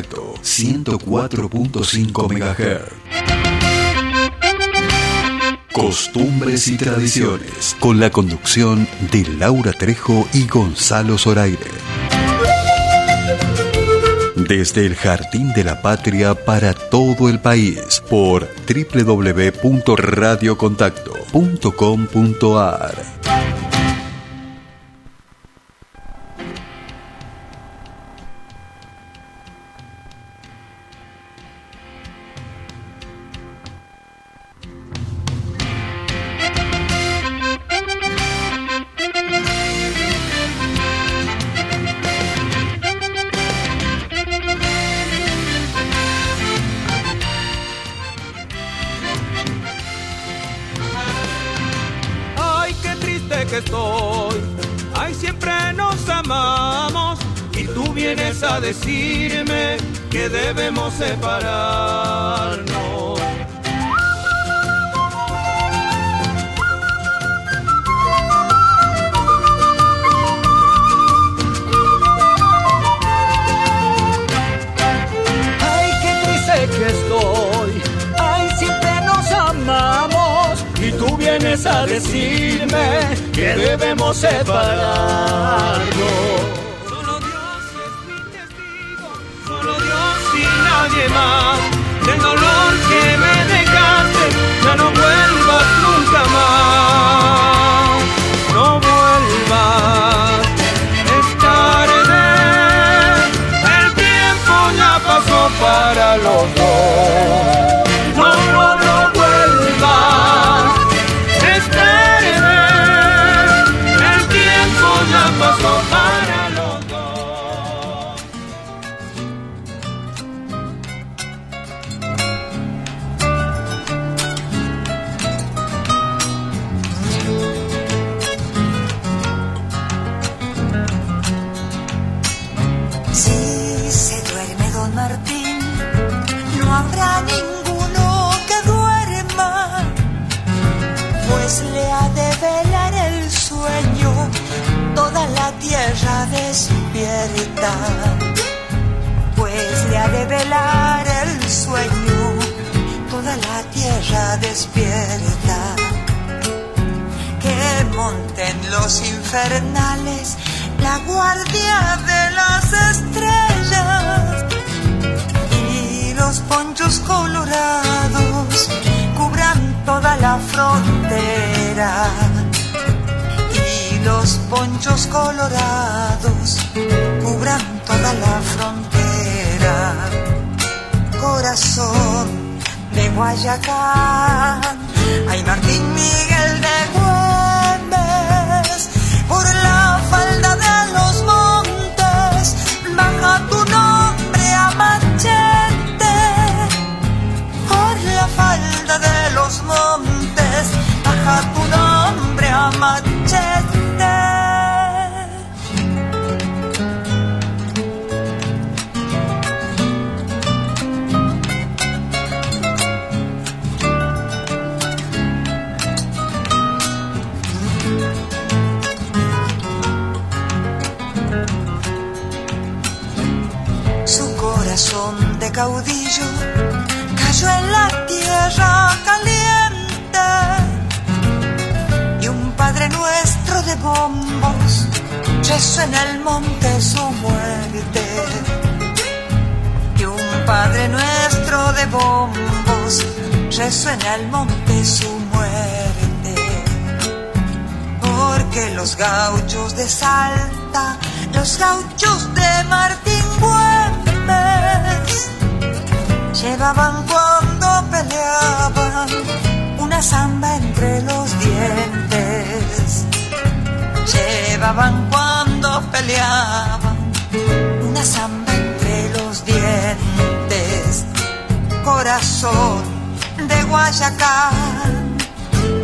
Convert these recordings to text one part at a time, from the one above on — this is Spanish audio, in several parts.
Contacto 104.5 MHz. Costumbres y tradiciones, con la conducción de Laura Trejo y Gonzalo Zoraire. Desde el Jardín de la Patria para todo el país por www.radiocontacto.com.ar.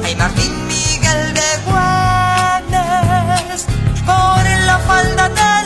mi Martín Miguel de Güemes por la falda del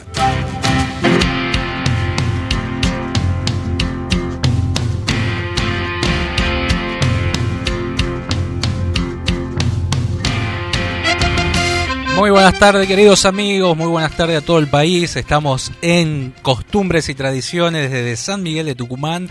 Muy buenas tardes queridos amigos, muy buenas tardes a todo el país. Estamos en Costumbres y Tradiciones desde San Miguel de Tucumán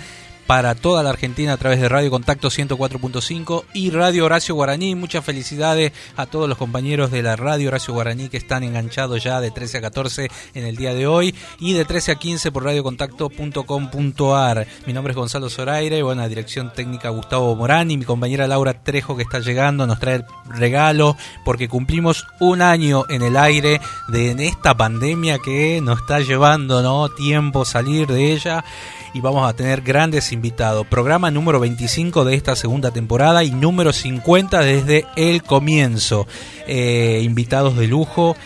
para toda la Argentina a través de Radio Contacto 104.5 y Radio Horacio Guaraní. Muchas felicidades a todos los compañeros de la Radio Horacio Guaraní que están enganchados ya de 13 a 14 en el día de hoy y de 13 a 15 por radiocontacto.com.ar. Mi nombre es Gonzalo Zoraire bueno, dirección técnica Gustavo Morán y mi compañera Laura Trejo que está llegando nos trae el regalo porque cumplimos un año en el aire de esta pandemia que nos está llevando ¿no? tiempo salir de ella y vamos a tener grandes invitados. Programa número 25 de esta segunda temporada y número 50 desde el comienzo. Eh, invitados de lujo.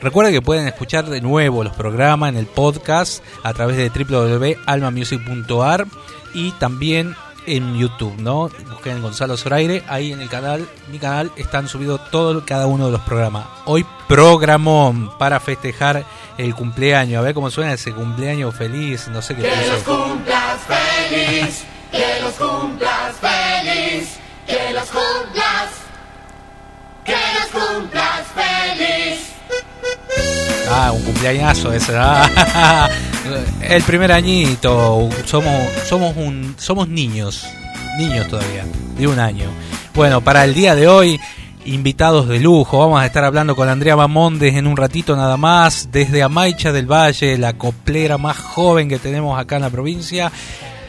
Recuerden que pueden escuchar de nuevo los programas en el podcast a través de www.almamusic.ar y también en YouTube, ¿no? Busquen Gonzalo Zoraire, ahí en el canal, mi canal, están subidos todo, cada uno de los programas. Hoy programón para festejar el cumpleaños, a ver cómo suena ese cumpleaños feliz, no sé qué. Que los cumplas feliz, que los cumplas feliz, que los cumplas, que los cumplas. Ah, un cumpleañazo ese. El primer añito. Somos, somos, un, somos niños. Niños todavía. De un año. Bueno, para el día de hoy, invitados de lujo. Vamos a estar hablando con Andrea Mamondes en un ratito nada más. Desde Amaicha del Valle, la coplera más joven que tenemos acá en la provincia.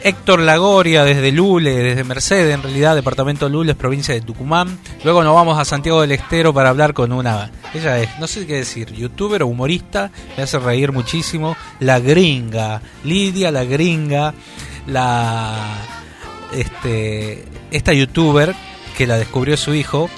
Héctor Lagoria desde Lule, desde Mercedes, en realidad, departamento Lules, provincia de Tucumán. Luego nos vamos a Santiago del Estero para hablar con una, ella es, no sé qué decir, youtuber o humorista, me hace reír muchísimo, la gringa, Lidia la gringa, la, este, esta youtuber que la descubrió su hijo,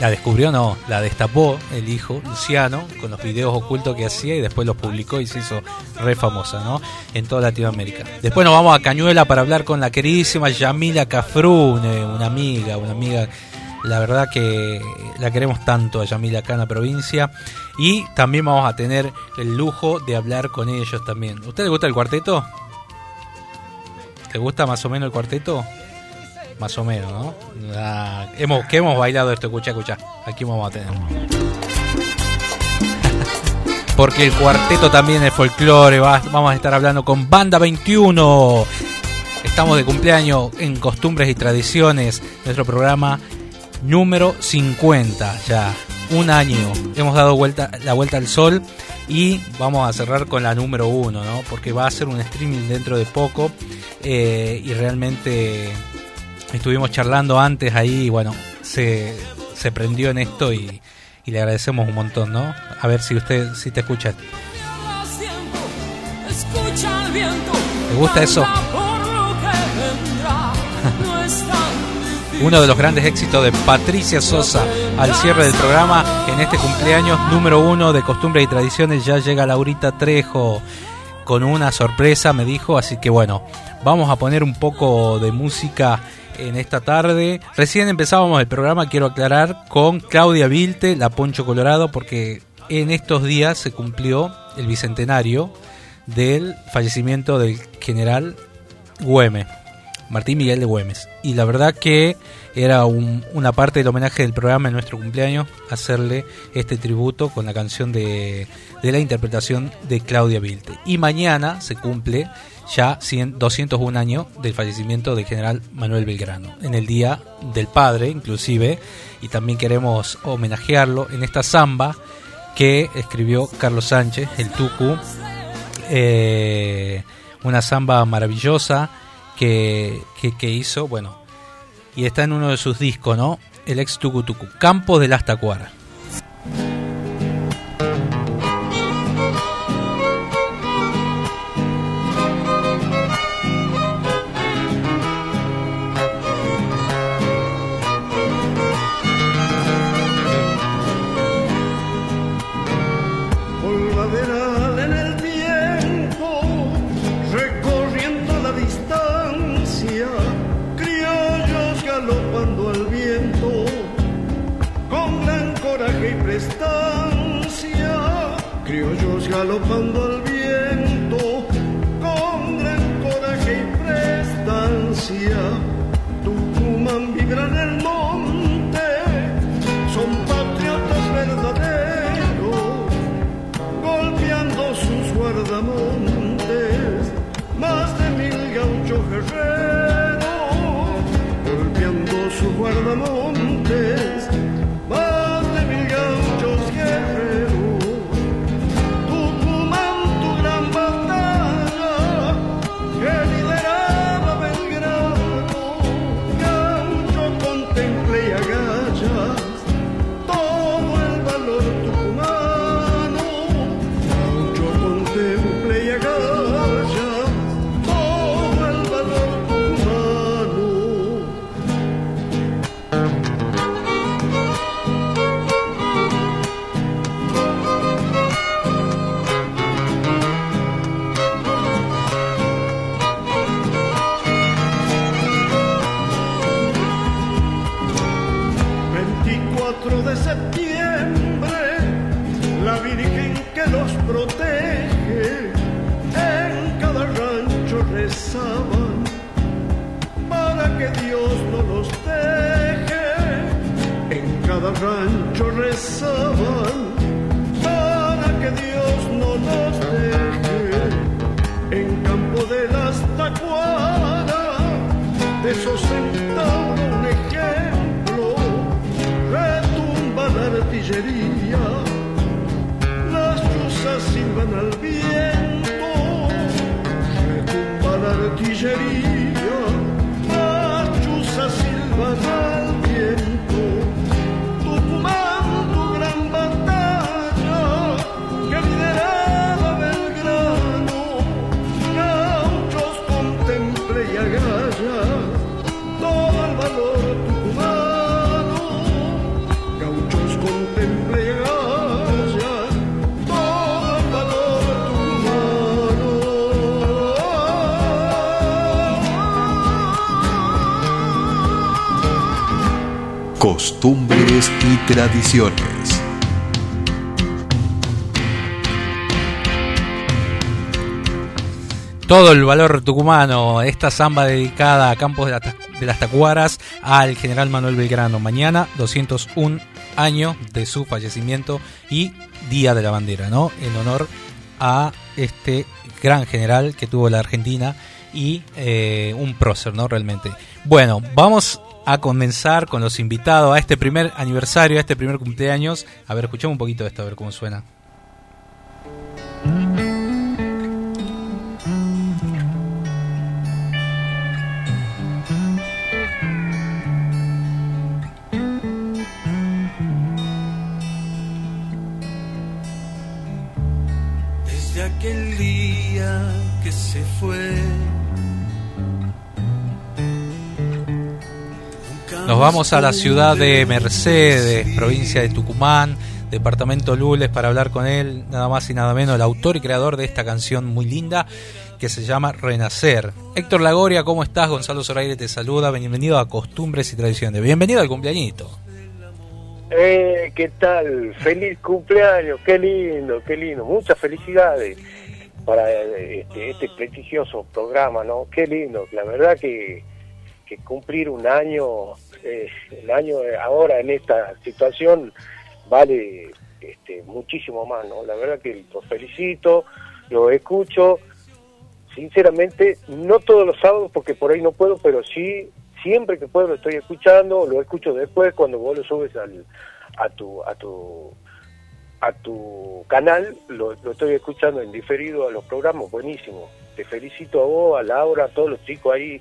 la descubrió, no, la destapó el hijo, Luciano, con los videos ocultos que hacía y después los publicó y se hizo re famosa, ¿no? En toda Latinoamérica. Después nos vamos a Cañuela para hablar con la queridísima Yamila Cafrune, una amiga, una amiga, la verdad que la queremos tanto a Yamila acá en la provincia. Y también vamos a tener el lujo de hablar con ellos también. ¿Usted le gusta el cuarteto? ¿Te gusta más o menos el cuarteto? Más o menos, ¿no? Hemos, que hemos bailado esto, escucha, escucha. Aquí vamos a tener. Porque el cuarteto también es folclore. vamos a estar hablando con Banda 21. Estamos de cumpleaños en Costumbres y Tradiciones. Nuestro programa número 50 ya. Un año. Hemos dado vuelta, la vuelta al sol. Y vamos a cerrar con la número uno, ¿no? Porque va a ser un streaming dentro de poco. Eh, y realmente estuvimos charlando antes ahí y bueno, se, se prendió en esto y, y, le agradecemos un montón, ¿no? A ver si usted, si te escucha. ¿Te gusta eso? Uno de los grandes éxitos de Patricia Sosa al cierre del programa en este cumpleaños número uno de costumbres y tradiciones ya llega Laurita Trejo con una sorpresa me dijo así que bueno vamos a poner un poco de música en esta tarde. Recién empezábamos el programa, quiero aclarar, con Claudia Vilte, la Poncho Colorado, porque en estos días se cumplió el bicentenario del fallecimiento del general Güemes, Martín Miguel de Güemes. Y la verdad que era una parte del homenaje del programa en nuestro cumpleaños, hacerle este tributo con la canción de, la interpretación de Claudia Vilte. Y mañana se cumple ya 201 años del fallecimiento del general Manuel Belgrano, en el Día del Padre inclusive, y también queremos homenajearlo en esta samba que escribió Carlos Sánchez, el Tucu, eh, una samba maravillosa que, que, hizo, bueno, y está en uno de sus discos, ¿no? El ex Tucu Tucu, Campo de ...de esos centauros un ejemplo retumba la artillería, las chuzas silban al viento, retumba la artillería, Costumbres y tradiciones. Todo el valor tucumano, esta samba dedicada a Campos de, las Tacuaras al general Manuel Belgrano. Mañana, 201 años de su fallecimiento y Día de la Bandera, ¿no? En honor a este gran general que tuvo la Argentina y eh, un prócer, ¿no? Realmente. Bueno, vamos a comenzar con los invitados a este primer aniversario, a este primer cumpleaños. A ver, escuchemos un poquito de esto, a ver cómo suena. Desde aquel día que se fue. Nos vamos a la ciudad de Mercedes, provincia de Tucumán, departamento Lules, para hablar con él, nada más y nada menos, el autor y creador de esta canción muy linda que se llama Renacer. Héctor Lagoria, ¿cómo estás? Gonzalo Zoraire te saluda, bienvenido a Costumbres y Tradiciones. Bienvenido al cumpleañito. Eh, ¿qué tal? Feliz cumpleaños, qué lindo, qué lindo. Muchas felicidades para este, este prestigioso programa, ¿no? Qué lindo. La verdad que cumplir un año, eh, el año eh, ahora en esta situación vale este, muchísimo más, ¿no? La verdad que los felicito, los escucho. Sinceramente, no todos los sábados porque por ahí no puedo, pero sí siempre que puedo lo estoy escuchando, lo escucho después cuando vos lo subes al, a tu a tu a tu canal, lo, lo estoy escuchando en diferido a los programas, buenísimo. Te felicito a vos, a Laura, a todos los chicos ahí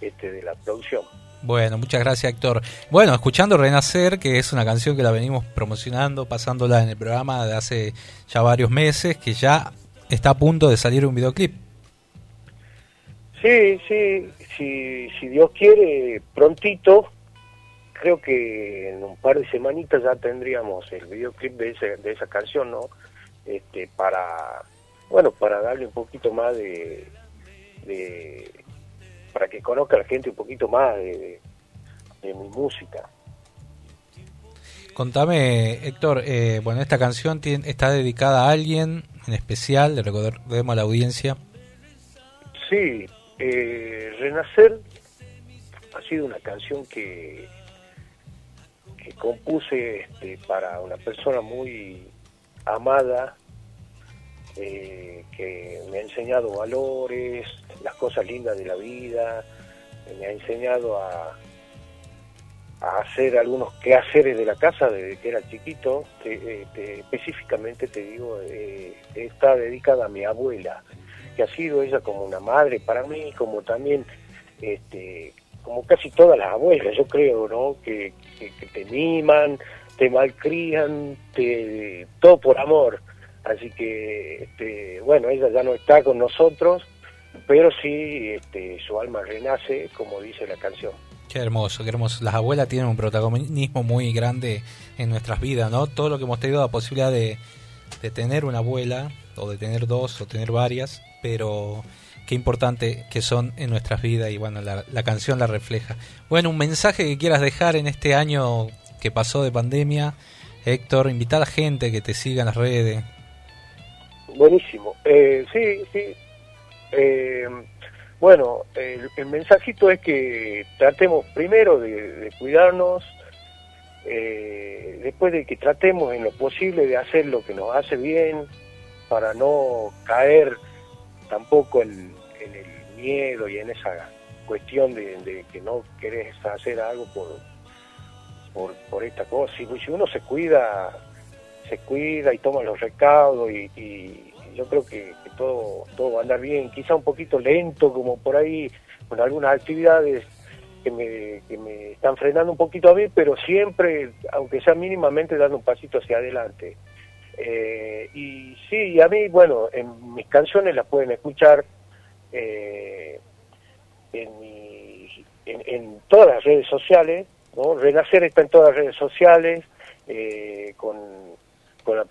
este, de la producción. Bueno, muchas gracias Héctor. Bueno, escuchando Renacer, que es una canción que la venimos promocionando, pasándola en el programa de hace ya varios meses, que ya está a punto de salir un videoclip. Sí, sí, si, si Dios quiere, prontito, creo que en un par de semanitas ya tendríamos el videoclip de, ese, de esa canción, ¿no? Este, para, bueno, para darle un poquito más de, de para que conozca la gente un poquito más de, de, de mi música. Contame, Héctor, eh, bueno, esta canción tiene- está dedicada a alguien, en especial, le recordemos a la audiencia. Sí, eh, Renacer ha sido una canción que, que compuse este, para una persona muy amada, eh, que me ha enseñado valores, las cosas lindas de la vida, me ha enseñado a, a hacer algunos quehaceres de la casa desde que era chiquito. Te- te- específicamente te digo, eh, está dedicada a mi abuela, que ha sido ella como una madre para mí, como también, este, como casi todas las abuelas, yo creo, ¿no? Que, que, que te miman, te malcrían, te, todo por amor. Así que, este, bueno, ella ya no está con nosotros, pero sí este, su alma renace, como dice la canción. Qué hermoso, qué hermoso. Las abuelas tienen un protagonismo muy grande en nuestras vidas, ¿no? Todo lo que hemos tenido la posibilidad de, de tener una abuela, o de tener dos, o tener varias, pero qué importante que son en nuestras vidas y bueno, la, la canción la refleja. Bueno, un mensaje que quieras dejar en este año que pasó de pandemia, Héctor, invitar a gente que te siga en las redes. Buenísimo. Eh, sí, sí. Eh, bueno, el, el mensajito es que tratemos primero de, cuidarnos, eh, después de que tratemos en lo posible de hacer lo que nos hace bien, para no caer tampoco en, en el miedo y en esa cuestión de, que no querés hacer algo por, por, por esta cosa. Si, si uno se cuida, se cuida y toma los recaudos y, yo creo que, todo, todo va a andar bien, quizá un poquito lento como por ahí con algunas actividades que me, que me están frenando un poquito a mí, pero siempre, aunque sea mínimamente, dando un pasito hacia adelante. Eh, y sí, a mí, bueno, en mis canciones las pueden escuchar eh, en, mi- en, en todas las redes sociales, ¿no? Renacer está en todas las redes sociales, eh, con, con, la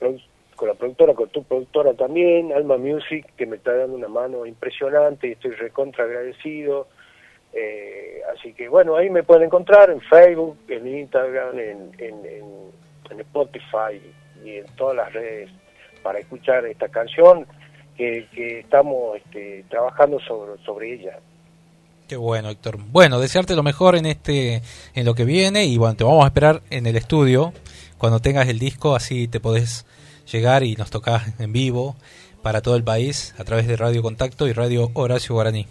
con la productora, con tu productora también, Alma Music, que me está dando una mano impresionante y estoy recontra agradecido. Eh, así que bueno, ahí me pueden encontrar en Facebook, en Instagram, en, en, Spotify y en todas las redes para escuchar esta canción que, que estamos este, trabajando sobre, sobre ella. Qué bueno, Héctor. Bueno, desearte lo mejor en este, en lo que viene y bueno, te vamos a esperar en el estudio cuando tengas el disco, así te podés llegar y nos tocas en vivo para todo el país a través de Radio Contacto y Radio Horacio Guaraní.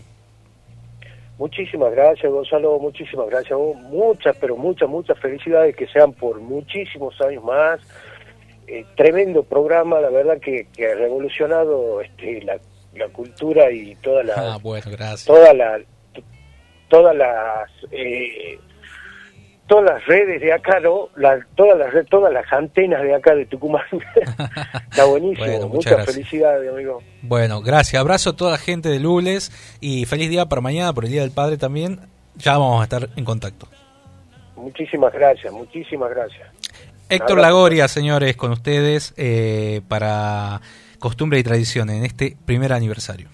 Muchísimas gracias, Gonzalo, muchísimas gracias. Muchas, pero muchas, muchas felicidades que sean por muchísimos años más. Eh, tremendo programa, la verdad que, que ha revolucionado este, la, la cultura y toda la, Ah, bueno, gracias. toda la, todas las eh, todas las redes de acá, ¿no? La- todas las todas las antenas de acá de Tucumán. Está buenísimo. Bueno, muchas felicidades, amigo. Bueno, gracias. Abrazo a toda la gente de Lules y feliz día para mañana, por el Día del Padre también. Ya vamos a estar en contacto. Muchísimas gracias, muchísimas gracias. Héctor. Lagoria, señores, con ustedes eh, para Costumbre y Tradición en este primer aniversario.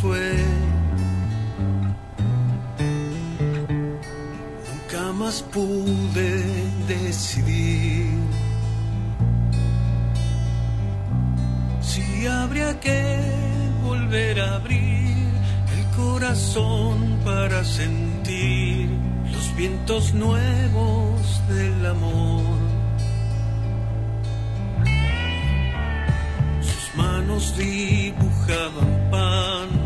Fue, nunca más pude decidir si habría que volver a abrir el corazón para sentir los vientos nuevos del amor. Sus manos dibujaban pan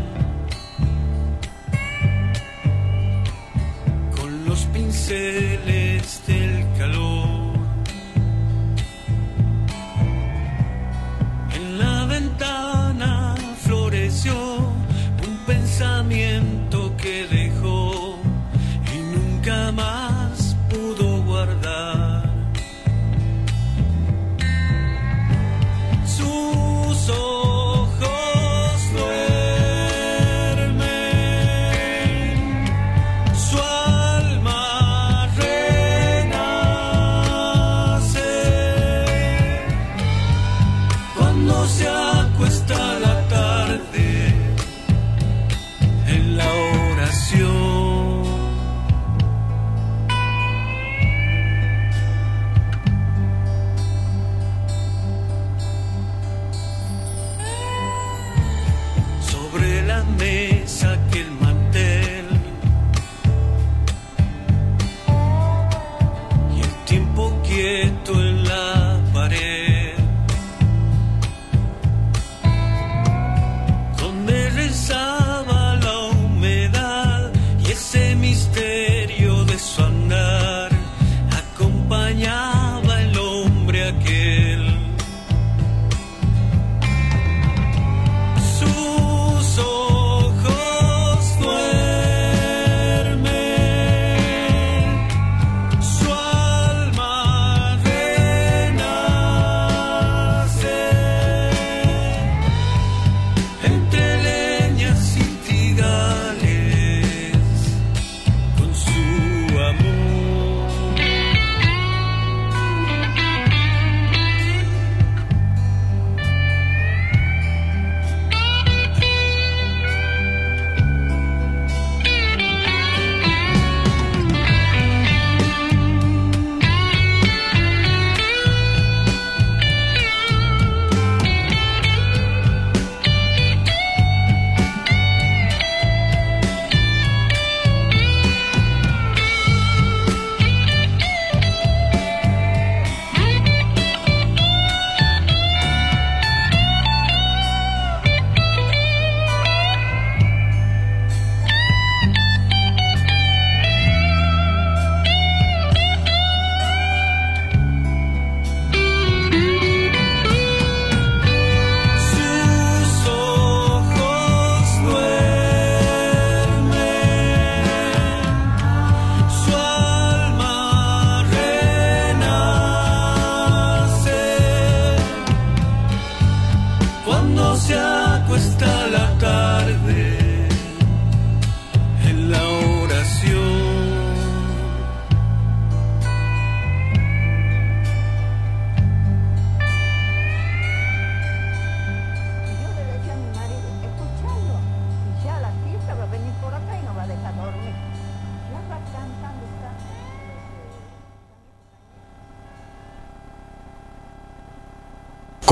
pinceles del calor. En la ventana floreció un pensamiento que dejó y nunca más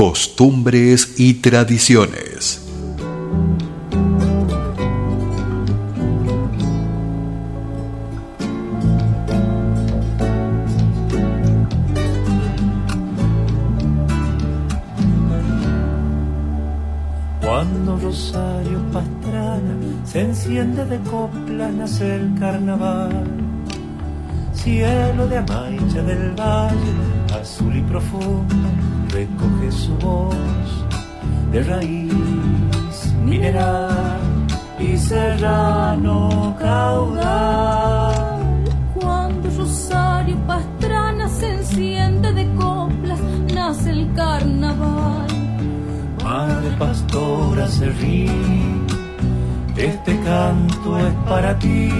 Costumbres y tradiciones. Cuando Rosario Pastrana se enciende de coplas, nace el carnaval. Cielo de Amaicha del Valle, azul y profundo, recoge su voz de raíz mineral y serrano caudal. Cuando Rosario Pastrana se enciende de coplas, nace el carnaval. Madre pastora se ríe, este canto es para ti.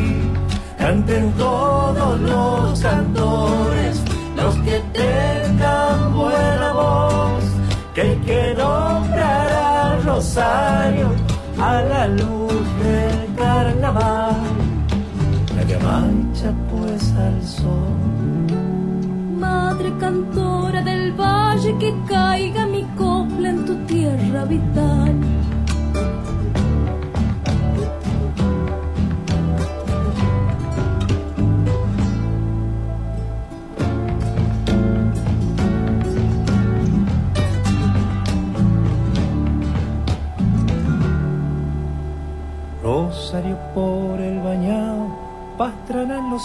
Canten todos los cantores, los que tengan buena voz, que hay que nombrar a Rosario a la luz del carnaval. La que mancha pues al sol. Madre cantora del valle, que caiga mi copla en tu tierra vital.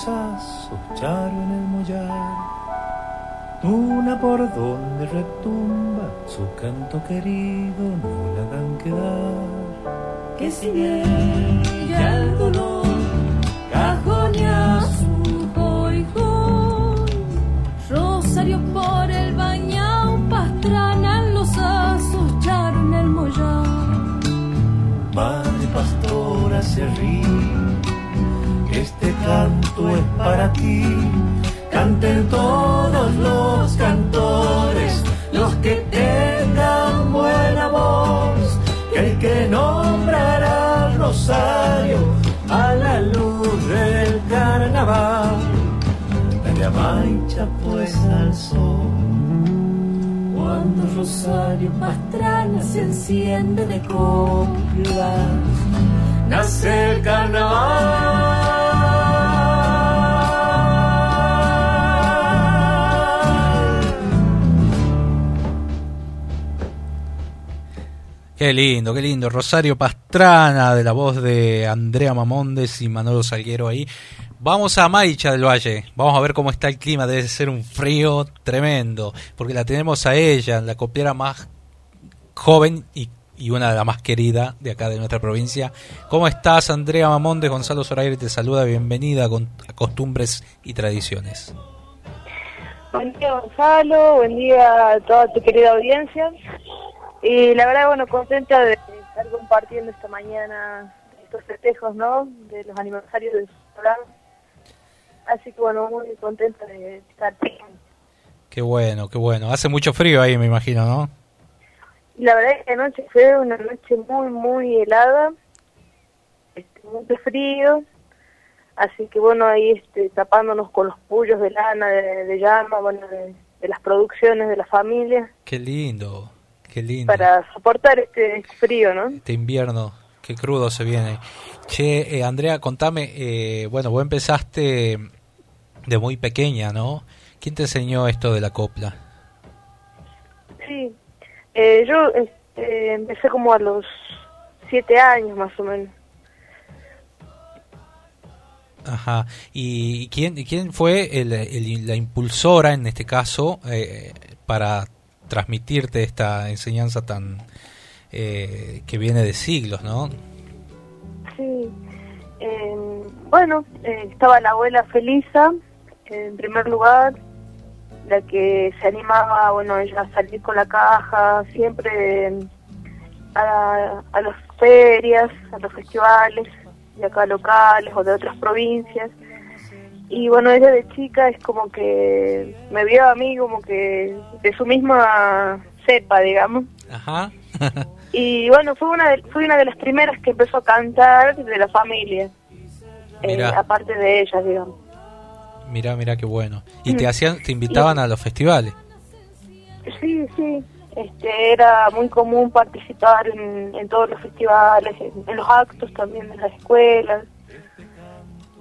Asos, charo en el mollar. Una por donde retumba su canto querido, no la hagan quedar. Que si bien ya el dolor cajonea su hoy. Rosario por el bañao, pastrana en los asos, charo en el mollar. Madre pastora se ríe, este canto es para ti. Canten todos los cantores, los que tengan buena voz, que hay que nombrar a Rosario a la luz del carnaval. La llamancha pues al sol. Cuando Rosario Pastrana se enciende de coplas, nace el carnaval. Qué lindo, qué lindo. Rosario Pastrana, de la voz de Andrea Mamondes y Manolo Salguero ahí. Vamos a Maicha del Valle. Vamos a ver cómo está el clima. Debe ser un frío tremendo. Porque la tenemos a ella, la copiera más joven y, y una de las más queridas de acá de nuestra provincia. ¿Cómo estás, Andrea Mamonde? Gonzalo Zoraire te saluda. Bienvenida con- a Costumbres y Tradiciones. Buen día Gonzalo, buen día a toda tu querida audiencia. Y la verdad, bueno, contenta de estar compartiendo esta mañana estos festejos, ¿no? De los aniversarios del programa. Así que bueno, muy contenta de estar aquí. Qué bueno, qué bueno. Hace mucho frío ahí, me imagino, ¿no? La verdad es que anoche fue una noche muy, muy helada, este, mucho frío. Así que bueno, ahí este, tapándonos con los pullos de lana, de, de llama, bueno, de, de las producciones de la familia, Qué lindo, qué lindo. para soportar este frío, ¿no? Este invierno, qué crudo se viene. Che, eh, Andrea, contame, eh, bueno, vos empezaste de muy pequeña, ¿no? ¿Quién te enseñó esto de la copla? Sí, eh, yo este, empecé como a los siete años más o menos. Ajá. ¿Y quién, quién fue el- el- la impulsora, en este caso, eh, para transmitirte esta enseñanza tan eh, que viene de siglos, ¿no? Sí, eh, bueno, estaba la abuela Felisa en primer lugar, la que se animaba, bueno, ella a salir con la caja, siempre eh, a, a las ferias, a los festivales, de acá locales o de otras provincias. Y bueno, ella de chica es como que me vio a mí como que de su misma cepa, digamos. Ajá. Y bueno, fue una de, fui una de las primeras que empezó a cantar de la familia, eh, aparte de ella, digamos. Mirá, mirá qué bueno. Y te hacían, te invitaban a los festivales. Sí, sí, este, era muy común participar en, en todos los festivales, en, en los actos también de las escuelas.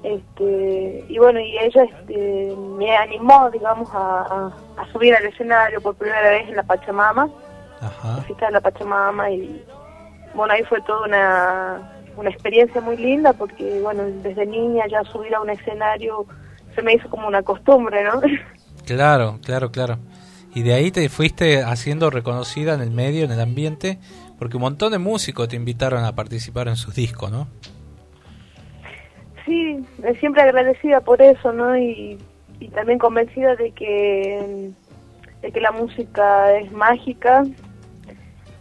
Este, y bueno, y ella este, me animó, digamos, a, a- a subir al escenario por primera vez en la Pachamama, Ajá. la fiesta de la Pachamama, y bueno, ahí fue toda una, una experiencia muy linda porque, bueno, desde niña ya subir a un escenario se me hizo como una costumbre, ¿no? Claro, claro, claro. Y de ahí te fuiste haciendo reconocida en el medio, en el ambiente, porque un montón de músicos te invitaron a participar en sus discos, ¿no? Sí, siempre agradecida por eso, ¿no? Y, también convencida de que, de que la música es mágica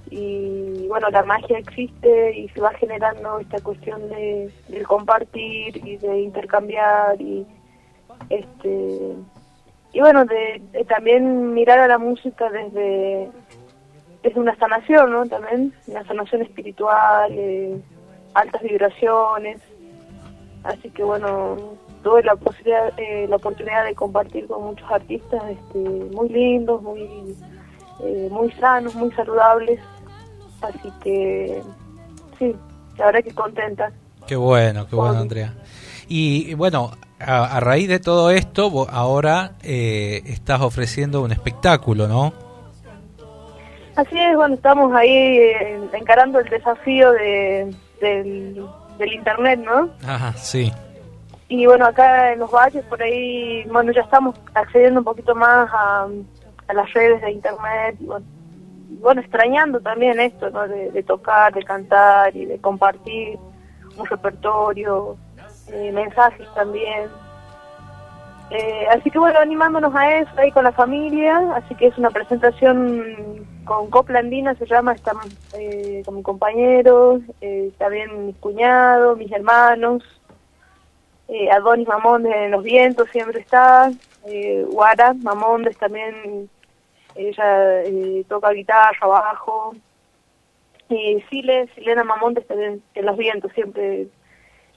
y bueno, la magia existe y se va generando esta cuestión de, compartir y de intercambiar y este y bueno, de, de también mirar a la música desde desde una sanación, ¿no? También una sanación espiritual, eh, altas vibraciones. Así que bueno, tuve la posibilidad, eh, la oportunidad de compartir con muchos artistas este, muy lindos, muy, eh, muy sanos, muy saludables. Así que sí, la verdad que contenta. Qué bueno, qué bueno. Andrea. Y bueno, a, a raíz de todo esto, vos ahora eh, estás ofreciendo un espectáculo, ¿no? Así es, bueno, estamos ahí eh, encarando el desafío de, del, del internet, ¿no? Ajá, sí. Y bueno, acá en los valles, por ahí, bueno, ya estamos accediendo un poquito más a, a las redes de internet. y Bueno, y bueno, extrañando también esto, ¿no? De, de tocar, de cantar y de compartir un repertorio, eh, mensajes también. Eh, así que bueno, animándonos a eso ahí con la familia, así que es una presentación con Copla Andina, se llama, estamos eh, con mi compañero, eh, también mis cuñados, mis hermanos, eh, Adonis Mamondes en los vientos siempre está, eh, Guara Mamondes también, ella eh, toca guitarra, bajo, y Sile, Silena Mamondes también en los vientos siempre,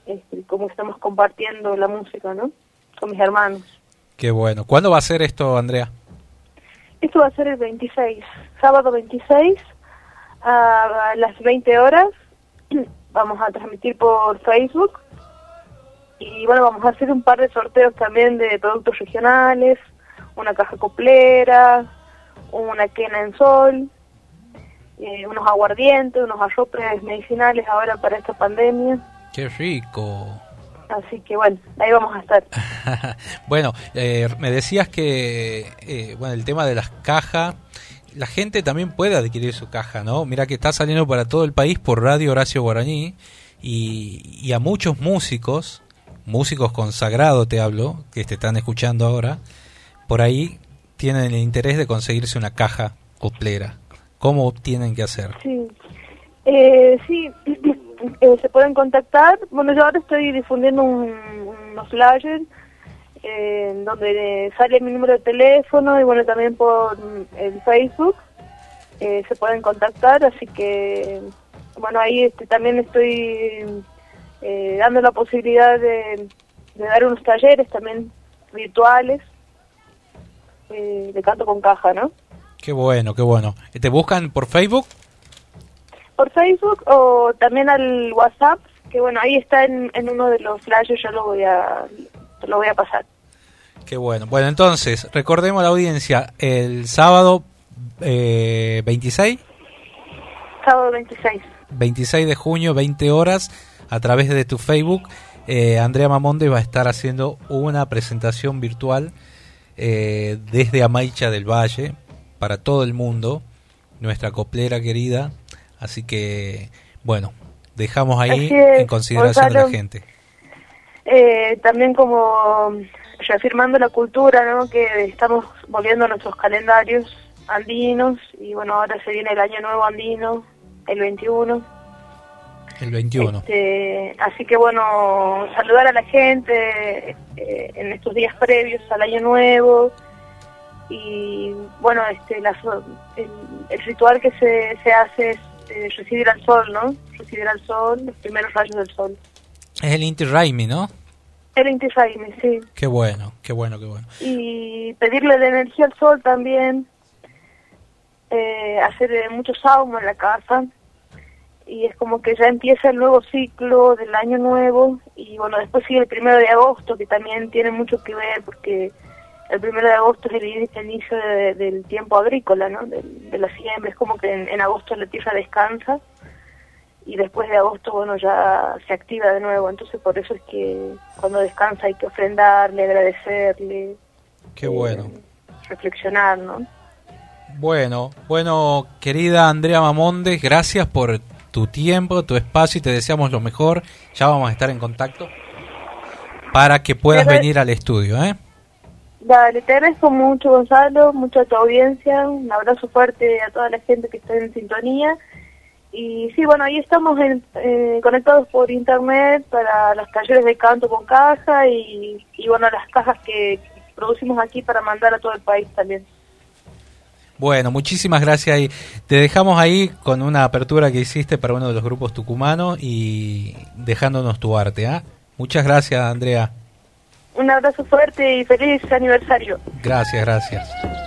este, como estamos compartiendo la música, ¿no? Con mis hermanos. Qué bueno. ¿Cuándo va a ser esto, Andrea? Esto va a ser el 26, sábado 26 a las 20 horas. Vamos a transmitir por Facebook y bueno, vamos a hacer un par de sorteos también de productos regionales, una caja coplera, una quena en sol, eh, unos aguardientes, unos arropes medicinales ahora para esta pandemia. Qué rico. Así que bueno, ahí vamos a estar. bueno, eh, me decías que eh, bueno el tema de las cajas, la gente también puede adquirir su caja, ¿no? Mira que está saliendo para todo el país por Radio Horacio Guaraní y, a muchos músicos, músicos consagrados te hablo, que te están escuchando ahora, por ahí tienen el interés de conseguirse una caja coplera. ¿Cómo tienen que hacer? Sí, eh, sí, eh, se pueden contactar. Bueno, yo ahora estoy difundiendo un, unos flyers eh, donde sale mi número de teléfono y bueno, también por el Facebook eh, se pueden contactar, así que bueno, ahí este, también estoy eh, dando la posibilidad de, de dar unos talleres también virtuales eh, de canto con caja, ¿no? Qué bueno, qué bueno. ¿Te buscan por Facebook? por Facebook o también al WhatsApp, que bueno, ahí está en, en uno de los flashes, yo lo voy a te lo voy a pasar. Qué bueno. Bueno, entonces, recordemos a la audiencia, el sábado eh, 26, Sábado 26. 26 de junio, 20 horas, a través de tu Facebook, eh, Andrea Mamonde va a estar haciendo una presentación virtual eh, desde Amaicha del Valle para todo el mundo, nuestra coplera querida. Así que, bueno, dejamos ahí es, en consideración de la Gonzalo. gente. Eh, también como reafirmando la cultura, ¿no? Que estamos volviendo a nuestros calendarios andinos y bueno, ahora se viene el año nuevo andino, el 21. El 21. Este, así que bueno, saludar a la gente eh, en estos días previos al año nuevo y bueno, este, el, el ritual que se, se hace es eh, recibir al sol, ¿no? Recibir al sol, los primeros rayos del sol. Es el Inti Raimi, ¿no? El Inti Raymi, sí. Qué bueno, qué bueno, qué bueno. Y pedirle la energía al sol también, eh, hacer eh, mucho en la casa y es como que ya empieza el nuevo ciclo del año nuevo y bueno, después sigue el primero de agosto que también tiene mucho que ver porque el primero de agosto es el, ini- el inicio de- del tiempo agrícola, ¿no? Del- de la siembra, es como que en, en agosto la tierra descansa y después de agosto, bueno, ya se activa de nuevo, entonces por eso es que cuando descansa hay que ofrendarle, agradecerle, Qué bueno. reflexionar, ¿no? Bueno, bueno, querida Andrea Mamonde, gracias por tu tiempo, tu espacio y te deseamos lo mejor. Ya vamos a estar en contacto para que puedas venir al estudio, ¿eh? Dale, te agradezco mucho, Gonzalo, mucho a tu audiencia, un abrazo fuerte a toda la gente que está en sintonía. Y sí, bueno, ahí estamos en- eh, conectados por internet para los talleres de canto con caja y, y bueno, las cajas que producimos aquí para mandar a todo el país también. Bueno, muchísimas gracias y te dejamos ahí con una apertura que hiciste para uno de los grupos tucumanos y dejándonos tu arte, ¿ah? Muchas gracias, Andrea. Un abrazo fuerte y feliz aniversario. Gracias, gracias.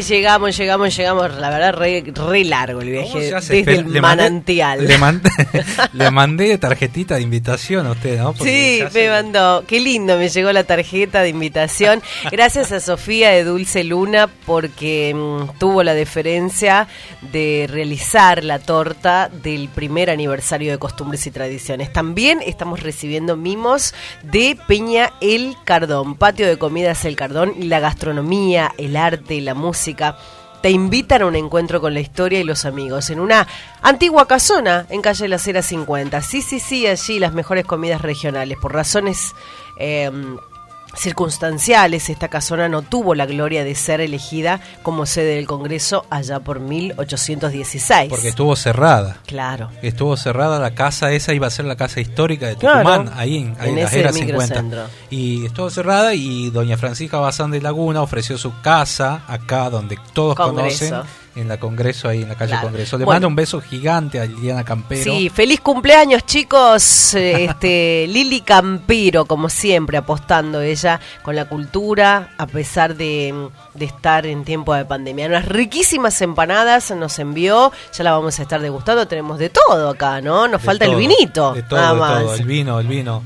13 y 35 minutos. que llegamos, llegamos, llegamos. La verdad, re, re largo el ¿Cómo viaje desde el le mandé- manantial. Le mandé, le mandé tarjetita de invitación a usted, ¿no? Porque Sí, me se- mandó. Qué lindo, me llegó la tarjeta de invitación. Gracias a Sofía de Dulce Luna porque mm, tuvo la deferencia de realizar la torta del primer aniversario de Costumbres y Tradiciones. También estamos recibiendo mimos de Peña El Cardón, patio de comidas El Cardón y la gastronomía, el arte, la música. Te invitan a un encuentro con la historia y los amigos en una antigua casona en calle La Cera 50. Sí, sí, sí, allí las mejores comidas regionales. Por razones eh, circunstanciales, esta casona no tuvo la gloria de ser elegida como sede del Congreso allá por 1816. Porque estuvo cerrada. Claro. Estuvo cerrada la casa, esa iba a ser la casa histórica de Claro. Tucumán, ahí en, ahí En en la ese era microcentro. 50. Y estuvo cerrada y doña Francisca Bazán de Laguna ofreció su casa acá donde todos Congreso. conocen, en la Congreso, ahí en la calle Claro. Congreso. Le Bueno. mando un beso gigante a Liliana Campero. Sí, feliz cumpleaños chicos, Eh, este Lili Campiro, como siempre, apostando ella con la cultura, a pesar de, de estar en tiempo de pandemia. Unas riquísimas empanadas nos envió, ya la vamos a estar degustando, tenemos de todo acá, ¿no? Nos De falta el vinito, De todo, nada de más. todo. El vino, el vino.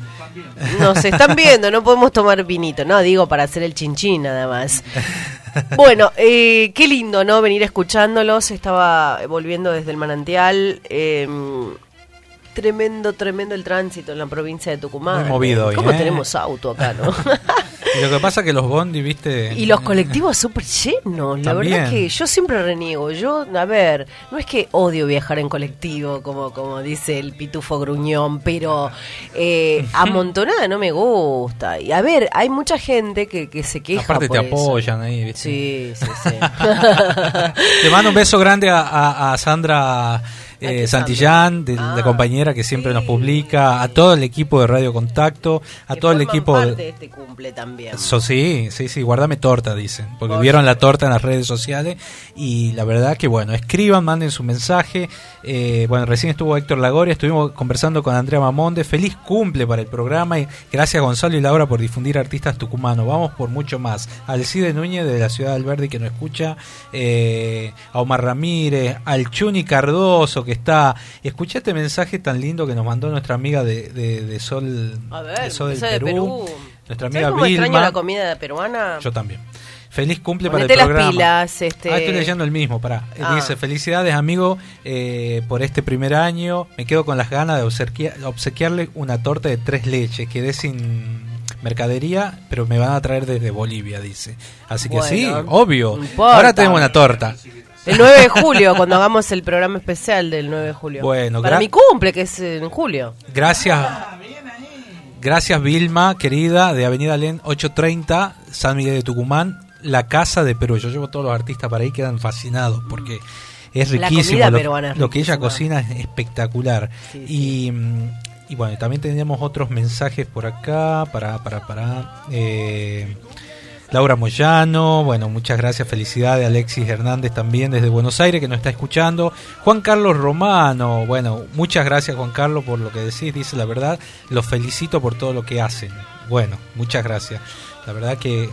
Nos están viendo, no podemos tomar vinito, no, digo para hacer el chinchín nada más. Bueno, eh, qué lindo, ¿no? Venir escuchándolos. Estaba volviendo desde el manantial. eh, tremendo, tremendo el tránsito en la provincia de Tucumán. Muy movido hoy, ¿Cómo ¿eh? tenemos auto acá, no? Y lo que pasa es que los bondi, viste. y los colectivos súper llenos. La verdad También. que yo siempre reniego. Yo, a ver, no es que odio viajar en colectivo, como, como dice el pitufo gruñón, pero eh, amontonada no me gusta. Y a ver, hay mucha gente que, que se queja. Aparte por te eso. apoyan ahí, ¿viste? Sí, sí, sí. Le mando un beso grande a, a- a Sandra eh, Santillán, de Ah, la compañera que siempre nos publica, a todo el equipo de Radio Contacto, a Que todo el equipo parte de... de este cumple también. So, sí, sí, sí, guardame torta, dicen, porque Por vieron la torta en las redes sociales y la verdad que bueno, escriban, manden su mensaje. Eh, bueno, recién estuvo Héctor Lagoria, estuvimos conversando con Andrea Mamonde, feliz cumple para el programa y gracias Gonzalo y Laura por difundir artistas tucumanos, vamos por mucho más. Alcide Núñez de la ciudad del Verde que nos escucha, eh, a Omar Ramírez, al Chuni Cardoso que está, escuché este mensaje tan lindo que nos mandó nuestra amiga de, de- de Sol, A ver, de Sol del Perú, Perú. nuestra ¿Sabes amiga cómo extraño la comida peruana? Yo también. Feliz cumple Ponete para el las programa. pilas, este- Ah, estoy leyendo el mismo, pará. Ah. Dice, felicidades amigo eh, por este primer año. Me quedo con las ganas de obsequia- obsequiarle una torta de tres leches. Quedé sin mercadería, pero me van a traer desde Bolivia, dice. Así que sí, obvio. importa. Ahora tenemos una torta. El 9 de julio, cuando hagamos el programa especial del 9 de julio. Bueno, Para mi cumple, que es en julio. Gracias. Gracias Vilma, querida, de Avenida Len 830, San Miguel de Tucumán, la casa de Perú. Yo llevo todos los artistas para ahí, quedan fascinados porque es La riquísimo. comida lo, es lo que ella cocina es espectacular. Sí, Y, y bueno, también tenemos otros mensajes por acá para, para, para. eh, Laura Moyano, bueno, muchas gracias, felicidades Alexis Hernández también desde Buenos Aires que nos está escuchando. Juan Carlos Romano, bueno, muchas gracias Juan Carlos por lo que decís, dice la verdad, los felicito por todo lo que hacen. Bueno, muchas gracias. La verdad que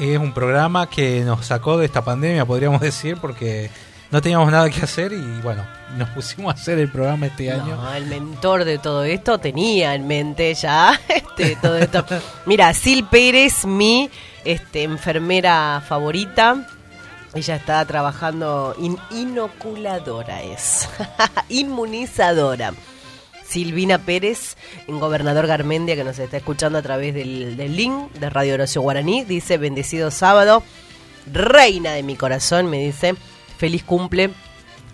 es un programa que nos sacó de esta pandemia, podríamos decir, porque no teníamos nada que hacer y bueno, nos pusimos a hacer el programa este año. No, el mentor de todo esto tenía en mente ya este, todo esto. Mira, Sil Pérez, mi este, enfermera favorita. Ella está trabajando in- inoculadora, es inmunizadora. Silvina Pérez, en Gobernador Garmendia, que nos está escuchando a través del, del link de Radio Horacio Guaraní, dice, bendecido sábado, reina de mi corazón, me dice, feliz cumple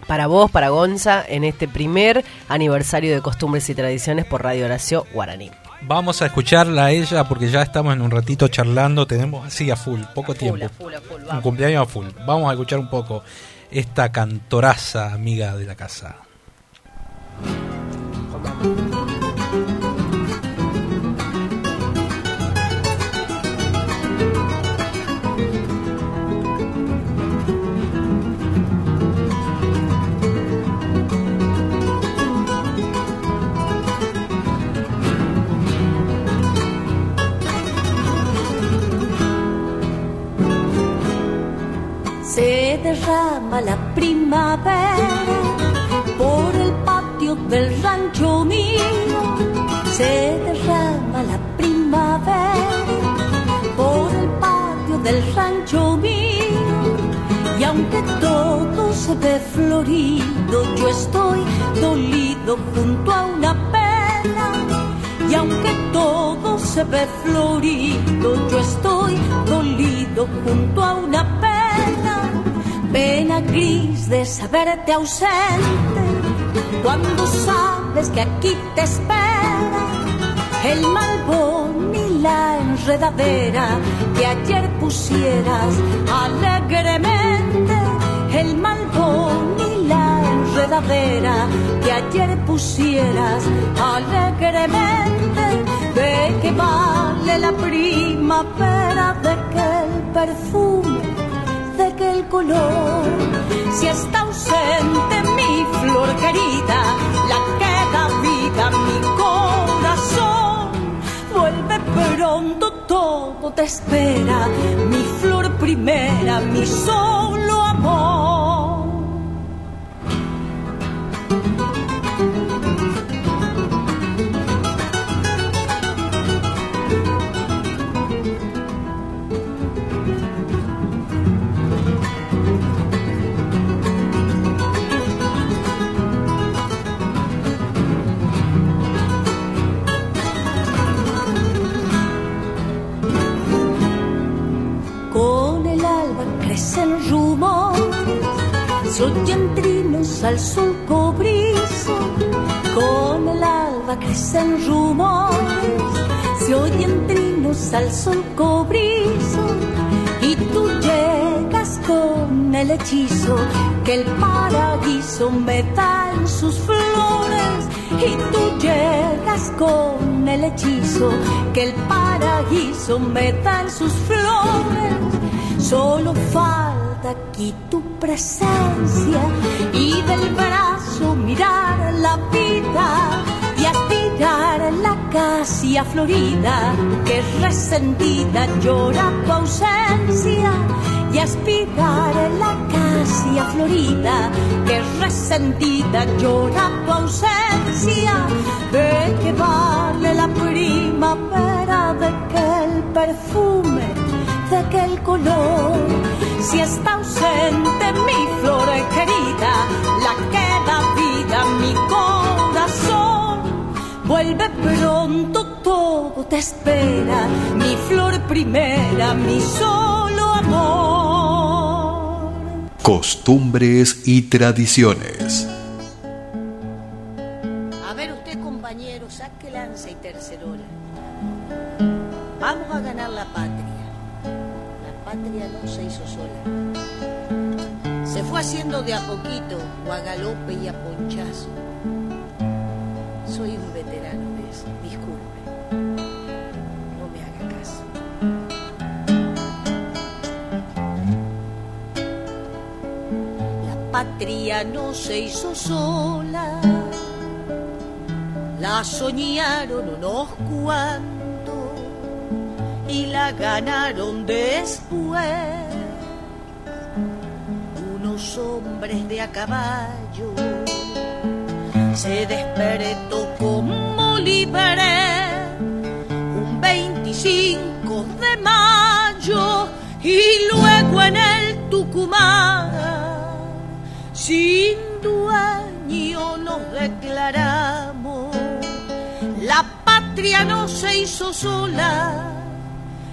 para vos, para Gonza, en este primer aniversario de costumbres y tradiciones por Radio Horacio Guaraní. Vamos a escucharla a ella porque ya estamos en un ratito charlando, tenemos así a full, poco tiempo. a full, a full, un cumpleaños a full. Vamos a escuchar un poco esta cantoraza amiga de la casa. Se derrama la primavera por el patio del rancho mío. Se derrama la primavera por el patio del rancho mío. Y aunque todo se ve florido, yo estoy dolido junto a una pena. Y aunque todo se ve florido, yo estoy dolido junto a una pena. Gris de saberte ausente, cuando sabes que aquí te espera el malbón y la enredadera que ayer pusieras alegremente. El malbón y la enredadera que ayer pusieras alegremente. De que vale la primavera, de que perfume, color, si está ausente mi flor querida, la que da vida a mi corazón. Vuelve pronto, todo te espera, mi flor primera, mi solo amor. Se oyen trinos al sol cobrizo. Con el alba crecen rumores, se oyen trinos al sol cobrizo. Y tú llegas con el hechizo que el paraíso me da en sus flores. Y tú llegas con el hechizo que el paraíso me da en sus flores. Solo falta tu presencia y del brazo mirar la vida y aspirar la casia florida que resentida llora tu ausencia y aspirar la casia florida que resentida llora tu ausencia. De que vale la primavera de que el perfume de que el color. Si está ausente mi flor querida la que da vida a mi corazón. Vuelve pronto todo te espera mi flor primera mi solo amor. Costumbres y tradiciones. Haciendo de a poquito, o a galope y a ponchazo. Soy un veterano de eso, disculpe. No me haga caso. La patria no se hizo sola la soñaron unos cuantos y la ganaron después. Unos hombres de a caballo. Se despertó como libre un 25 de mayo y luego en el Tucumán. Sin dueño nos declaramos la patria no se hizo sola.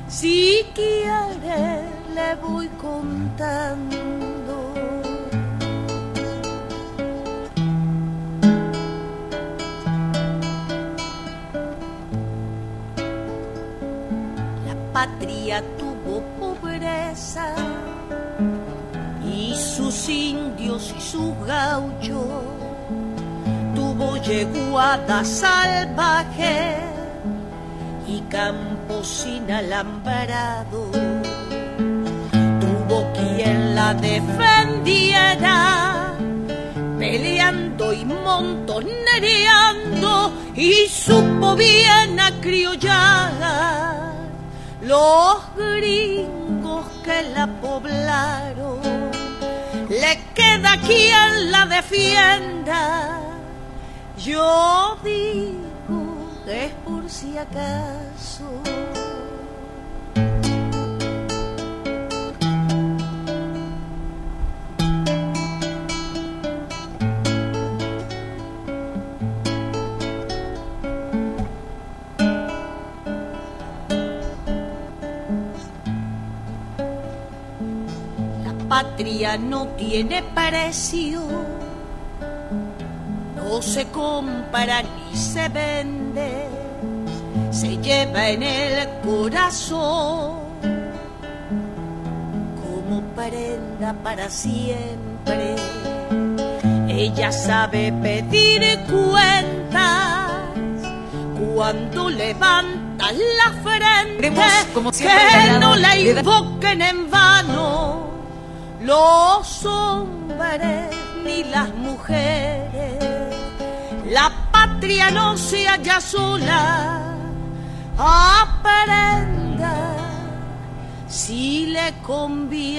Si quiere le voy contando patria tuvo pobreza y sus indios y sus gauchos tuvo yeguada salvaje y campos sin alambrado. Tuvo quien la defendiera, peleando y montonereando, y supo bien acriollar los gringos que la poblaron le queda quien la defienda. Yo digo que es por si acaso. Patria no tiene precio, no se compra ni se vende, se lleva en el corazón. Como prenda para siempre. Ella sabe pedir cuentas. Cuando levanta la frente, como siempre, que no la invoquen en vano los hombres ni las mujeres. La patria no se halla sola, aprenda si le conviene.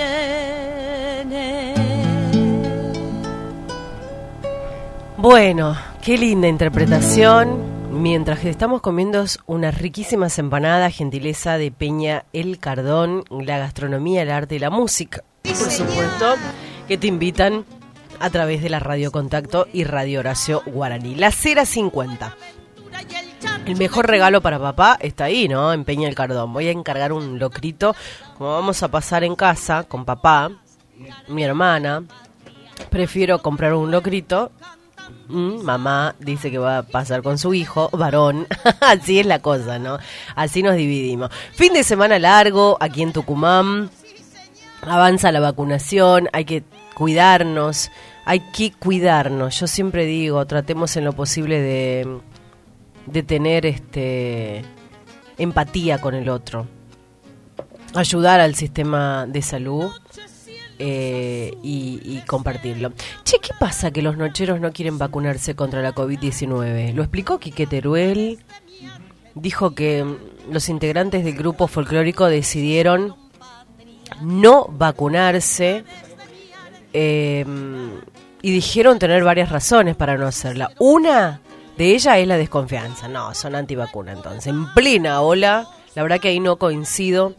Bueno, qué linda interpretación. Mientras que estamos comiendo unas riquísimas empanadas, gentileza de Peña El Cardón, la gastronomía, el arte y la música. Por supuesto, que te invitan a través de la Radio Contacto y Radio Horacio Guaraní. La Cera 50. El mejor regalo para papá está ahí, ¿no? En Peña El Cardón. Voy a encargar un locrito. Como vamos a pasar en casa con papá, mi hermana, prefiero comprar un locrito. Mm, mamá dice que va a pasar con su hijo, varón. Así es la cosa, ¿no? Así nos dividimos. Fin de semana largo aquí en Tucumán. Avanza la vacunación, hay que cuidarnos, hay que cuidarnos. Yo siempre digo, tratemos en lo posible de, de tener este empatía con el otro. Ayudar al sistema de salud eh, y, y compartirlo. Che, ¿qué pasa que los nocheros no quieren vacunarse contra la COVID-19? Lo explicó Quique Teruel. Dijo que los integrantes del grupo folclórico decidieron no vacunarse eh, y dijeron tener varias razones para no hacerla. Una de ellas es la desconfianza. No, son antivacuna entonces. En plena ola, la verdad que ahí no coincido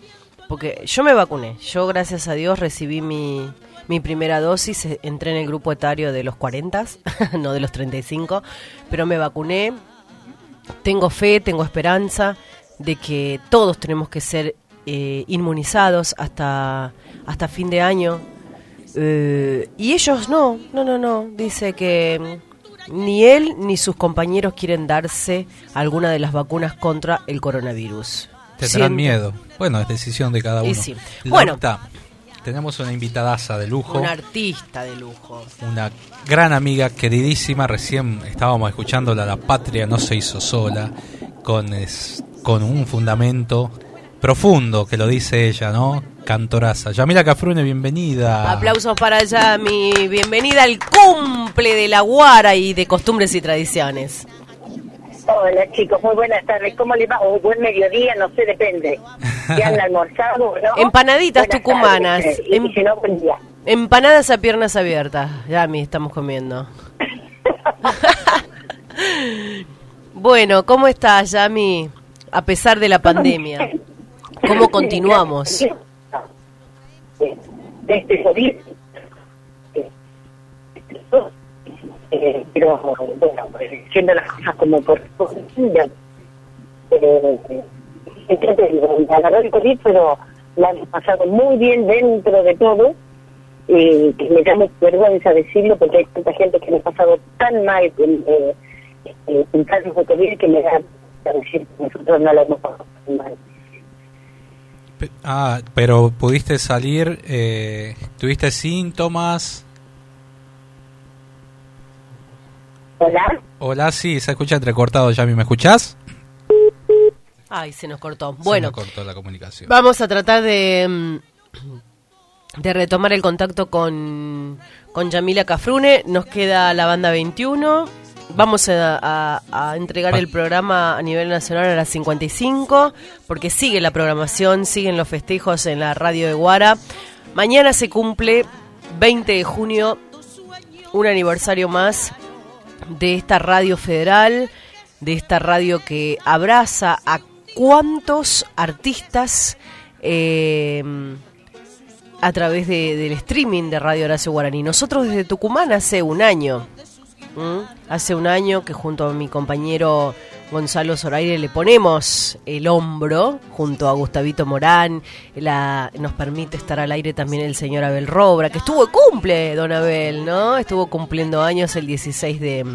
porque yo me vacuné. Yo, gracias a Dios, recibí mi, mi primera dosis. eh, Entré en el grupo etario de los 40, no de los 35, pero me vacuné. Tengo fe, tengo esperanza de que todos tenemos que ser eh, inmunizados hasta, hasta fin de año. Eh, y ellos no, no, no, no. Dice que mm, ni él ni sus compañeros quieren darse alguna de las vacunas contra el coronavirus. Te tendrán Siento- miedo. Bueno, es decisión de cada Y uno. sí. Bueno. Tenemos una invitadaza de lujo. Un artista de lujo. una gran amiga, queridísima. Recién estábamos escuchándola, La Patria no se hizo sola, con, es- con un fundamento profundo, que lo dice ella, ¿no? Cantoraza. Yamila Cafrune, bienvenida. Aplausos para Yami. Bienvenida al cumple de la Guara y de costumbres y tradiciones. Hola chicos, muy buenas tardes. ¿Cómo les va? O buen mediodía, no sé, depende. ¿Ya han almorzado no? Empanaditas Buenas tucumanas. tardes, y si no, buen día. Empanadas a piernas abiertas. Yami, estamos comiendo. bueno, ¿cómo estás, Yami? A pesar de la pandemia. ¿Cómo continuamos? Este COVID. Eh, pero bueno, eh, haciendo las cosas como corresponden. Eh, entonces, agarró el COVID, pero la hemos pasado muy bien dentro de todo. Y que me da vergüenza decirlo porque hay tanta gente que me ha pasado tan mal en, eh, eh, en casos de COVID que me da decir que nosotros no la hemos pasado tan mal. Ah, pero pudiste salir, eh, tuviste síntomas. Hola. Hola, sí, se escucha entrecortado, Yami, ¿me escuchás? Ay, se nos cortó. Se Bueno, me cortó la comunicación. vamos a tratar de, de retomar el contacto con, con Yamila Cafrune. Nos queda la banda 21. Vamos a, a- a entregar el programa a nivel nacional a las 55, porque sigue la programación, siguen los festejos en la radio de Guara. Mañana se cumple 20 de junio, un aniversario más de esta radio federal, de esta radio que abraza a cuantos artistas eh, a través de- del streaming de Radio Horacio Guaraní. Nosotros desde Tucumán hace un año, ¿m? hace un año que junto a mi compañero Gonzalo Zoraire le ponemos el hombro junto a Gustavito Morán. La, nos permite estar al aire también el señor Abel Robra, que estuvo cumple, don Abel, ¿no? Estuvo cumpliendo años el 16 de,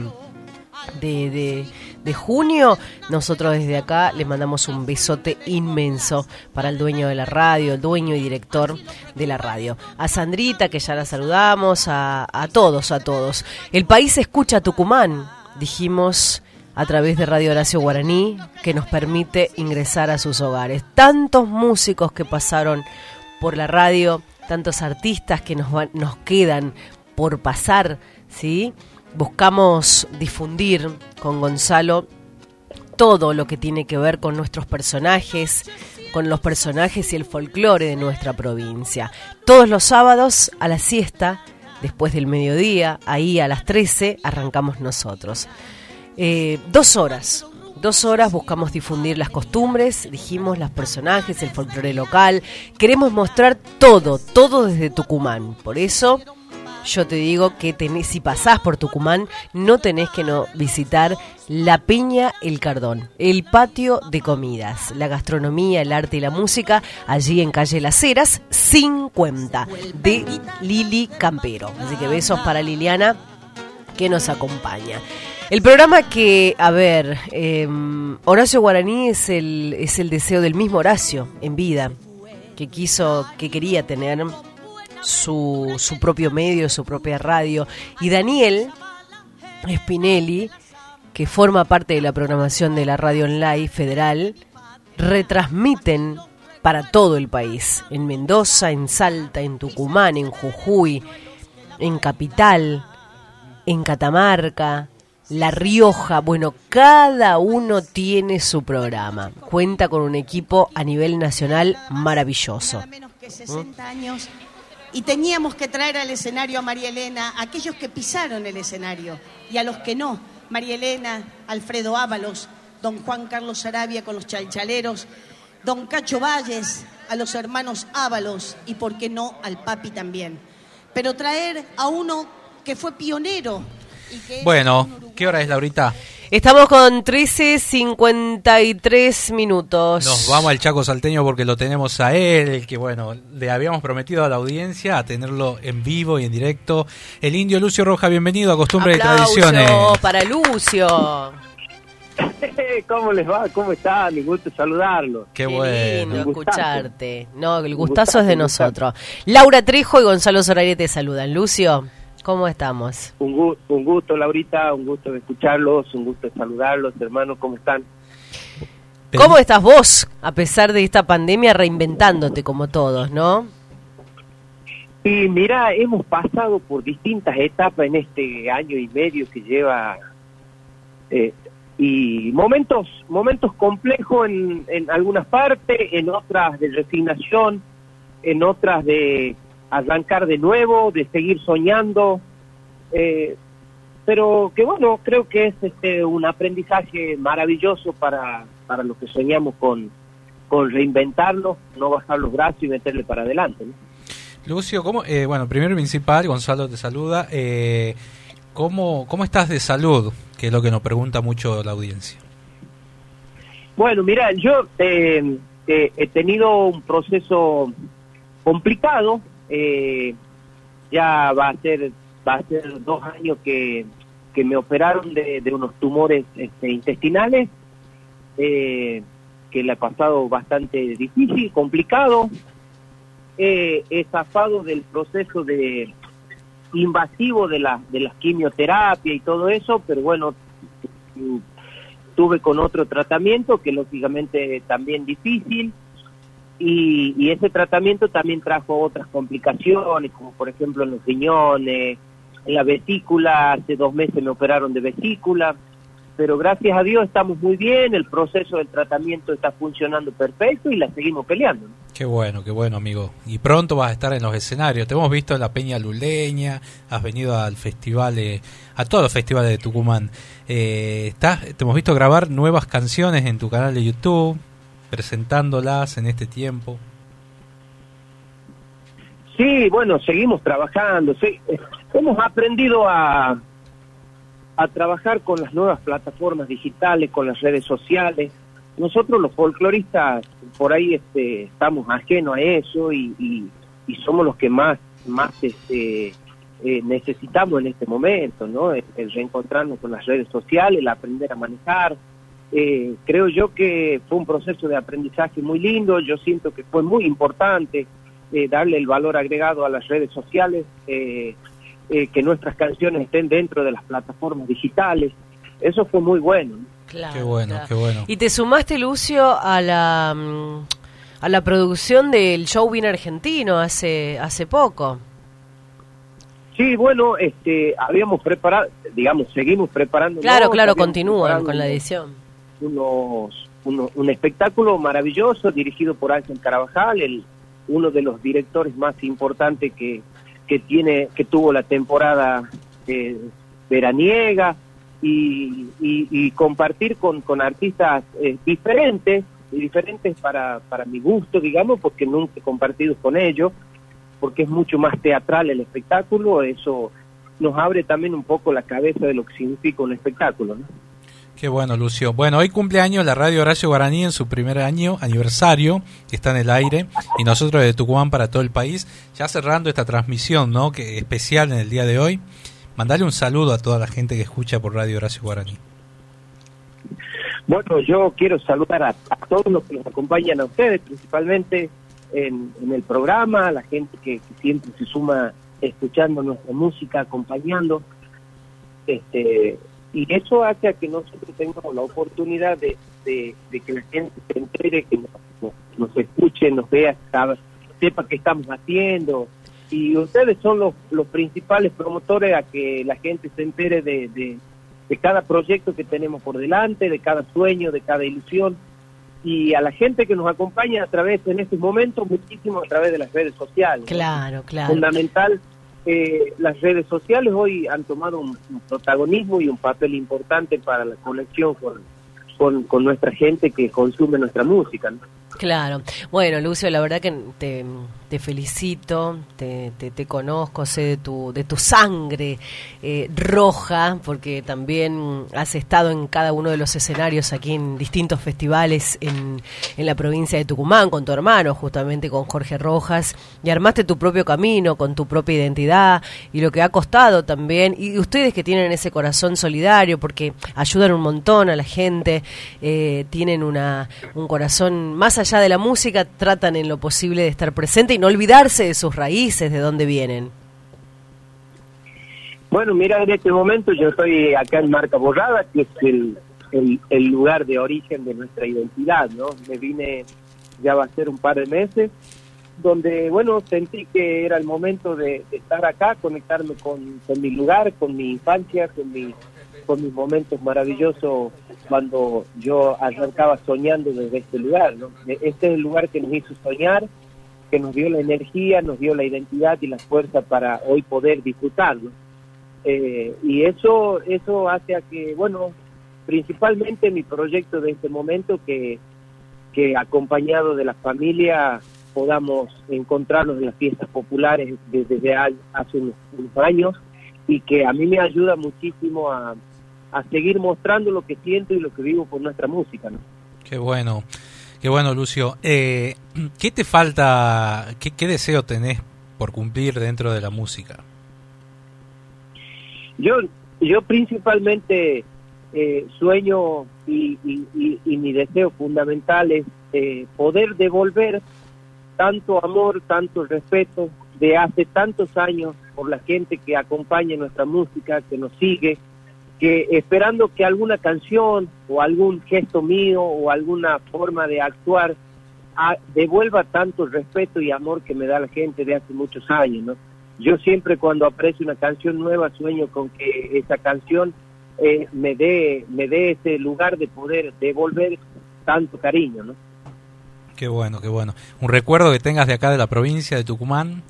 de, de- de junio. Nosotros desde acá le mandamos un besote inmenso para el dueño de la radio, el dueño y director de la radio. A Sandrita, que ya la saludamos, a, todos, a todos. El país escucha Tucumán, dijimos a través de Radio Horacio Guaraní, que nos permite ingresar a sus hogares. Tantos músicos que pasaron por la radio, tantos artistas que nos, van- nos quedan por pasar, ¿sí? Buscamos difundir con Gonzalo todo lo que tiene que ver con nuestros personajes, con los personajes y el folclore de nuestra provincia. Todos los sábados a la siesta, después del mediodía, ahí a las 13, arrancamos nosotros. Eh, dos horas. Dos horas buscamos difundir las costumbres, dijimos, los personajes, el folclore local. Queremos mostrar todo, todo desde Tucumán. Por eso yo te digo que tenés, si pasás por Tucumán, no tenés que no visitar La Peña El Cardón, el patio de comidas, la gastronomía, el arte y la música, allí en calle Las Heras, 50, de Lili Campero. Así que besos para Liliana, que nos acompaña. El programa que, a ver, eh, Horacio Guaraní es el, es el deseo del mismo Horacio en vida, que quiso, que quería tener su, su propio medio, su propia radio. Y Daniel Spinelli, que forma parte de la programación de la radio online federal, retransmiten para todo el país, en Mendoza, en Salta, en Tucumán, en Jujuy, en Capital, en Catamarca, La Rioja, bueno, cada uno tiene su programa. Cuenta con un equipo a nivel nacional maravilloso. que 60 años y teníamos que traer al escenario a María Elena, a aquellos que pisaron el escenario y a los que no. María Elena, Alfredo Ábalos, don Juan Carlos Arabia con los chalchaleros, don Cacho Valles, a los hermanos Ábalos y, por qué no, al papi también. Pero traer a uno que fue pionero Bueno, ¿qué hora es, Laurita? Estamos con 13.53 minutos. Nos vamos al Chaco Salteño porque lo tenemos a él, que bueno, le habíamos prometido a la audiencia a tenerlo en vivo y en directo. El indio Lucio Roja, bienvenido a Costumbre y Tradiciones. para Lucio. ¿Cómo les va? ¿Cómo están? Un gusto saludarlos. Qué, lindo bueno. escucharte. No, el gustazo gustazo, es de nosotros. Laura Trejo y Gonzalo Zoraire te saludan. Lucio, ¿cómo estamos? Un, gu- un gusto, Laurita, un gusto de escucharlos, un gusto de saludarlos, hermanos, ¿cómo están? ¿Cómo estás vos, a pesar de esta pandemia, reinventándote como todos, no? Y mira, hemos pasado por distintas etapas en este año y medio que lleva eh, y momentos momentos complejos en, en algunas partes, en otras de resignación, en otras de arrancar de nuevo, de seguir soñando, eh, pero que bueno, creo que es este un aprendizaje maravilloso para, para los que soñamos con, con reinventarnos, no bajar los brazos y meterle para adelante. ¿no? Lucio, ¿cómo, eh, bueno, primero principal, Gonzalo te saluda. Eh, ¿cómo, ¿Cómo estás de salud? Que es lo que nos pregunta mucho la audiencia. Bueno, mira, yo eh, eh, he tenido un proceso complicado. Eh, ya va a ser va a ser dos años que, que me operaron de, de unos tumores este, intestinales, eh, que le ha pasado bastante difícil, complicado. Eh, he zafado del proceso de invasivo de la de las quimioterapia y todo eso, pero bueno, mm, tuve con otro tratamiento que lógicamente también difícil y, y ese tratamiento también trajo otras complicaciones como por ejemplo en los riñones en la vesícula hace dos meses me operaron de vesícula pero gracias a Dios estamos muy bien, el proceso del tratamiento está funcionando perfecto y la seguimos peleando. Qué bueno, qué bueno, amigo. Y pronto vas a estar en los escenarios. Te hemos visto en la Peña Luleña, has venido al festival, de- a todos los festivales de Tucumán. Eh, estás, te hemos visto grabar nuevas canciones en tu canal de YouTube, presentándolas en este tiempo. Sí, bueno, seguimos trabajando. sí. Hemos aprendido a, a trabajar con las nuevas plataformas digitales, con las redes sociales. Nosotros los folcloristas por ahí este, estamos ajenos a eso y, y- y somos los que más, más este, eh, necesitamos en este momento, ¿no? El, el reencontrarnos con las redes sociales, el aprender a manejar. Eh, creo yo que fue un proceso de aprendizaje muy lindo, yo siento que fue muy importante eh, darle el valor agregado a las redes sociales, eh, eh, que nuestras canciones estén dentro de las plataformas digitales. Eso fue muy bueno. ¿no? Claro, Qué bueno, claro. qué bueno. Y te sumaste, Lucio, a la, mm, a la producción del show Bien Argentino hace, hace poco. Sí, bueno, este, habíamos preparado, digamos, seguimos preparando. Claro, claro, continúan con la edición. Unos, uno- un espectáculo maravilloso dirigido por Ángel Carabajal, el, uno de los directores más importantes que, que tiene, que tuvo la temporada eh, veraniega y, y- y compartir con, con artistas eh, diferentes, y diferentes para, para mi gusto, digamos, porque nunca he compartido con ellos porque es mucho más teatral el espectáculo, eso nos abre también un poco la cabeza de lo que significa un espectáculo. ¿no? Qué bueno, Lucio. Bueno, hoy cumpleaños la radio Horacio Guaraní en su primer año, aniversario, que está en el aire, y nosotros de Tucumán para todo el país, ya cerrando esta transmisión, ¿no? Que especial en el día de hoy. Mandale un saludo a toda la gente que escucha por Radio Horacio Guaraní. Bueno, yo quiero saludar a, todos los que nos acompañan a ustedes, principalmente en, en el programa, a la gente que, que siempre se suma escuchando nuestra música, acompañando. Este, y eso hace a que nosotros tengamos la oportunidad de, de- de que la gente se entere, que nos, nos- nos escuche, nos vea, sabe- sepa qué estamos haciendo. Y ustedes son los, los principales promotores a que la gente se entere de, de, de cada proyecto que tenemos por delante, de cada sueño, de cada ilusión. Y a la gente que nos acompaña a través, en estos momentos, muchísimo a través de las redes sociales. Claro, claro. Fundamental, eh, las redes sociales hoy han tomado un, protagonismo y un papel importante para la conexión con, con, con nuestra gente que consume nuestra música. ¿no? Claro. Bueno, Lucio, la verdad que te, felicito, te, te, te conozco, sé de tu, de tu sangre eh, roja, porque también has estado en cada uno de los escenarios aquí en distintos festivales en, en la provincia de Tucumán, con tu hermano, justamente con Jorge Rojas, y armaste tu propio camino, con tu propia identidad, y lo que ha costado también, y ustedes que tienen ese corazón solidario, porque ayudan un montón a la gente, eh, tienen una, un corazón más allá de la música, tratan en lo posible de estar presente y no olvidarse de sus raíces, de dónde vienen. Bueno, mira, en este momento yo estoy acá en Marca Borrada, que es el, el, el lugar de origen de nuestra identidad, ¿no? Me vine, ya va a ser un par de meses, donde, bueno, sentí que era el momento de, de estar acá, conectarme con, con mi lugar, con mi infancia, con, mi, con mis momentos maravillosos cuando yo arrancaba soñando desde este lugar, ¿no? Este es el lugar que nos hizo soñar, que nos dio la energía, nos dio la identidad y la fuerza para hoy poder disfrutarlo. Eh, y eso eso hace a que, bueno, principalmente mi proyecto de este momento, que, que acompañado de la familia podamos encontrarnos en las fiestas populares desde, hace unos, unos años y que a mí me ayuda muchísimo a, a seguir mostrando lo que siento y lo que vivo por nuestra música. ¿no? Qué bueno, qué bueno, Lucio. Eh, ¿Qué te falta, qué, qué deseo tenés por cumplir dentro de la música? Yo, yo principalmente eh, sueño y, y- y- y mi deseo fundamental es eh, poder devolver tanto amor, tanto respeto de hace tantos años por la gente que acompaña nuestra música, que nos sigue, que esperando que alguna canción o algún gesto mío o alguna forma de actuar a- devuelva tanto respeto y amor que me da la gente de hace muchos años, ¿no? Yo siempre cuando aprecio una canción nueva sueño con que esa canción eh, me dé me dé ese lugar de poder devolver tanto cariño, ¿no? Qué bueno, qué bueno. Un recuerdo que tengas de acá de la provincia de Tucumán,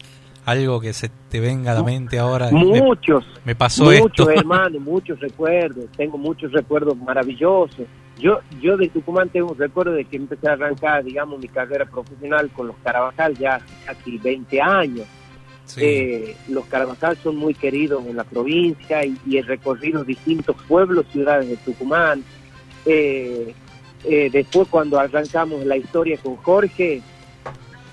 algo que se te venga a la mente ahora. Me- Muchos, Me, pasó muchos esto. hermanos, muchos recuerdos, tengo muchos recuerdos maravillosos. Yo yo de Tucumán tengo un recuerdo de que empecé a arrancar, digamos, mi carrera profesional con los Carabajal ya casi 20 años. Eh, los Carabajal son muy queridos en la provincia y, y he recorrido distintos pueblos, ciudades de Tucumán. Eh, eh, después cuando arrancamos la historia con Jorge,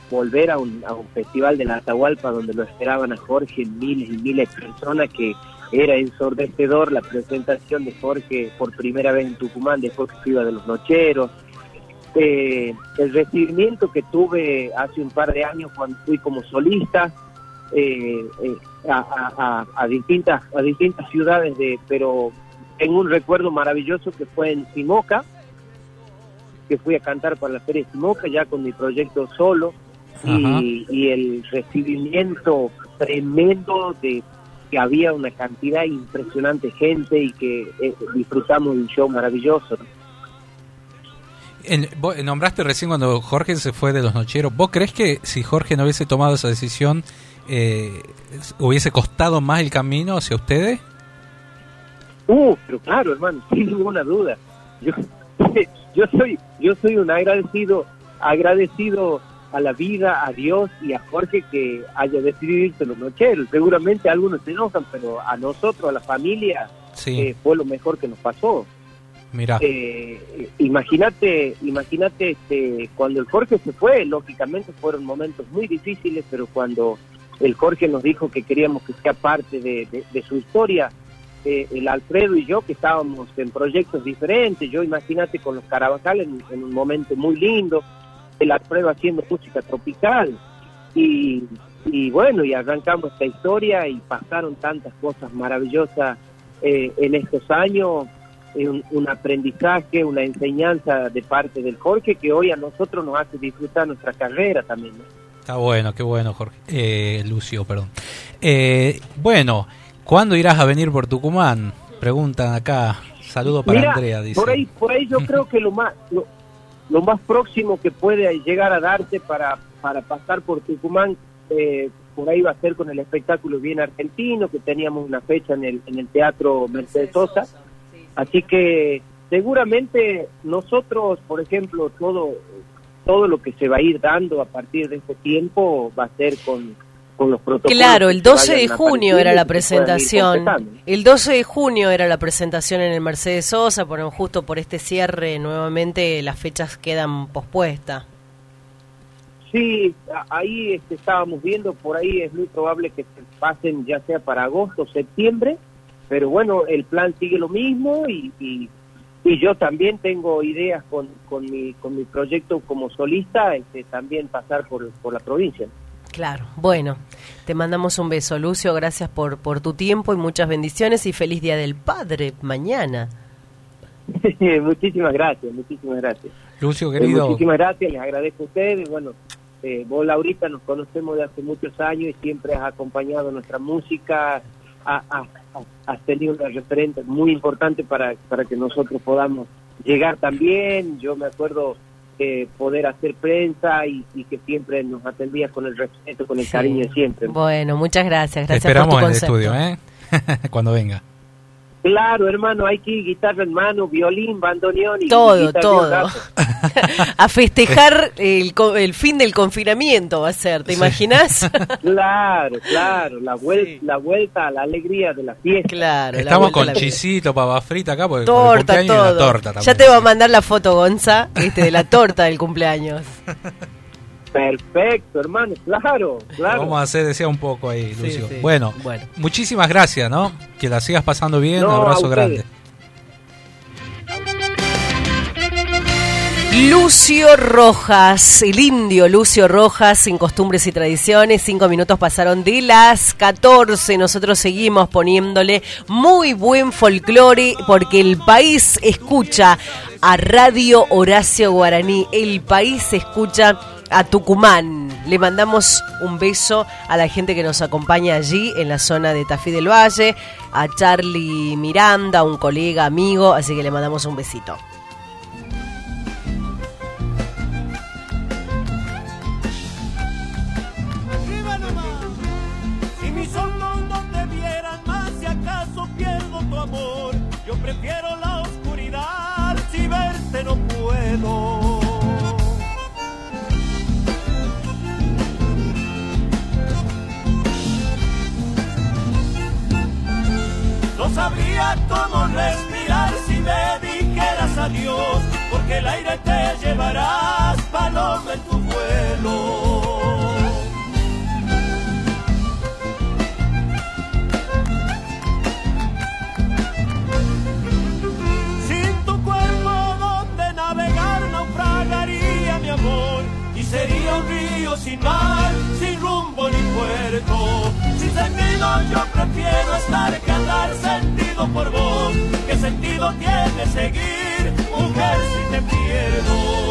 volver a un, a un festival de la Atahualpa donde lo esperaban a Jorge miles y miles de personas que era ensordecedor la presentación de Jorge por primera vez en Tucumán después que iba de los nocheros. Eh, el recibimiento que tuve hace un par de años cuando fui como solista eh, eh, a, distintas a distintas ciudades de pero tengo un recuerdo maravilloso que fue en Simoca que fui a cantar para la feria Simoca ya con mi proyecto solo y, y el recibimiento tremendo de que había una cantidad impresionante de gente y que eh, disfrutamos de un show maravilloso. En- vos nombraste recién cuando Jorge se fue de los nocheros. ¿Vos crees que si Jorge no hubiese tomado esa decisión, eh, hubiese costado más el camino hacia ustedes? Uh, pero claro, hermano, sin ninguna duda. Yo, yo soy, yo soy un agradecido, agradecido a la vida, a Dios y a Jorge que haya decidido irse los nocheros. Seguramente algunos se enojan, pero a nosotros, a la familia, Sí. eh, fue lo mejor que nos pasó. Mira. Eh, imagínate, imagínate este, cuando el Jorge se fue, lógicamente fueron momentos muy difíciles, pero cuando el Jorge nos dijo que queríamos que sea parte de, de- de su historia, eh, el Alfredo y yo que estábamos en proyectos diferentes, yo imagínate con los Carabajal en, en un momento muy lindo, el Alfredo haciendo música tropical y, y bueno, y arrancamos esta historia y pasaron tantas cosas maravillosas eh, en estos años, un, un aprendizaje, una enseñanza de parte del Jorge que hoy a nosotros nos hace disfrutar nuestra carrera también. ¿no? Está bueno, qué bueno, Jorge. Eh, Lucio, perdón. Eh, bueno, ¿cuándo irás a venir por Tucumán? Preguntan acá. Saludo para Mira, Andrea, dice. por ahí, por ahí yo creo que lo más, lo, lo más próximo que puede llegar a darse para, para pasar por Tucumán, eh, por ahí va a ser con el espectáculo Bien Argentino, que teníamos una fecha en el, en el Teatro Mercedes Sosa. Así que seguramente nosotros, por ejemplo, todo, todo lo que se va a ir dando a partir de este tiempo va a ser con, con los protocolos. Claro, el se 12 de junio era la presentación. El 12 de junio era la presentación en el Mercedes Sosa, pero justo por este cierre nuevamente las fechas quedan pospuestas. Sí, ahí este, estábamos viendo, por ahí es muy probable que se pasen ya sea para agosto o septiembre, pero bueno, el plan sigue lo mismo y, y, y yo también tengo ideas con, con, mi, con mi proyecto como solista, este, también pasar por, por la provincia. Claro, bueno, te mandamos un beso, Lucio, gracias por, por tu tiempo y muchas bendiciones y feliz Día del Padre mañana. muchísimas gracias, muchísimas gracias. Lucio, Eh, querido. muchísimas gracias, les agradezco a ustedes. Bueno, eh, vos, Laurita, nos conocemos de hace muchos años y siempre has acompañado nuestra música, ha- ha- ha- has tenido una referente muy importante para, para que nosotros podamos llegar también. Yo me acuerdo eh, poder hacer prensa y, y que siempre nos atendías con el respeto, con el Sí. cariño de siempre. Bueno, muchas gracias, Te gracias por tu esperamos en el estudio, ¿eh? Cuando venga. Claro, hermano, hay que ir guitarra en mano, violín, bandoneón y Todo, guitarra todo. A festejar el, co- el fin del confinamiento va a ser, ¿te imaginas? Claro, claro, la vuelta, la vuelta a la alegría de la fiesta. Claro, la Estamos con chisito, papa frita acá, porque por el torta, y todo. una torta también. ya te va a mandar la foto, Gonza, este, de la torta del cumpleaños. Perfecto, hermano, claro, claro. Vamos a hacer, decía un poco ahí, Lucio. sí. Bueno, Bueno. muchísimas gracias, ¿no? Que la sigas pasando bien, No, un a abrazo grande. Lucio Rojas, el indio Lucio Rojas, sin costumbres y tradiciones. Cinco minutos pasaron de las 14. Nosotros seguimos poniéndole muy buen folclore porque el país escucha a Radio Horacio Guaraní. El país escucha a Tucumán. Le mandamos un beso a la gente que nos acompaña allí en la zona de Tafí del Valle, a Charlie Miranda, un colega, amigo, así que le mandamos un besito. No sabría cómo respirar si me dijeras adiós, porque el aire te llevarás, paloma en tu vuelo. Sin tu cuerpo donde navegar naufragaría mi amor y sería un río sin mar, sin rumbo ni puerto. Yo prefiero estar que andar sentido por vos. ¿Qué sentido tiene seguir, mujer, si te pierdo?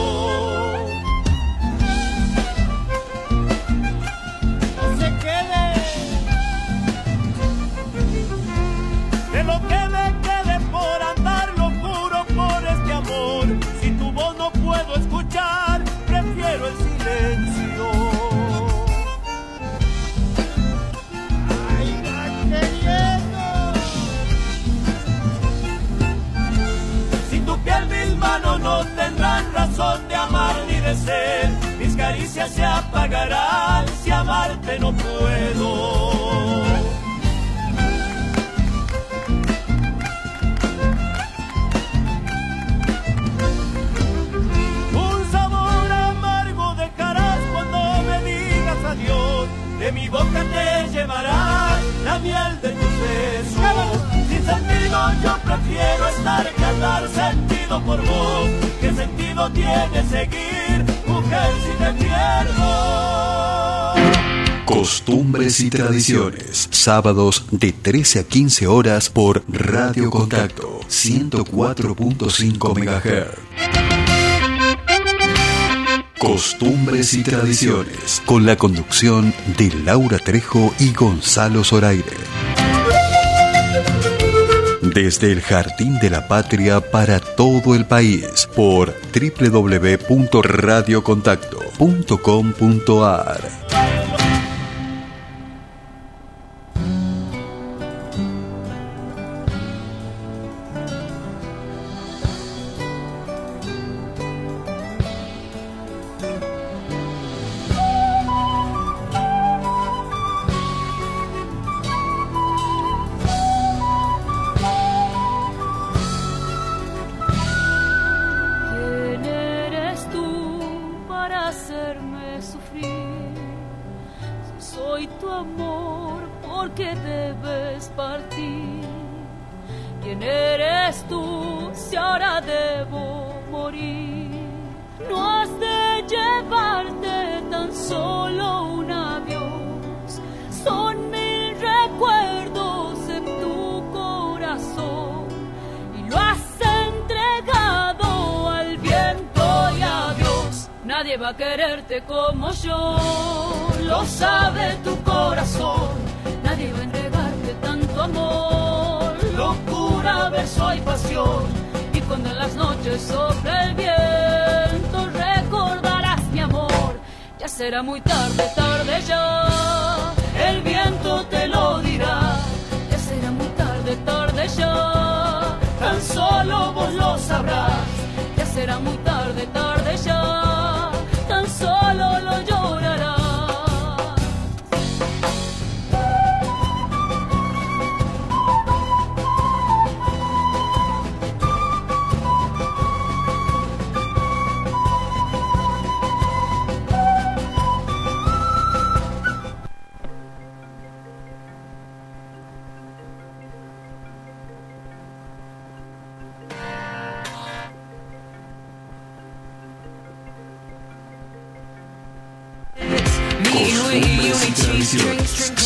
De amar ni de ser, mis caricias se apagarán si amarte no puedo. Un sabor amargo dejarás cuando me digas adiós. De mi boca te llevarás la miel de tus besos. Sin sentido yo prefiero estar que andar sentido por vos. Costumbres y tradiciones. Sábados de 13 a 15 horas por Radio Contacto 104.5 MHz. Costumbres y tradiciones. Con la conducción de Laura Trejo y Gonzalo Zoraire. Desde el Jardín de la Patria para todo el país por www.radiocontacto.com.ar. ¿Quién eres tú si ahora debo morir? No has de llevarte tan solo un adiós. Son mil recuerdos en tu corazón y lo has entregado al viento y a Dios. Nadie va a quererte como yo, lo sabe tu corazón. Nadie va a entregarte tanto amor, locura, verso y pasión. Y cuando en las noches sopla el viento, recordarás mi amor. Ya será muy tarde, tarde ya. El viento te lo dirá. Ya será muy tarde, tarde ya. Tan solo vos lo sabrás. Ya será muy tarde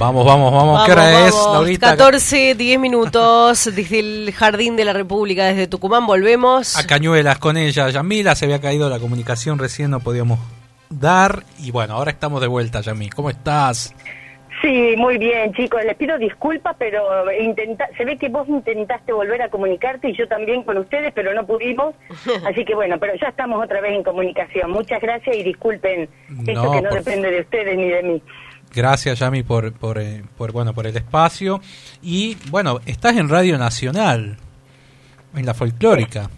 Vamos, vamos, vamos. ¿Qué hora es, Laurita? 14, 10 minutos desde el Jardín de la República, desde Tucumán. Volvemos. A Cañuelas con ella, Yamila. Se había caído la comunicación recién, no podíamos dar. Y bueno, ahora estamos de vuelta, Yamil. ¿Cómo estás? Sí, muy bien, chicos. Les pido disculpas, pero intenta se ve que vos intentaste volver a comunicarte y yo también con ustedes, pero no pudimos. Así que bueno, pero ya estamos otra vez en comunicación. Muchas gracias y disculpen esto No, que no depende de ustedes ni de mí. Gracias, Yami, por, por, eh, por, bueno, por el espacio. Y bueno, estás en Radio Nacional, en la folclórica.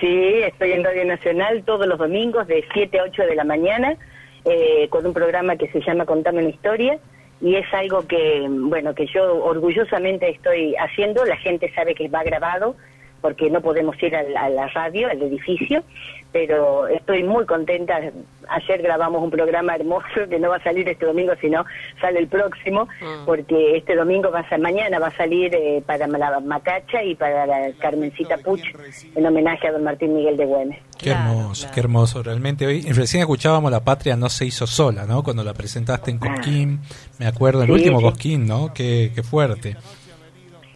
Sí, estoy en Radio Nacional todos los domingos de 7 a 8 de la mañana eh, con un programa que se llama Contame una historia y es algo que, bueno, que yo orgullosamente estoy haciendo. La gente sabe que va grabado porque no podemos ir al- a, la radio, al edificio, pero estoy muy contenta. Ayer grabamos un programa hermoso que no va a salir este domingo, sino sale el próximo, porque este domingo va a ser, mañana va a salir eh, para la Macacha y para la Carmencita Puch, en homenaje a don Martín Miguel de Güemes. Qué hermoso, qué hermoso. Realmente hoy, recién escuchábamos La Patria no se hizo sola, ¿no? Cuando la presentaste en Cosquín, me acuerdo, el Sí, último sí. Cosquín, ¿no? Qué, qué fuerte.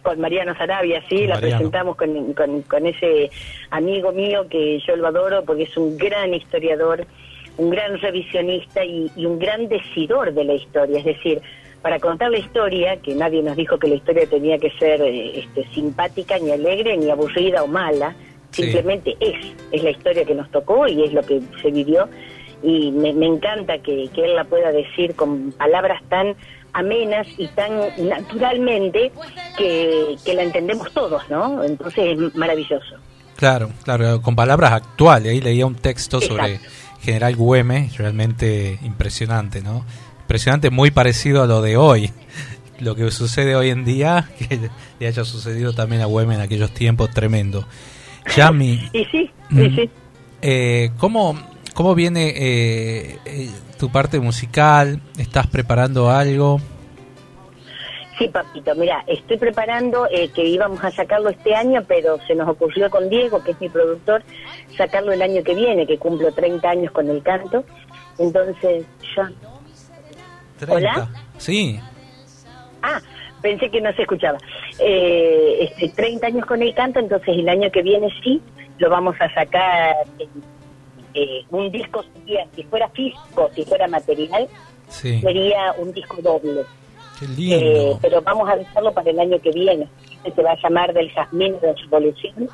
Con Mariano Sarabia, sí, la presentamos con, con, con ese amigo mío que yo lo adoro porque es un gran historiador, un gran revisionista y, y un gran decidor de la historia. Es decir, para contar la historia, que nadie nos dijo que la historia tenía que ser eh, este, simpática, ni alegre, ni aburrida o mala, Sí. simplemente es, es la historia que nos tocó y es lo que se vivió. Y me, me encanta que, que él la pueda decir con palabras tan amenas y tan naturalmente que, que la entendemos todos, ¿no? Entonces es maravilloso. Claro, claro, con palabras actuales. Ahí leía un texto sobre. General Güemes, realmente impresionante, ¿no? Impresionante, muy parecido a lo de hoy. Lo que sucede hoy en día, que le haya sucedido también a Güemes en aquellos tiempos, tremendo. Yami, Y sí, Mm. y sí. eh, ¿cómo, ¿cómo viene eh, eh, tu parte musical? ¿Estás preparando algo? Sí, papito, mira, estoy preparando eh, que íbamos a sacarlo este año, pero se nos ocurrió con Diego, que es mi productor, sacarlo el año que viene, que cumplo 30 años con el canto. Entonces, ya. ¿Hola? Sí, Ah, pensé que no se escuchaba. Eh, este, 30 años con el canto, entonces el año que viene sí, lo vamos a sacar. Eh, un disco sería, si fuera físico, si fuera material, sí. sería un disco doble. Qué Eh, lindo. pero vamos a dejarlo para el año que viene. Este se va a llamar Del Jazmín de Revolución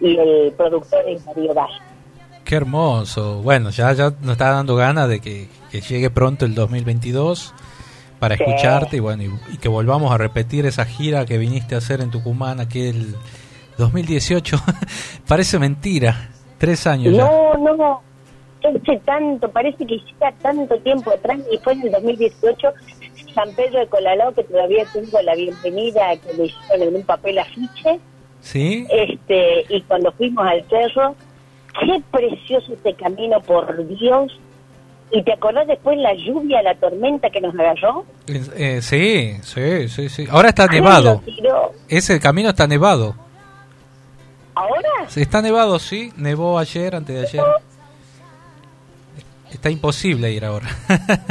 y el productor es Mario Valle. Qué hermoso. Bueno, ya, ya nos está dando ganas de que, que llegue pronto el 2022 para Sí. escucharte y bueno, y, y que volvamos a repetir esa gira que viniste a hacer en Tucumán aquel 2018. Parece mentira. Tres años ya. No, no, hace tanto, parece que hiciera tanto tiempo atrás y fue en el 2018 San Pedro de Colalao que todavía tengo la bienvenida que le hicieron en un papel afiche ¿Sí? este y cuando fuimos al cerro qué precioso este camino por Dios y te acordás después la lluvia la tormenta que nos agarró Eh, eh, sí, sí, sí, sí. Ahora está nevado. Ese camino está nevado. Ahora Sí, Está nevado, sí. Nevó ayer, antes de ayer. Está imposible ir ahora.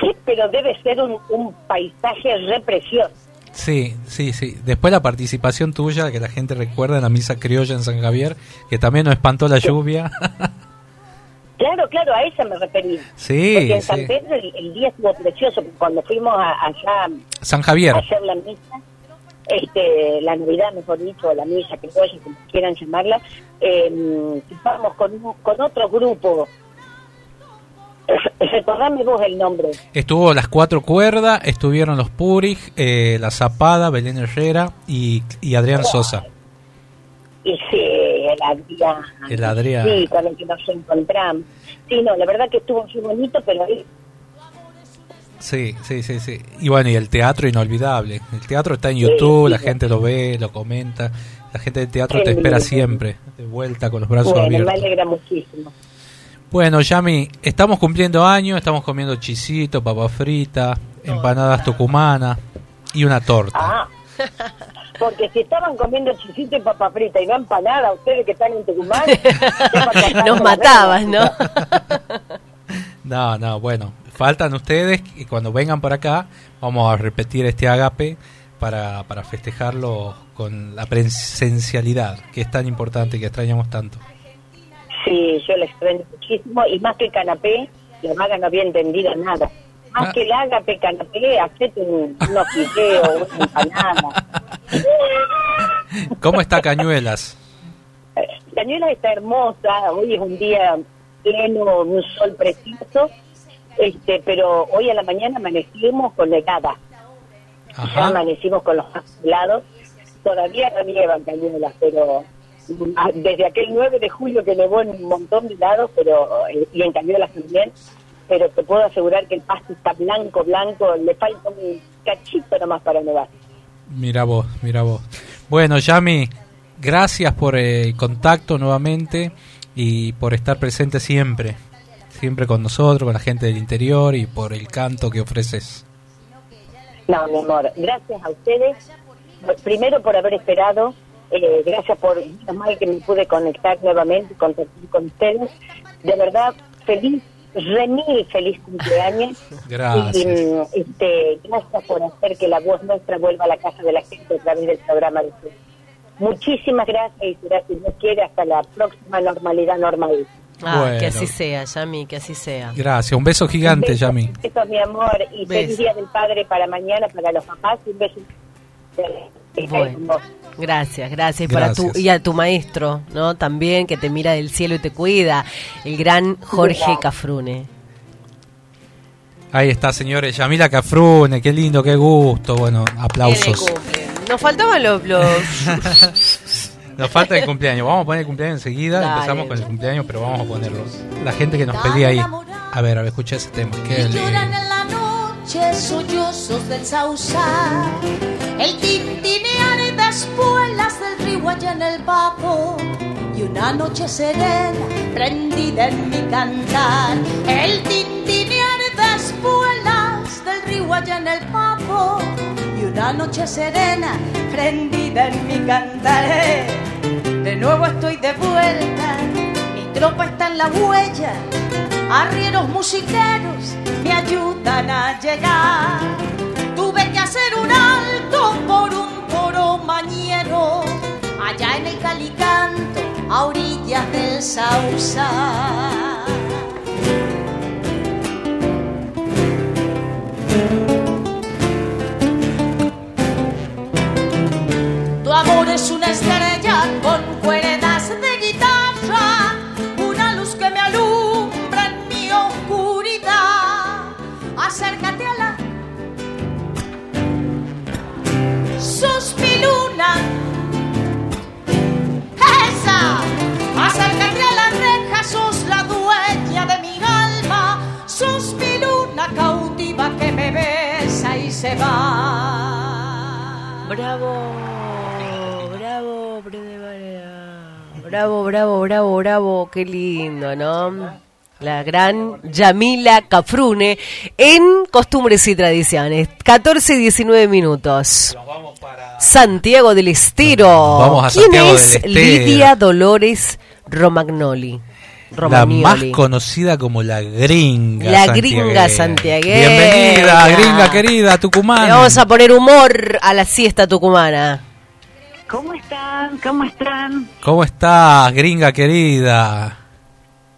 ¿Qué? pero debe ser un, un paisaje re precioso Sí, sí, sí. Después la participación tuya, que la gente recuerda en la misa criolla en San Javier, que también nos espantó la lluvia. Claro, claro, a esa me refería. Sí, Porque en sí. San Pedro el, el día estuvo precioso. porque Cuando fuimos a- allá San Javier. a hacer la misa, este, la Navidad, mejor dicho, o la misa, que todos como quieran llamarla, eh, vamos con, con otro grupo. Recordame vos el nombre. Estuvo las cuatro cuerdas, estuvieron los Purig, eh, la Zapada, Belén Herrera y, y Adrián Sosa. Y sí, el Adrián. El Adrián. Sí, con el que nos encontramos. Sí, no, la verdad que estuvo muy bonito, pero ahí Sí, sí, sí, sí. Y bueno, y el teatro inolvidable. El teatro está en YouTube, Sí, la sí. gente lo ve, lo comenta. La gente del teatro Qué te espera siempre, de vuelta con los brazos bueno, me abiertos. alegra muchísimo. Bueno, Yami, estamos cumpliendo años, estamos comiendo chisito, papa frita, empanadas tucumanas y una torta. Ah, porque si estaban comiendo chisito y papa frita y no empanada, ustedes que están en Tucumán, Nos matabas, ¿no? No, no, bueno, faltan ustedes y cuando vengan por acá vamos a repetir este agape para, para festejarlo con la presencialidad, que es tan importante que extrañamos tanto. Sí, yo la extraño muchísimo y más que canapé, la maga no había entendido nada. Más Ah. que el ágape canapé, hacete un, unos fideos, una empanada. ¿Cómo está Cañuelas? Cañuelas está hermosa, hoy es un día pleno, un sol precioso, este, pero hoy a la mañana amanecimos con negada. Ya amanecimos con los lados. Todavía no nievan Cañuelas, pero ah, desde aquel 9 de julio que nevó en un montón de lados, pero eh, y en Cañuelas también, pero te puedo asegurar que el pasto está blanco, blanco, le falta un cachito nomás para nevar. Mira vos, mira vos. Bueno, Yami, gracias por el contacto nuevamente y por estar presente siempre, siempre con nosotros, con la gente del interior y por el canto que ofreces. No, mi amor, gracias a ustedes. Primero por haber esperado, eh, gracias por, mal que me pude conectar nuevamente, contactar con ustedes. De verdad, feliz, remil feliz cumpleaños. Gracias. Y, mm, este, gracias por hacer que la voz nuestra vuelva a la casa de la gente a través del programa de ustedes. Muchísimas gracias y será, si Dios quiere, hasta la próxima normalidad normal. Ah, Bueno. que así sea, Yami, que así sea. Gracias, un beso gigante, Un beso, Yami. besos, mi amor, y feliz Beso. Día del Padre para mañana, para los papás, y un beso. Bueno, gracias, gracias. Y, para Gracias. tu, y a tu maestro, ¿no? También, que te mira del cielo y te cuida, el gran Jorge Gracias. Cafrune. Ahí está, señores. Yamila Cafrune, qué lindo, qué gusto. Bueno, aplausos. Nos faltaban los... los- Nos falta el cumpleaños. Vamos a poner el cumpleaños enseguida. Dale. Empezamos con el cumpleaños, pero vamos a ponerlos. La gente que nos pedía ahí. A ver, a ver, escucha ese tema. Qué. Lloran en la noche sollozos del sausal, el tintinear de espuelas del río allá en el papo y una noche serena prendida en mi cantar. El tintinear de espuelas del río allá en el papo y una noche serena prendida en mi cantar. Eh, De nuevo estoy de vuelta, mi tropa está en la huella arrieros musiqueros me ayudan a llegar. Tuve que hacer un alto por un toro mañero, allá en el Calicanto, a orillas del Sausal. Se va. Bravo, bravo, bravo, bravo, bravo, bravo, qué lindo, ¿no? La gran Yamila Cafrune en Costumbres y Tradiciones. 14 y 19 minutos. Santiago del Estero. Vamos a ¿Quién Santiago es del Estero. Lidia Dolores Romagnoli? La Romagnoli. más conocida como la gringa. La gringa santiaguera. Bienvenida, gringa querida, Tucumán. Le vamos a poner humor a la siesta tucumana. ¿Cómo están? ¿Cómo están? ¿Cómo estás, gringa querida?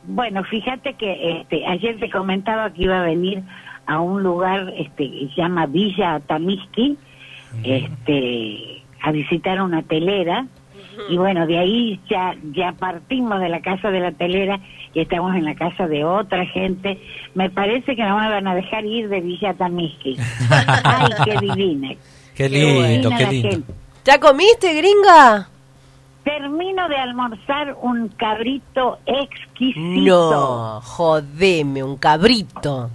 Bueno, fíjate que este, ayer te comentaba que iba a venir a un lugar este, que se llama Villa Tamisqui, este, a visitar una telera. Y bueno, de ahí ya, ya partimos de la casa de la telera y estamos en la casa de otra gente. Me parece que no me van a dejar ir de Villa Tamisqui. Ay, qué divina. Qué lindo, divina qué lindo. gente. ¿Ya comiste, gringa? Termino de almorzar un cabrito exquisito. No, jodeme, un cabrito.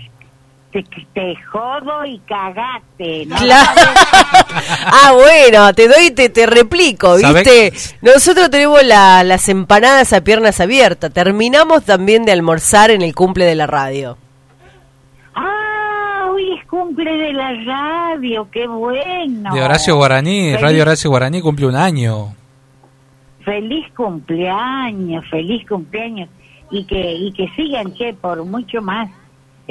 Te, te jodo y cagaste. ¿no? Claro. Ah, bueno, te doy, te, te replico, ¿Sabe? ¿viste? Nosotros tenemos la- las empanadas a piernas abiertas. Terminamos también de almorzar en el cumple de la radio. Ah, hoy es cumple de la radio, qué bueno. De Horacio Guaraní, Feliz- Radio Horacio Guaraní cumple un año. Feliz cumpleaños, feliz cumpleaños. Y que, y que sigan, che, por mucho más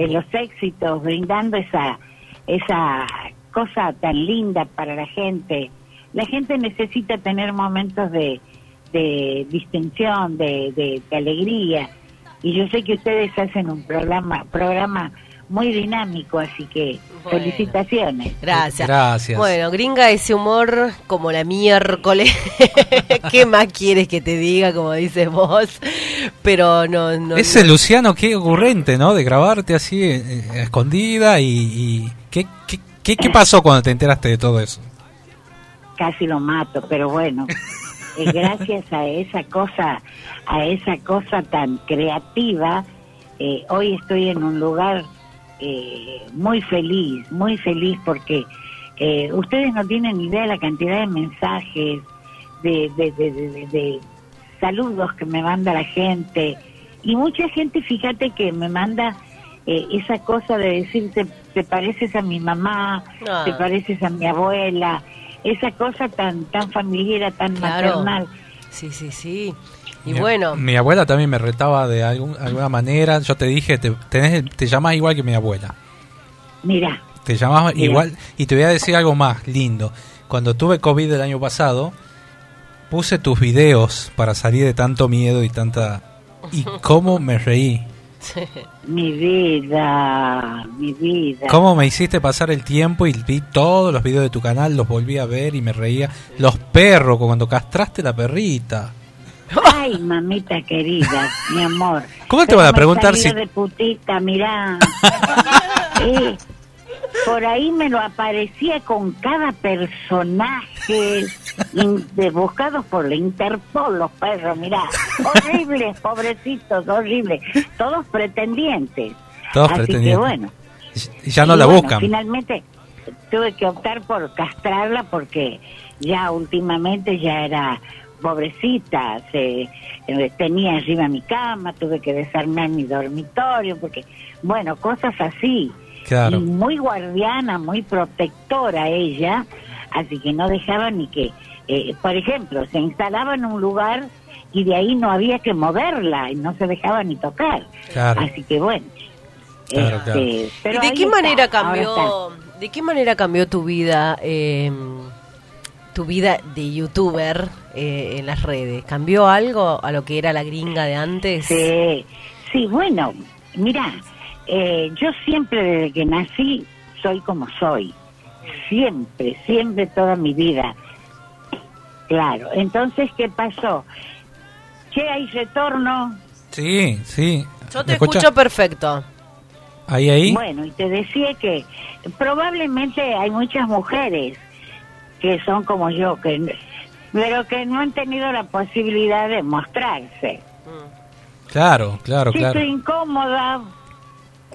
en los éxitos, brindando esa, esa cosa tan linda para la gente. La gente necesita tener momentos de, de distensión, de, de, de alegría. Y yo sé que ustedes hacen un programa, programa muy dinámico, así que Bueno. felicitaciones. Gracias. Gracias. Bueno, gringa, ese humor como la miércoles. ¿Qué más quieres que te diga, como dices vos? Pero no, no. Ese no. Luciano, qué ocurrente, ¿no? De grabarte así eh, eh, a escondida y... y- ¿qué, qué, qué, qué pasó cuando te enteraste de todo eso? casi lo mato, pero bueno, eh, gracias a esa cosa, a esa cosa tan creativa, eh, hoy estoy en un lugar eh, muy feliz, muy feliz porque eh, ustedes no tienen idea de la cantidad de mensajes, de, de, de, de- saludos que me manda la gente y mucha gente, fíjate que me manda eh, esa cosa de decir te, pareces a mi mamá, Ah. te pareces a mi abuela, esa cosa tan tan familiar, tan Claro. maternal. Sí, sí, sí. Y Mi- bueno, Mi abuela también me retaba de algún- alguna manera. Yo te dije, te, tenés, te llamás igual que mi abuela. Mira, Te llamás Mira. igual. Y te voy a decir algo más lindo. Cuando tuve COVID el año pasado, puse tus videos para salir de tanto miedo y tanta... Y cómo me reí. mi vida, mi vida. Cómo me hiciste pasar el tiempo y vi todos los videos de tu canal, los volví a ver y me reía. Los perros, cuando castraste la perrita. Ay, mamita querida, mi amor. ¿Cómo te van a preguntar si- de putita, mirá. Eh, por ahí me lo aparecía con cada personaje de, buscados por la Interpol, los perros, mirá. Horribles, pobrecitos, horribles. Todos pretendientes. Todos Así pretendientes. que bueno. Y ya no Y la bueno, buscan. Finalmente tuve que optar por castrarla porque ya últimamente ya era pobrecita, se eh, tenía arriba mi cama, tuve que desarmar mi dormitorio, porque, bueno, cosas así. Claro. Y muy guardiana, muy protectora ella, así que no dejaba ni que, eh, por ejemplo, se instalaba en un lugar y de ahí no había que moverla y no se dejaba ni tocar. Claro. Así que bueno. Claro, este, claro. ¿y pero de qué está, manera cambió, de qué manera cambió tu vida, eh, tu vida de youtuber eh, en las redes? ¿Cambió algo a lo que era la gringa de antes? Sí, sí, bueno, mira, eh, yo siempre desde que nací soy como soy, siempre, siempre toda mi vida. Claro, entonces, ¿qué pasó? Che, hay retorno. Sí, sí. Yo ¿Me te escucha? escucho perfecto. Ahí, ahí. Bueno, y te decía que probablemente hay muchas mujeres que son como yo, que pero que no han tenido la posibilidad de mostrarse. Claro, claro, Sí, claro. estoy incómoda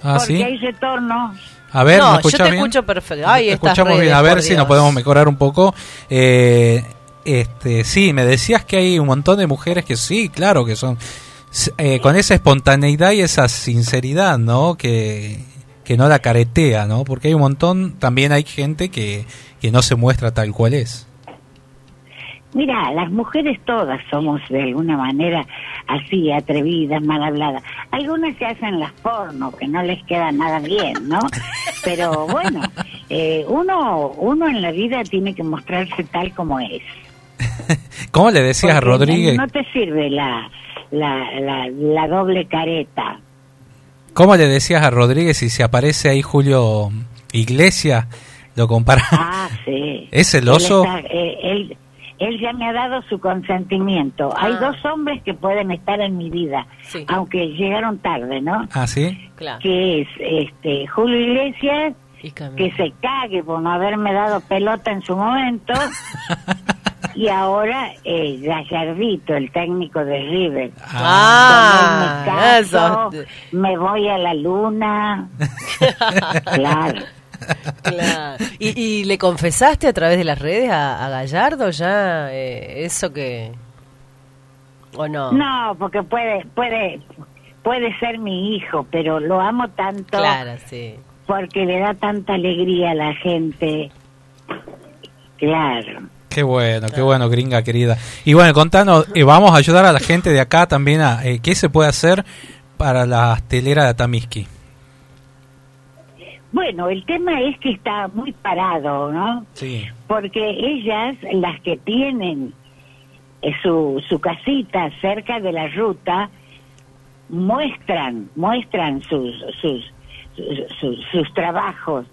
Ah, porque sí. hay retorno. A ver, no, ¿me yo te bien? escucho perfecto. Ay, escuchamos bien, a ver si nos podemos mejorar un poco. Eh, este, sí, me decías que hay un montón de mujeres que sí, claro, que son eh, con esa espontaneidad y esa sinceridad, ¿no? Que, que no la caretea, ¿no? Porque hay un montón, también hay gente que, que no se muestra tal cual es. Mira, las mujeres todas somos de alguna manera así, atrevidas, mal habladas. Algunas se hacen las porno, que no les queda nada bien, ¿no? Pero bueno, eh, uno, uno en la vida tiene que mostrarse tal como es. ¿Cómo le decías a Rodríguez? No te sirve la, la, la, la doble careta. ¿Cómo le decías a Rodríguez si se aparece ahí Julio Iglesias? Lo compara. Ah, sí. ¿Es celoso? Él, está- eh, él, él ya me ha dado su consentimiento. Hay Ah. dos hombres que pueden estar en mi vida, Sí. aunque llegaron tarde, ¿no? Ah, sí. Claro. Que es este Julio Iglesias, Y que se cague por no haberme dado pelota en su momento. y ahora eh, Gallardito, el técnico de River. Ah, me caso, eso. me voy a la luna. claro. Claro. ¿Y, y le confesaste a través de las redes a, a Gallardo ya eh, eso que... ¿O no? No, porque puede, puede, puede ser mi hijo, pero lo amo tanto Claro, sí. porque le da tanta alegría a la gente. Claro. Qué bueno, qué bueno, gringa querida. Y bueno, contanos, eh, vamos a ayudar a la gente de acá también a eh, qué se puede hacer para la telera de Atamiski. Bueno, el tema es que está muy parado, ¿no? Sí. Porque ellas, las que tienen eh, su, su casita cerca de la ruta, muestran, muestran sus, sus, sus, sus- sus trabajos.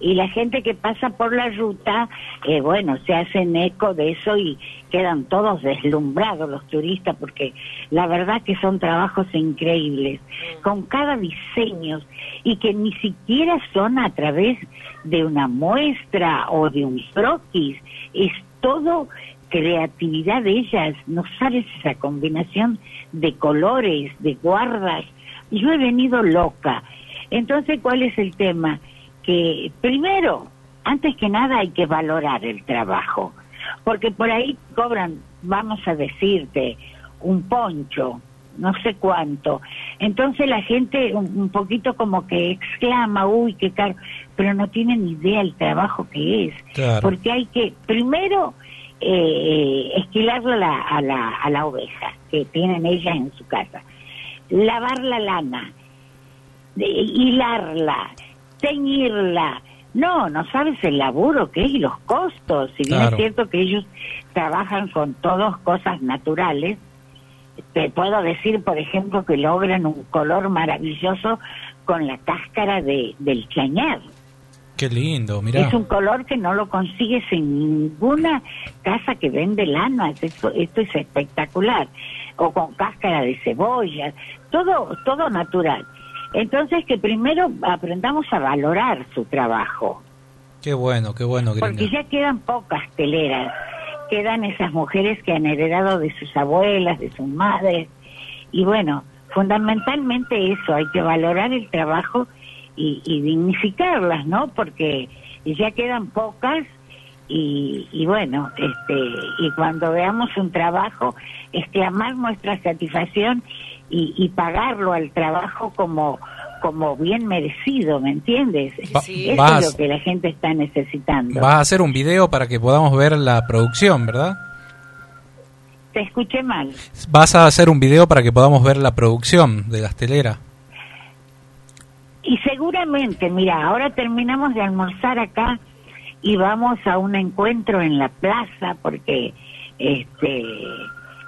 Y la gente que pasa por la ruta, eh, bueno, se hacen eco de eso y quedan todos deslumbrados los turistas porque la verdad que son trabajos increíbles, con cada diseño y que ni siquiera son a través de una muestra o de un croquis, es todo creatividad de ellas, no sabes esa combinación de colores, de guardas. Yo he venido loca. Entonces, ¿cuál es el tema? Que primero, antes que nada hay que valorar el trabajo, porque por ahí cobran, vamos a decirte, un poncho, no sé cuánto. Entonces la gente un, un poquito como que exclama, uy, qué caro, pero no tienen idea el trabajo que es. Claro. Porque hay que, primero, eh, esquilarle a la, a, la, a la oveja que tienen ellas en su casa, lavar la lana, de- hilarla, teñirla. No, no sabes el laburo que es y los costos. Si bien Claro. es cierto que ellos trabajan con todas cosas naturales, te puedo decir, por ejemplo, que logran un color maravilloso con la cáscara de, del chañar. Qué lindo, mirá. Es un color que no lo consigues en ninguna casa que vende lana. Esto, esto es espectacular. O con cáscara de cebolla. Todo, todo natural. Entonces que primero aprendamos a valorar su trabajo. Qué bueno, qué bueno, Porque ya quedan pocas teleras. Quedan esas mujeres que han heredado de sus abuelas, de sus madres. Y bueno, fundamentalmente eso, hay que valorar el trabajo y, y dignificarlas, ¿no? Porque ya quedan pocas y, y bueno, este, y cuando veamos un trabajo, exclamar nuestra satisfacción y, y pagarlo al trabajo como como bien merecido, ¿me entiendes? Eso es lo que la gente está necesitando. Vas a hacer un video para que podamos ver la producción, ¿verdad? Te escuché mal. Vas a hacer un video para que podamos ver la producción de las teleras. Y seguramente, mira, ahora terminamos de almorzar acá y vamos a un encuentro en la plaza porque este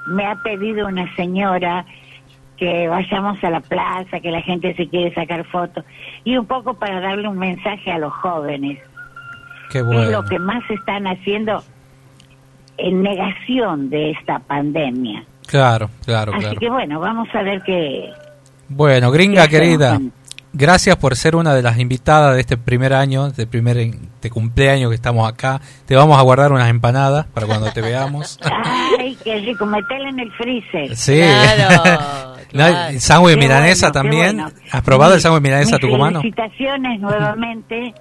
me ha pedido una señora que vayamos a la plaza, que la gente se quiere sacar fotos y un poco para darle un mensaje a los jóvenes. Qué Es bueno. lo que más están haciendo en negación de esta pandemia. Claro, claro, Así claro. que bueno, vamos a ver qué, Bueno, gringa ¿Qué hacemos querida, con- gracias por ser una de las invitadas de este primer año, de primer de cumpleaños que estamos acá. Te vamos a guardar unas empanadas para cuando te veamos. Ay, qué rico, metela en el freezer. Sí. No, el sándwich Qué milanesa bueno, también. bueno. ¿Has probado el Mis- sándwich milanesa tucumano? Felicitaciones nuevamente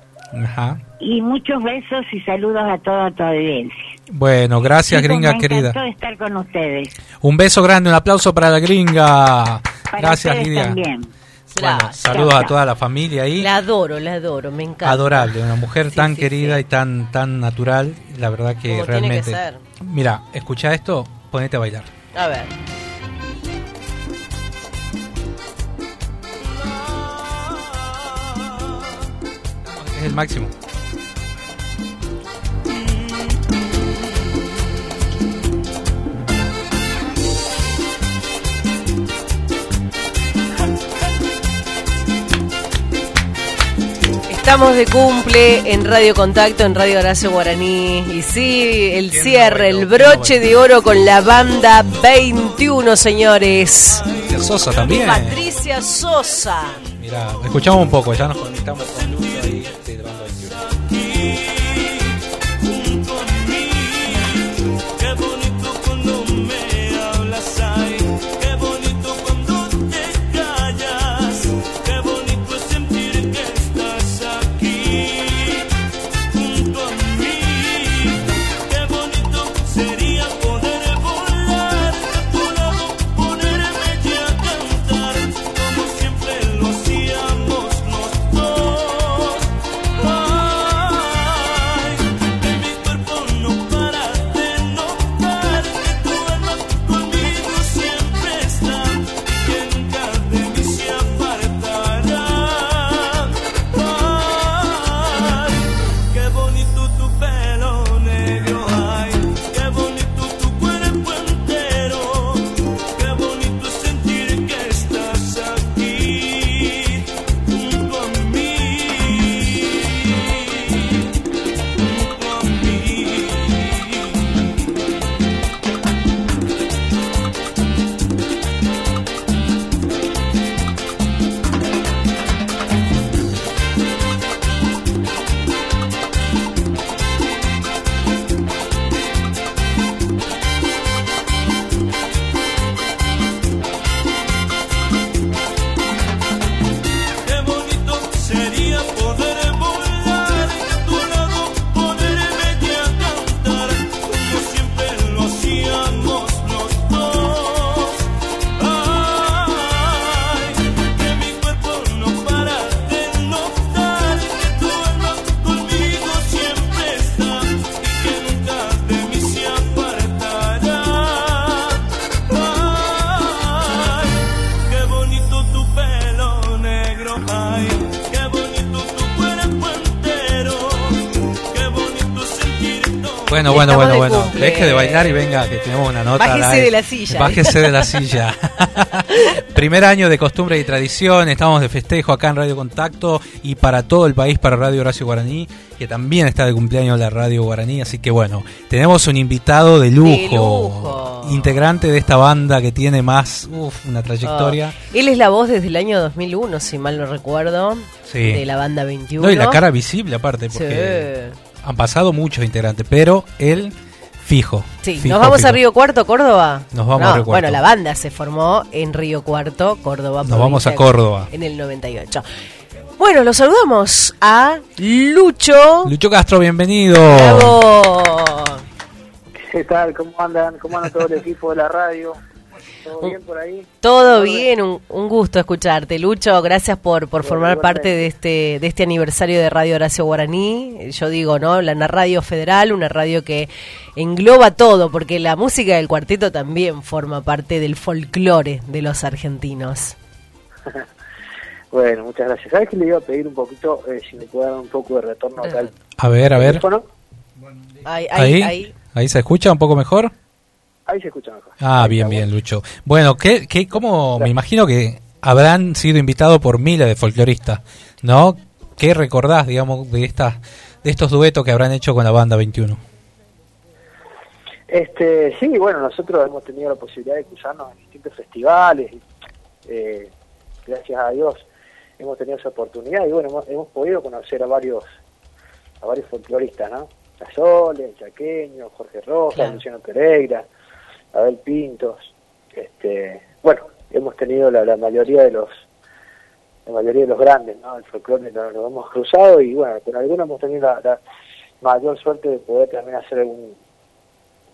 Ajá. y muchos besos y saludos a toda tu audiencia. Bueno, gracias, Chicos, gringa me querida. encantó estar con ustedes. Un beso grande, un aplauso para la gringa. Para Gracias, Lidia. también. Bueno, saludos a toda la familia ahí. La adoro, la adoro, me encanta. Adorable, una mujer Sí, tan sí, querida y tan tan natural. La verdad que Como tiene que realmente. ser. Mira, escucha esto, ponete a bailar. A ver. Es el máximo. Estamos de cumple en Radio Contacto, en Radio Horacio Guaraní. Y sí, el cierre, el broche de oro con la banda 21, señores. Y Sosa también. Patricia Sosa. Mira, escuchamos un poco, ya nos conectamos con Lucho ahí de Bueno, bueno, bueno, de bueno. Deje de bailar y venga, que tenemos una nota. Bájese de la silla. Bájese de la silla. Primer año de costumbre y tradición. Estamos de festejo acá en Radio Contacto y para todo el país, para Radio Horacio Guaraní, que también está de cumpleaños la Radio Guaraní. Así que bueno, tenemos un invitado de lujo. De lujo. Integrante de esta banda que tiene más, uf, una trayectoria. Oh. Él es la voz desde el año 2001, si mal no recuerdo, Sí. de la banda 21. No, y la cara visible aparte, porque Sí. Han pasado muchos integrantes, pero él fijo. Sí, fijo, nos vamos fijo. a Río Cuarto, Córdoba. Nos vamos No, a Río Cuarto. Bueno, la banda se formó en Río Cuarto, Córdoba. Nos vamos a Córdoba. En el 98. Bueno, los saludamos a Lucho. Lucho Castro, bienvenido. Bravo. ¿Qué tal? ¿Cómo andan? ¿Cómo anda todo el equipo de la radio? ¿Todo bien por ahí? Todo bien, un, un gusto escucharte, Lucho. Gracias por, por formar parte de este de este aniversario de Radio Horacio Guaraní. Yo digo, ¿no? La una radio federal, una radio que engloba todo, porque la música del cuarteto también forma parte del folclore de los argentinos. Bueno, muchas gracias. ¿Sabes que le iba a pedir un poquito, eh, si me puede dar un poco de retorno acá al A ver, a ver. teléfono? Ahí, Ahí, ahí, ahí. ahí se escucha un poco mejor. Ahí se escucha mejor. Ah, bien, bien, Lucho. Bueno, ¿qué, qué, cómo, me imagino que habrán sido invitados por miles de folcloristas, ¿no? ¿Qué recordás, digamos, de estas, de estos duetos que habrán hecho con la banda 21? Este, sí, bueno, nosotros hemos tenido la posibilidad de cruzarnos en distintos festivales. y, eh, gracias a Dios hemos tenido esa oportunidad y bueno, hemos, hemos podido conocer a varios a varios folcloristas, ¿no? La Sole, el Chaqueño, Jorge Rojas, Claro. Luciano Pereira, Abel Pintos. Este, bueno, hemos tenido la, la mayoría de los la mayoría de los grandes, ¿no? El folclore nos, nos hemos cruzado y bueno, con algunos hemos tenido la, la mayor suerte de poder también hacer algún,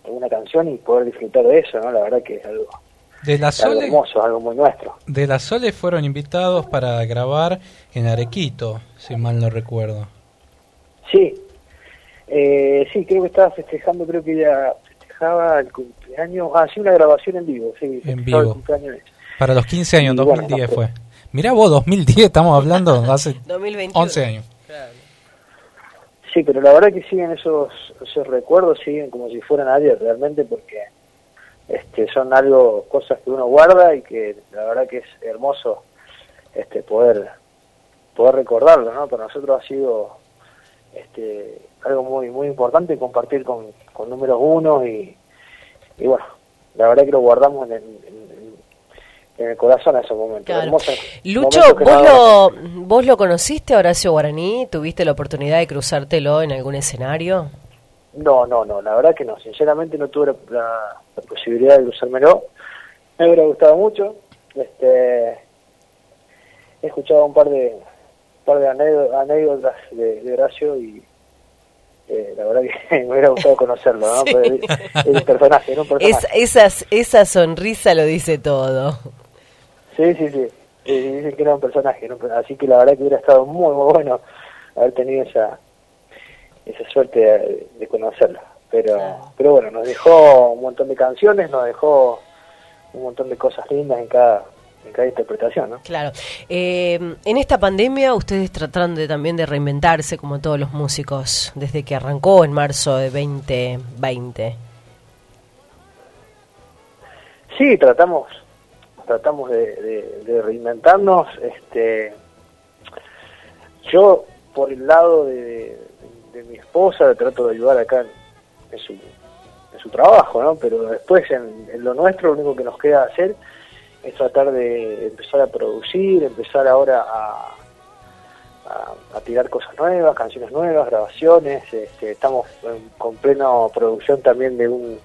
alguna canción y poder disfrutar de eso, ¿no? La verdad que es algo, De la algo hermoso, algo muy nuestro. de la Sole fueron invitados para grabar en Arequito, si mal no recuerdo. Sí, eh, sí, creo que estaba festejando, creo que ella festejaba el cumpleaños, ah, sí, una grabación en vivo, sí, festejaba vivo. el cumpleaños de- Para los 15 años, Y bueno, 2010 no, fue. Mirá vos, 2010, estamos hablando hace 2021. 11 años. Sí, pero la verdad que siguen esos, esos recuerdos, siguen como si fueran ayer realmente, porque este, son algo, cosas que uno guarda y que la verdad que es hermoso este, poder, poder recordarlo, ¿no? Para nosotros ha sido este, algo muy, muy importante compartir con, con números uno y, y bueno, la verdad que lo guardamos en el, en- en el corazón a esos momentos. Claro. hermosos Lucho, momentos ¿vos lo, ¿vos lo conociste a Horacio Guaraní? ¿Tuviste la oportunidad de cruzártelo en algún escenario? No, no, no, la verdad que no. Sinceramente no tuve la, la- la posibilidad de cruzármelo. Me hubiera gustado mucho. Este, he escuchado un par de, un par de anécdo- anécdotas de, de Horacio y eh, la verdad que me hubiera gustado conocerlo, ¿no? Sí. Pero es un personaje, era un personaje. Es, esas, esa sonrisa lo dice todo. Sí, sí, sí. Dicen que era un personaje, ¿no? así que la verdad que hubiera estado muy, muy bueno haber tenido esa esa suerte de, de conocerlo. Pero, pero bueno, nos dejó un montón de canciones, nos dejó un montón de cosas lindas en cada en cada interpretación, ¿no? Claro. Eh, en esta pandemia ustedes trataron de, también de reinventarse como todos los músicos desde que arrancó en marzo de 2020. Sí, tratamos tratamos de, de- de reinventarnos. Este, yo, por el lado de, de mi esposa, trato de ayudar acá en, en su, en su trabajo, ¿no? Pero después, en, en lo nuestro, lo único que nos queda hacer es tratar de empezar a producir, empezar ahora a, a, a tirar cosas nuevas, canciones nuevas, grabaciones. Este, estamos en- con plena producción también de un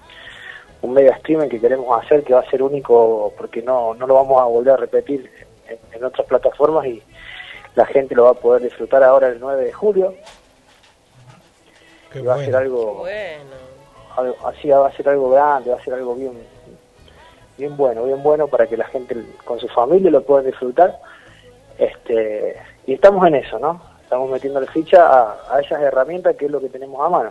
un mega streaming que queremos hacer que va a ser único porque no, no lo vamos a volver a repetir en, en otras plataformas y la gente lo va a poder disfrutar ahora el 9 de julio. y va a ser algo, algo- así va a ser algo grande, va a ser algo bien bien bueno, bien bueno para que la gente con su familia lo pueda disfrutar. Este, y estamos en eso, ¿no? Estamos metiéndole ficha a, a esas herramientas que es lo que tenemos a mano.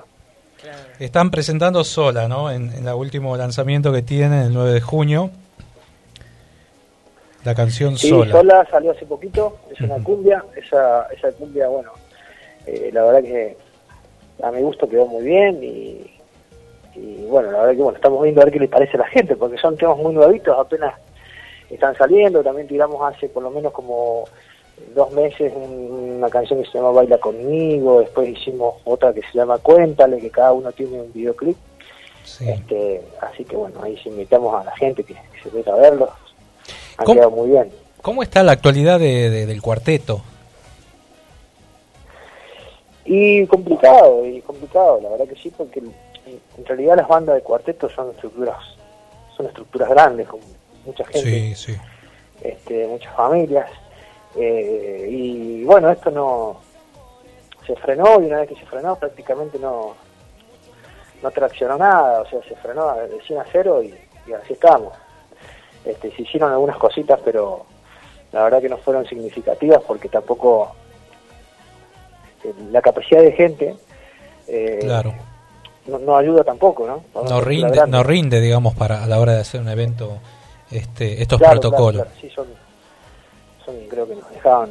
Están presentando sola, ¿no? En, en el último lanzamiento que tienen, el 9 de junio. La canción Sí, sola. sola salió hace poquito, es una cumbia, esa, esa cumbia, bueno, eh, la verdad que a mi gusto quedó muy bien y, y bueno, la verdad que bueno, estamos viendo a ver qué les parece a la gente, porque son temas muy nuevitos, apenas están saliendo, también tiramos hace por lo menos como dos meses un- una canción que se llama Baila conmigo, después hicimos otra que se llama Cuéntale, que cada uno tiene un videoclip. Este, así que bueno, ahí sí invitamos a la gente que, que se meta a verlos. Han ¿Cómo? quedado muy bien. ¿Cómo está la actualidad de- de- del cuarteto? Y complicado, y complicado, la verdad que sí, porque en, realidad las bandas de cuarteto son estructuras, son estructuras grandes, con mucha gente, Sí, sí. este, muchas familias, eh, y bueno, esto no se frenó y una vez que se frenó prácticamente no no traccionó nada, o sea, se frenó de 100 a 0 y, y así estamos. Este, se hicieron algunas cositas, pero la verdad que no fueron significativas porque tampoco este, la capacidad de gente eh, Claro. No, no ayuda tampoco, ¿no? No rinde, no rinde, digamos, para a la hora de hacer un evento este, estos Claro, protocolos. claro, claro, sí, son, son, creo que nos dejaban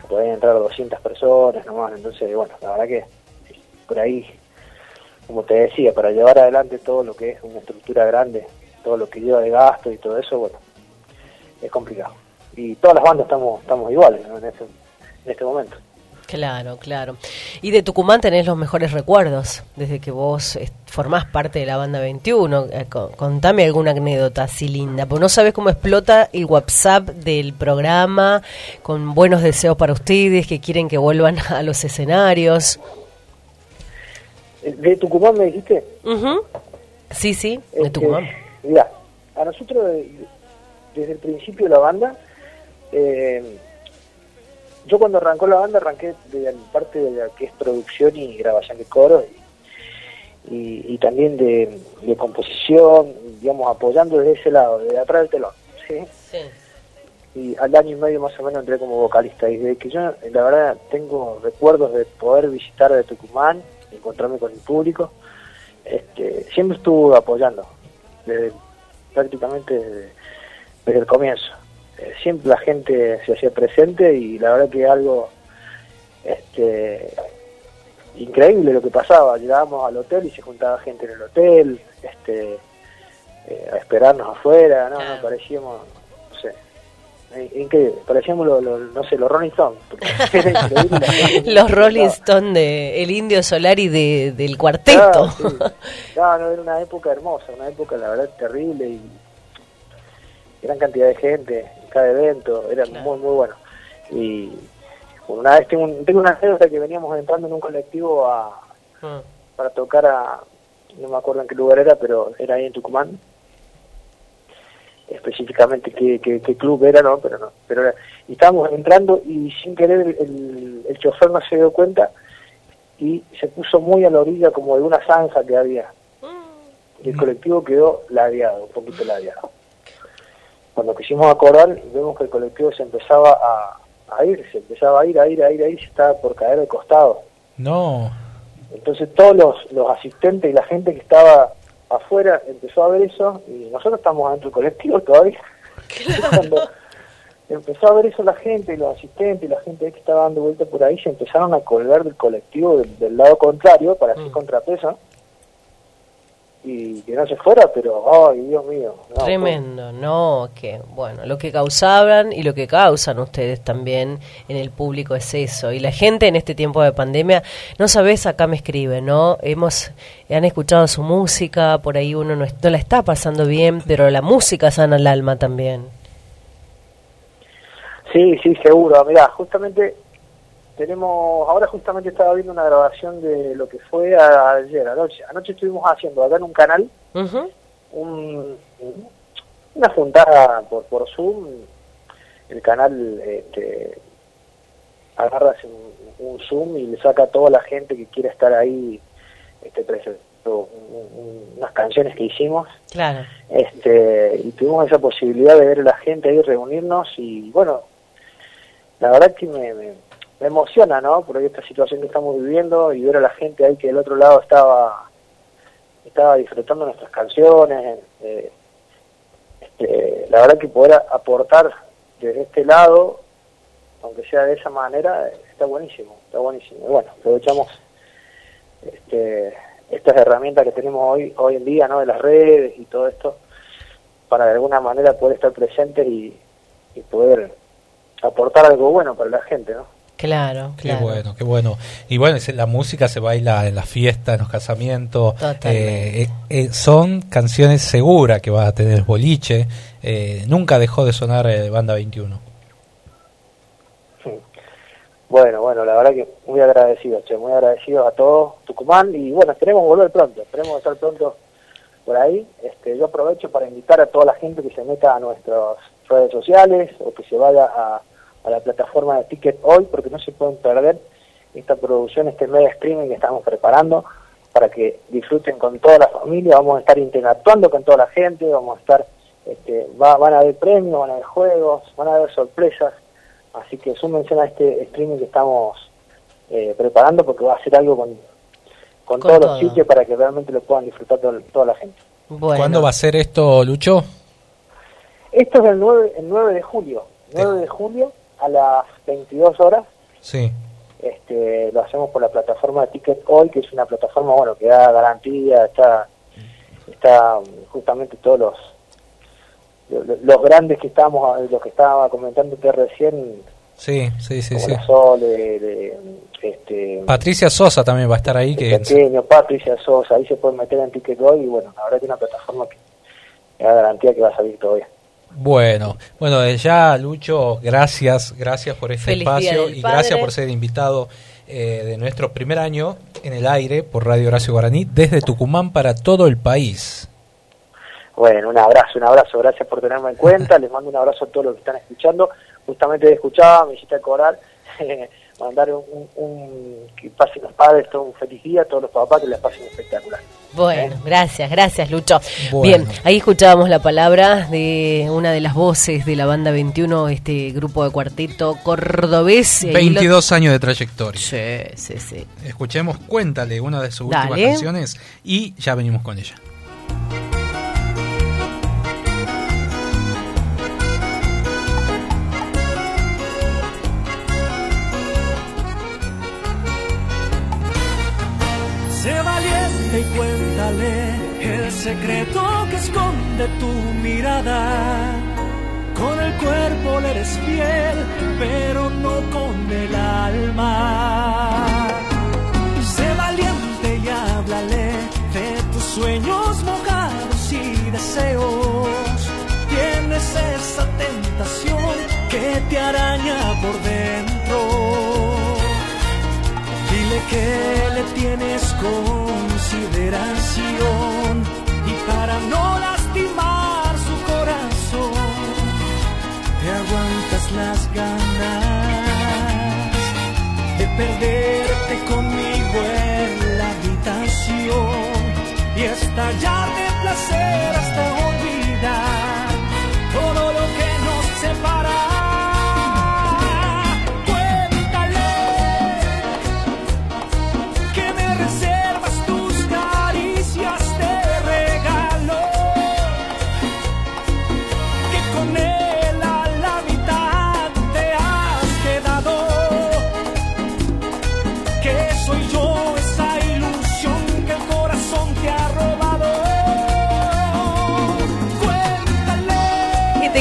que podían entrar 200 personas nomás, entonces, bueno, la verdad que por ahí, como te decía, para llevar adelante todo lo que es una estructura grande, todo lo que lleva de gasto y todo eso, bueno, es complicado. Y todas las bandas estamos estamos iguales ¿no? en, este, en este momento. Claro, claro. Y de Tucumán tenés los mejores recuerdos desde que vos eh, formás parte de la banda 21. Eh, co- contame alguna anécdota así linda, porque no sabes cómo explota el WhatsApp del programa con buenos deseos para ustedes que quieren que vuelvan a los escenarios. Eh, ¿De Tucumán me dijiste? Sí, sí, de Este, Tucumán. Mira, a nosotros de- de- desde el principio de la banda, eh, yo cuando arrancó la banda arranqué de parte de la que es producción y grabación de coros y, y- y también de, de composición, digamos, apoyando desde ese lado, de atrás del telón. ¿sí? Y al año y medio más o menos entré como vocalista y desde que yo, la verdad, tengo recuerdos de poder visitar de Tucumán, encontrarme con el público, este, siempre estuve apoyando, desde, prácticamente desde, desde el comienzo. Siempre la gente se hacía presente y la verdad que algo este, increíble lo que pasaba. Llegábamos al hotel y se juntaba gente en el hotel, este, eh, a esperarnos afuera, no, no, parecíamos, no sé, in- increíble, parecíamos lo, lo- no sé, los Rolling Stones. Los Rolling Stones de El Indio Solari de, del cuarteto. Sí. No, no, era una época hermosa, una época la verdad terrible y gran cantidad de gente en cada evento, era muy muy bueno. Y una vez tengo, un- tengo una anécdota que veníamos entrando en un colectivo a, Ah. para tocar a, no me acuerdo en qué lugar era, pero era ahí en Tucumán. Específicamente qué, qué, qué club era, no, pero no. Pero era- y estábamos entrando y sin querer el, el, el chofer no se dio cuenta y se puso muy a la orilla como de una zanja que había. Y el colectivo quedó ladeado, un poquito ladeado. Cuando quisimos acordar, vemos que el colectivo se empezaba a, a ir, se empezaba a ir, a ir, a ir, a ir, se estaba por caer de costado. No, Entonces todos los, los asistentes y la gente que estaba afuera empezó a ver eso y nosotros estamos adentro del colectivo todavía. Cuando empezó a ver eso la gente, y los asistentes y la gente que estaba dando vuelta por ahí se empezaron a colgar del colectivo del, del lado contrario para hacer contrapeso y que no se fuera, pero ay Dios mío. no, Tremendo, no, que bueno, lo que causaban y lo que causan ustedes también en el público es eso. Y la gente en este tiempo de pandemia, no sabes, acá me escribe, ¿no? Hemos, han escuchado su música, por ahí uno no, no la está pasando bien, pero la música sana el alma también. Sí, sí, seguro. Mirá, justamente tenemos, ahora justamente estaba viendo una grabación de lo que fue a- ayer, anoche. Anoche estuvimos haciendo acá en un canal un, una juntada por, por Zoom. El canal este, agarra un, un Zoom y le saca a toda la gente que quiera estar ahí este, un- unas canciones que hicimos Claro. este y tuvimos esa posibilidad de ver a la gente ahí reunirnos y bueno la verdad que me, me, me emociona no por esta situación que estamos viviendo y ver a la gente ahí que del otro lado estaba estaba disfrutando nuestras canciones eh, este, la verdad que poder aportar desde este lado aunque sea de esa manera está buenísimo está buenísimo y bueno aprovechamos este estas herramientas que tenemos hoy hoy en día, ¿no? De las redes y todo esto, para de alguna manera poder estar presentes y, y poder aportar algo bueno para la gente, ¿no? Claro, Qué bueno, qué bueno. Y bueno, la música se baila en las fiestas, en los casamientos. Totalmente. Eh, eh, eh, son canciones seguras que va a tener boliche. Eh, nunca dejó de sonar eh, Banda 21. Bueno, bueno, la verdad que muy agradecido, che, muy agradecido a todos, Tucumán, y bueno, esperemos volver pronto, esperemos estar pronto por ahí. Este, yo aprovecho para invitar a toda la gente que se meta a nuestras redes sociales o que se vaya a, a la plataforma de Ticket Hoy, porque no se pueden perder esta producción, este media streaming que estamos preparando para que disfruten con toda la familia, vamos a estar interactuando con toda la gente, vamos a estar, este, va- van a haber premios, van a haber juegos, van a haber sorpresas, así que súmense a este streaming que estamos eh, preparando porque va a ser algo con, con, Con todos todo. los sitios para que realmente lo puedan disfrutar todo- toda la gente. ¿Cuándo va a ser esto, Lucho? Esto es el 9, el 9 de julio, 9 de julio a las 22 horas. Sí. Este, lo hacemos por la plataforma de Ticket Hoy, que es una plataforma bueno que da garantía, está, está um, justamente todos los los, los grandes que estábamos, los que estaba comentando usted recién, Sí, sí, sí, sí. la Sol, de, de, este, Patricia Sosa también va a estar ahí. Que pequeño, Patricia Sosa, ahí se pueden meter en Ticket Hoy y bueno, la verdad que es una plataforma que da garantía que va a salir todo bien. Bueno, bueno, desde ya, Lucho, gracias, gracias por este Feliz espacio y Padre. gracias por ser invitado eh, de nuestro primer año en el aire por Radio Horacio Guaraní desde Tucumán para todo el país. Bueno, un abrazo, un abrazo, gracias por tenerme en cuenta, les mando un abrazo a todos los que están escuchando, justamente escuchaba, me hiciste acordar, mandar un, un, un- que pasen los padres todo un feliz día, todos los papás que les pasen espectacular. Bueno, gracias, gracias Lucho. Bueno. Bien, ahí escuchábamos la palabra de una de las voces de la banda 21, este grupo de cuarteto cordobés. Y ahí lo- 22 años de trayectoria. Sí, sí, sí. Escuchemos Cuéntale, una de sus últimas canciones y ya venimos con ella. Y cuéntale el secreto que esconde tu mirada. Con el cuerpo le eres fiel, pero no con el alma. Sé valiente y háblale de tus sueños mojados y deseos. Tienes esa tentación que te araña por dentro. Que le tienes consideración y para no lastimar su corazón, te aguantas las ganas de perderte conmigo en la habitación y estallar de placer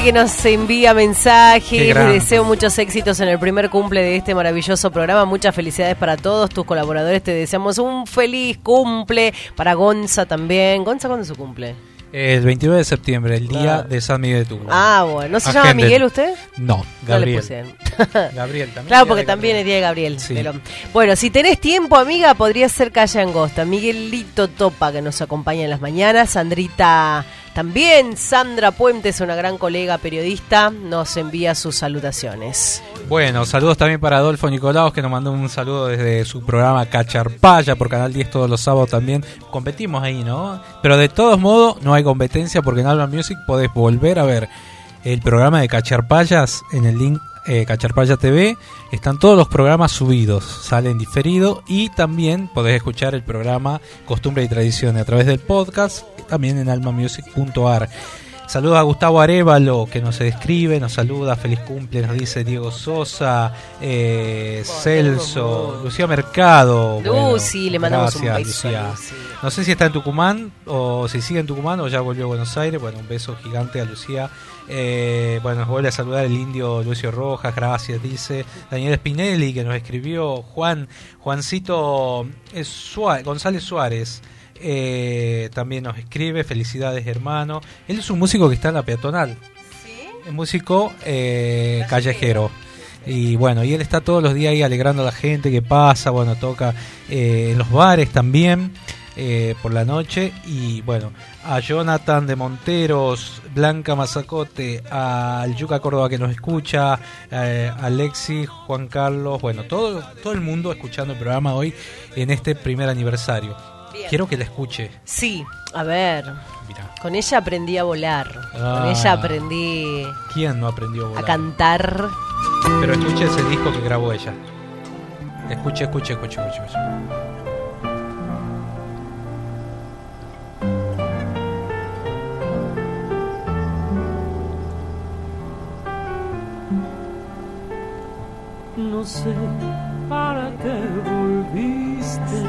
que nos envía mensajes, les deseo muchos éxitos en el primer cumple de este maravilloso programa, muchas felicidades para todos tus colaboradores, te deseamos un feliz cumple, para Gonza también. Gonza, ¿cuándo es su cumple? El 29 de septiembre, el día Ah. de San Miguel de Tucumán. Ah, bueno, ¿no se llama. Miguel usted? No, No le Gabriel. Gabriel también. Claro, porque también es día de Gabriel. Sí. bueno, si tenés tiempo, amiga, podría ser Calle Angosta. Miguelito Topa, que nos acompaña en las mañanas. Sandrita también. Sandra Puentes, una gran colega periodista, nos envía sus salutaciones. Bueno, saludos también para Adolfo Nicolaos que nos mandó un saludo desde su programa Cacharpaya por Canal 10 todos los sábados también. Competimos ahí, ¿no? Pero de todos modos no hay competencia porque en Alba Music podés volver a ver el programa de Cacharpayas en el link eh, Cacharpaya TV. Están todos los programas subidos, salen diferido y también podés escuchar el programa Costumbre y Tradiciones a través del podcast, también en almamusic.ar. Saluda a Gustavo Arevalo, que nos escribe, nos saluda, feliz cumple, nos dice Diego Sosa, eh, Celso, Lucía Mercado. Lucy, le mandamos un gracias, beso a Lucía. No sé si está en Tucumán o si sigue en Tucumán o ya volvió a Buenos Aires. Bueno, un beso gigante a Lucía. Eh, bueno, nos vuelve a saludar el indio Lucio Rojas, gracias, dice. Daniel Spinelli, que nos escribió. Juan, Juancito eh, González Suárez. Eh, también nos escribe, felicidades hermano. Él es un músico que está en la peatonal. Es músico eh, callejero. Y bueno, y él está todos los días ahí alegrando a la gente que pasa, bueno, toca eh, en los bares también por la noche. Y bueno, a Jonathan de Monteros, Blanca Mazacote, al Yuca Córdoba que nos escucha, eh, Alexi, Juan Carlos, bueno, todo, todo el mundo escuchando el programa hoy en este primer aniversario. Quiero que la escuche. Sí, a ver. Con ella aprendí a volar. Ah. Con ella aprendí ¿Quién no aprendió a a volar? cantar. Pero escuche ese disco que grabó ella. Escuche, escuche, escuche, escuche. escuche. No sé para qué volviste.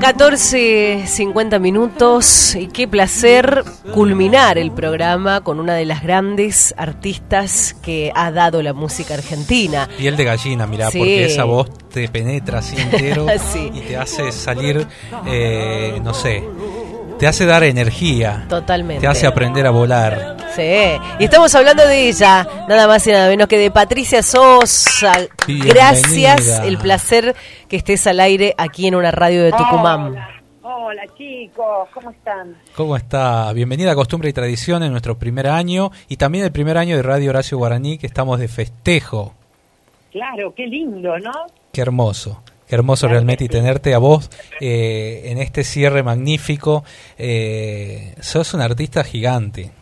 14, 50 minutos y qué placer culminar el programa con una de las grandes artistas que ha dado la música argentina. Piel de gallina, mirá, Sí. porque esa voz te penetra así entero Sí. y te hace salir, eh, no sé, te hace dar energía, Totalmente. te hace aprender a volar. Sí, y estamos hablando de ella, nada más y nada menos que de Patricia Sosa. Bienvenida. Gracias, el placer que estés al aire aquí en una radio de Tucumán. Hola, hola chicos, ¿cómo están? ¿Cómo está? Bienvenida a Costumbre y Tradición en nuestro primer año y también el primer año de Radio Horacio Guaraní que estamos de festejo. Claro, qué lindo, ¿no? Qué hermoso. Qué hermoso realmente y tenerte a vos eh, en este cierre magnífico. Eh, sos un artista gigante.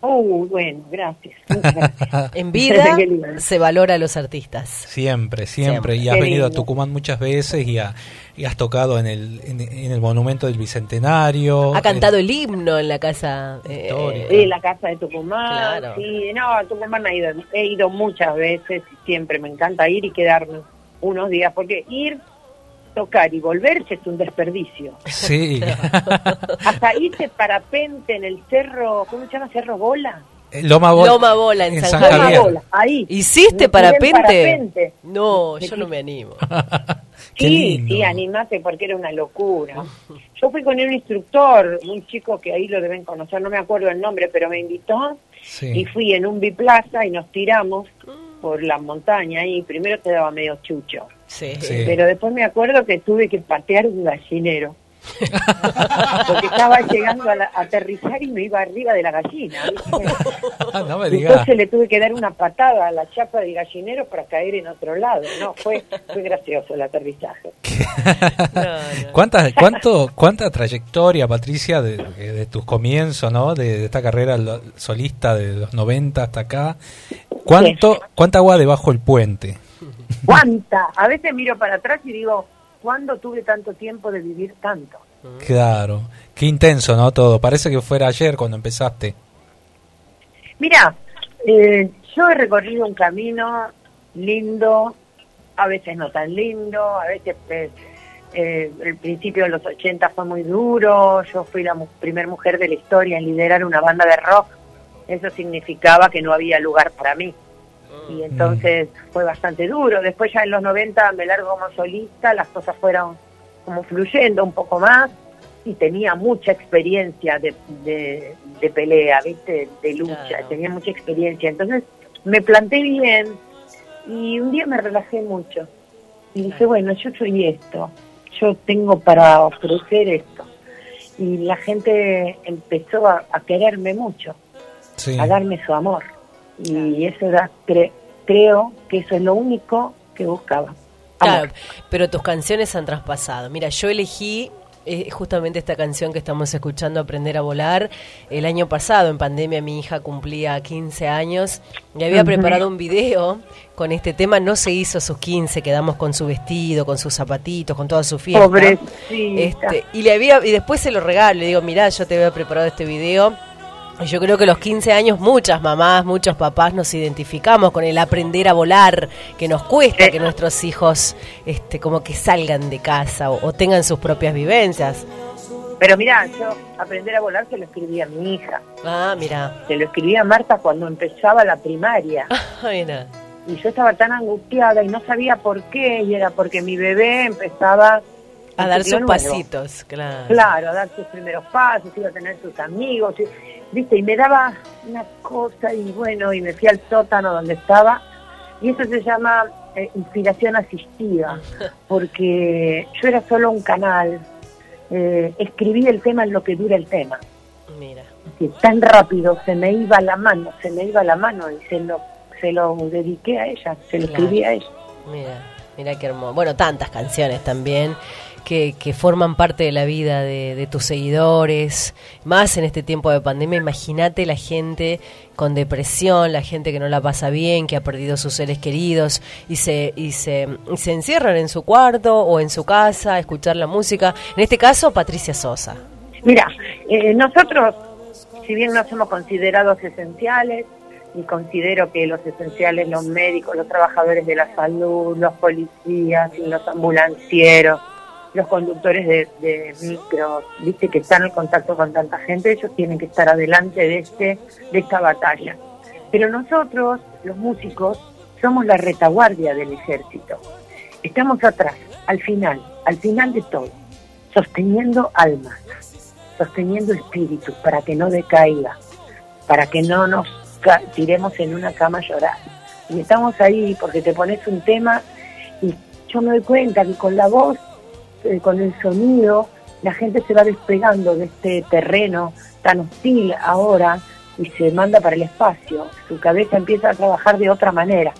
Uh, bueno, gracias. En vida se valora a los artistas. Siempre, siempre. Siempre. Y has Qué venido a. Tucumán muchas veces y, ha- y has tocado en el, en, en el monumento del Bicentenario. Ha cantado el himno en la casa. eh. Sí, la casa de Tucumán. Claro. Sí, no, a Tucumán he ido, he ido muchas veces y siempre me encanta ir y quedarme unos días, porque ir tocar y volverse es un desperdicio. Sí. Hasta hice parapente en el cerro, ¿cómo se llama? Cerro Bola. Loma Bola. Loma Bola en, en San, San Javier. Javier. Bola, ahí. ¿Hiciste parapente? parapente. No, yo no me animo. Qué sí, lindo. sí, animate porque era una locura. Yo fui con un instructor, un chico que ahí lo deben conocer, no me acuerdo el nombre, pero me invitó y Sí. fui en un biplaza y nos tiramos por la montaña y primero te daba medio chucho. Sí. Sí. Pero después me acuerdo que tuve que patear un gallinero. Porque estaba llegando a, la- a aterrizar y me iba arriba de la gallina. Ah, no me. Entonces le tuve que dar una patada a la chapa del gallinero para caer en otro lado. No, fue, fue gracioso el aterrizaje. ¿Cuánta, cuánto, ¿Cuánta trayectoria, Patricia, de, de tus comienzos, ¿no? De, de esta carrera solista de los 90 hasta acá? ¿Cuánto, ¿Cuánta agua debajo del puente? ¿Cuánta? A veces miro para atrás y digo, ¿cuándo tuve tanto tiempo de vivir tanto? Claro. Qué intenso, ¿no? Todo. Parece que fuera ayer cuando empezaste. Mira, eh, yo he recorrido un camino lindo, a veces no tan lindo, a veces eh, eh, el principio de los 80 fue muy duro, yo fui la mu- primer mujer de la historia en liderar una banda de rock, eso significaba que no había lugar para mí. Y entonces fue bastante duro. Después ya en los 90 me largo como solista, las cosas fueron como fluyendo un poco más y tenía mucha experiencia de, de, de pelea, ¿viste? De lucha, Claro. tenía mucha experiencia. Entonces me planté bien y un día me relajé mucho. Y dije, bueno, yo soy esto, yo tengo para ofrecer esto. Y la gente empezó a, a quererme mucho, Sí. a darme su amor. Y eso era, cre- creo que eso es lo único que buscaba. Claro, pero tus canciones han traspasado. Mira, yo elegí eh, justamente esta canción que estamos escuchando, Aprender a Volar. El año pasado, en pandemia, mi hija cumplía 15 años y había preparado un video con este tema. No se hizo sus 15, quedamos con su vestido, con sus zapatitos, con toda su fiesta. Pobrecita. Este, y, le había, y después se lo regalo, le digo, mirá, yo te había preparado este video. Yo creo que los 15 años muchas mamás, muchos papás nos identificamos con el aprender a volar, que nos cuesta que nuestros hijos este como que salgan de casa o, o tengan sus propias vivencias. Pero mira, yo aprender a volar se lo escribí a mi hija. Ah, mira. Se lo escribí a Marta cuando empezaba la primaria. mira. Y yo estaba tan angustiada y no sabía por qué, y era porque mi bebé empezaba A dar sus nuevo. pasitos, claro. Claro, a dar sus primeros pasos, iba a tener sus amigos, y- viste, y me daba una cosa y bueno, y me fui al sótano donde estaba, y eso se llama eh, inspiración asistida, porque yo era solo un canal, eh, escribí el tema en lo que dura el tema. Mira. que tan rápido se me iba la mano, se me iba la mano y se lo, se lo dediqué a ella, se lo Claro. escribí a ella. Mira, mira qué hermoso. Bueno, tantas canciones también que, que forman parte de la vida de, tus seguidores. Más en este tiempo de pandemia, imagínate la gente con depresión, la gente que no la pasa bien, que ha perdido sus seres queridos y se, y se, y se encierran en su cuarto o en su casa a escuchar la música. En este caso, Patricia Sosa. Mira, eh, nosotros, si bien no somos considerados esenciales, y considero que los esenciales, los médicos, los trabajadores de la salud, los policías, los ambulancieros, los conductores de, de micros, viste que están en contacto con tanta gente, ellos tienen que estar adelante de este, de esta batalla. Pero nosotros, los músicos, somos la retaguardia del ejército. Estamos atrás, al final, al final de todo, sosteniendo almas, sosteniendo espíritus para que no decaiga, para que no nos tiremos en una cama a llorar. Y estamos ahí porque te pones un tema y yo me doy cuenta que con la voz, eh, con el sonido, la gente se va despegando de este terreno tan hostil ahora y se manda para el espacio. Su cabeza empieza a trabajar de otra manera.